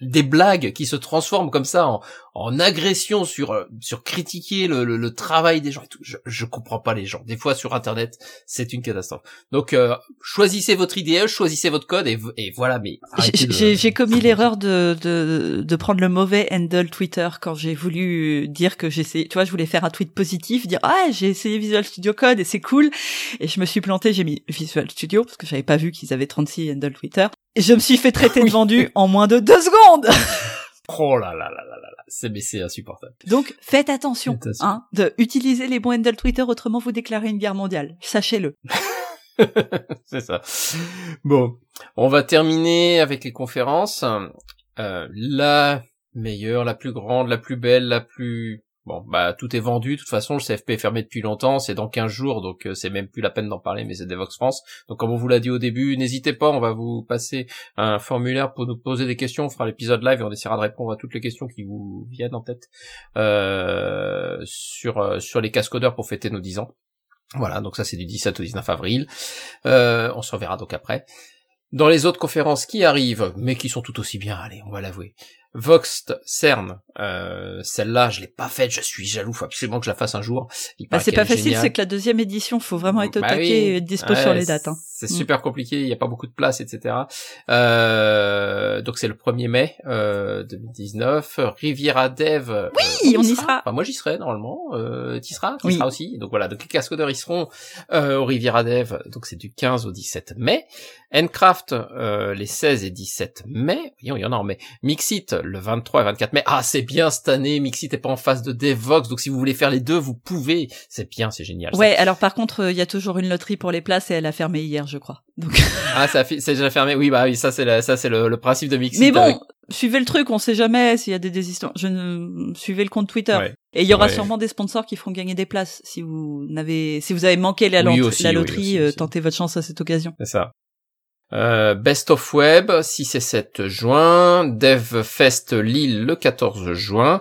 des blagues qui se transforment comme ça en, en agression sur euh, sur critiquer le, le, travail des gens et tout. Je, je comprends pas les gens. Des fois sur internet, c'est une catastrophe. Donc euh, choisissez votre IDE, choisissez votre code et, et voilà. Mais j'ai commis l'erreur de, de de prendre le mauvais handle Twitter quand j'ai voulu dire que j'essayais. Tu vois, je voulais faire un tweet positif, dire ah j'ai essayé Visual Studio Code et c'est cool. Et je me suis planté, j'ai mis Visual Studio parce que j'avais pas vu qu'ils avaient 36 handle Twitter. Et je me suis fait traiter de vendu en moins de deux secondes. oh là là là là là, c'est c'est insupportable. Donc faites attention, hein, de utiliser les bons handles Twitter, autrement vous déclarez une guerre mondiale. Sachez-le. c'est ça. Bon, on va terminer avec les conférences. Euh, la meilleure, la plus grande, la plus belle, la plus Bon, bah tout est vendu. De toute façon, le CFP est fermé depuis longtemps. C'est dans 15 jours, donc euh, c'est même plus la peine d'en parler. Mais c'est Devox France. Donc comme on vous l'a dit au début, n'hésitez pas. On va vous passer un formulaire pour nous poser des questions. On fera l'épisode live et on essaiera de répondre à toutes les questions qui vous viennent en tête euh, sur euh, sur les cascodeurs pour fêter nos 10 ans. Voilà, donc ça c'est du 17 au 19 avril. on se reverra donc après. Dans les autres conférences qui arrivent, mais qui sont tout aussi bien, allez, on va l'avouer. Voxt CERN, euh, celle-là, je l'ai pas faite, je suis jaloux, faut absolument que je la fasse un jour. Bah, c'est pas facile, c'est que la deuxième édition, faut vraiment être au bah taquet et dispo sur les dates. Hein. C'est mm. super compliqué, il y a pas beaucoup de place, etc. Euh, donc c'est le 1er mai euh, 2019. Riviera Dev. Euh, oui, on, y sera. Enfin, moi j'y serai normalement. Euh, y seras, tu seras aussi. Donc voilà, donc les cascodeurs ils seront euh, au Riviera Dev. Donc c'est du 15 au 17 mai. Encraft euh, les 16 et 17 mai. il y en a en mai. Mixit le 23 et 24 mai. Ah, c'est bien cette année. Mixit est pas en face de Devox, donc si vous voulez faire les deux, vous pouvez. C'est bien, c'est génial. Ouais, alors par contre, euh, il y a toujours une loterie pour les places et elle a fermé hier, je crois. Donc. ah, ça c'est déjà fermé. Oui, bah oui, ça c'est ça c'est le, principe de Mixit. Mais bon. Suivez le truc, on sait jamais s'il y a des désistants. Je ne suivez le compte Twitter. Et il y aura sûrement des sponsors qui feront gagner des places si vous n'avez si vous avez manqué la, la loterie, euh, tentez votre chance à cette occasion. C'est ça. Euh, Best of Web, 6 et 7 juin, DevFest Lille le 14 juin,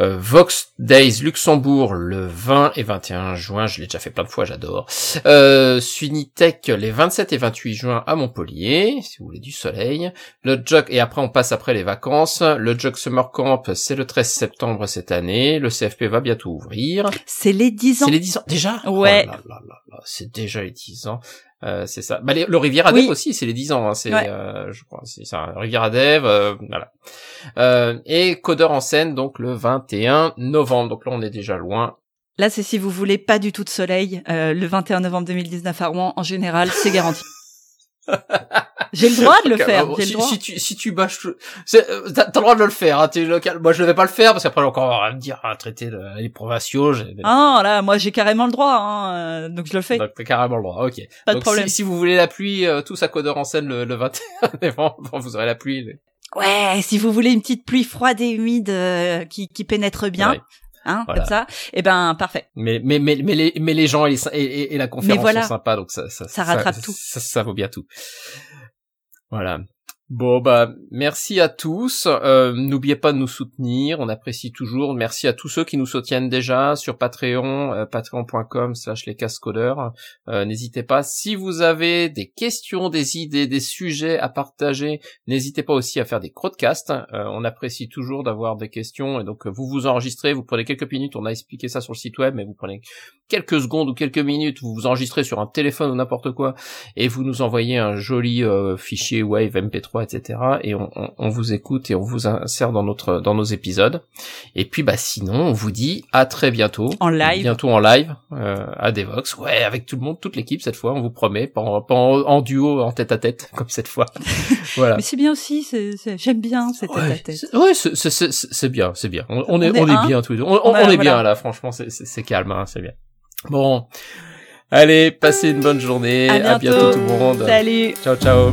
euh, Vox Days Luxembourg le 20 et 21 juin, je l'ai déjà fait plein de fois, j'adore. Euh, Sunitech les 27 et 28 juin à Montpellier, si vous voulez du soleil. Le Jog, et après on passe après les vacances, le Jog Summer Camp c'est le 13 septembre cette année, le CFP va bientôt ouvrir. C'est les 10 ans. C'est les 10 ans, déjà? Ouais. Oh c'est déjà les 10 ans. Euh, c'est ça. Bah, le Riviera Dev aussi, c'est les 10 ans. Hein, c'est, euh, je crois, c'est ça. Riviera Dev, euh, voilà. Euh, et Codeur en scène, donc le 21 novembre. Donc là, on est déjà loin. Là, c'est si vous voulez pas du tout de soleil, le 21 novembre 2019 à Rouen, en général, c'est garanti. J'ai le droit de le faire. Si, le droit. Si tu, si tu bâches, euh, t'as le droit de le faire. Hein, local. Moi, je ne vais pas le faire parce qu'après, encore à me dire à traiter les provinciaux. Ah là, moi, j'ai carrément le droit, hein, euh, donc je le fais. Donc t'as carrément le droit. Ok. Pas de problème. Si, si, vous voulez la pluie, euh, tous à codeur en scène le, le 21 novembre, vous aurez la pluie. Ouais, si vous voulez une petite pluie froide et humide qui, qui pénètre bien. Hein, comme ça, et eh ben parfait. Mais mais mais mais les mais les gens et, et, et la conférence sont sympas donc ça ça, ça rattrape tout. Ça, ça, vaut bien tout. Voilà. Bon bah merci à tous. Euh, N'oubliez pas de nous soutenir, on apprécie toujours. Merci à tous ceux qui nous soutiennent déjà sur Patreon, euh, patreon.com/slash les. Euh, n'hésitez pas. Si vous avez des questions, des idées, des sujets à partager, n'hésitez pas aussi à faire des crowdcasts. Euh, on apprécie toujours d'avoir des questions et donc vous vous enregistrez, vous prenez quelques minutes. On a expliqué ça sur le site web, mais vous prenez quelques secondes ou quelques minutes, vous vous enregistrez sur un téléphone ou n'importe quoi et vous nous envoyez un joli fichier Wave MP3 etc. Et on, vous écoute et on vous insère dans notre dans nos épisodes. Et puis bah sinon, on vous dit à très bientôt. En live. Bientôt en live euh, à Devox. Ouais, avec tout le monde, toute l'équipe cette fois. On vous promet, pas en, duo, en tête à tête comme cette fois. voilà. Mais c'est bien aussi. J'aime bien cette tête à tête. Ouais, c'est bien, c'est bien. On, est on est, bien tous les deux. On, est bien là. Franchement, c'est calme, hein, c'est bien. Bon. Allez, passez une bonne journée. À bientôt tout le monde. Salut. Ciao, ciao.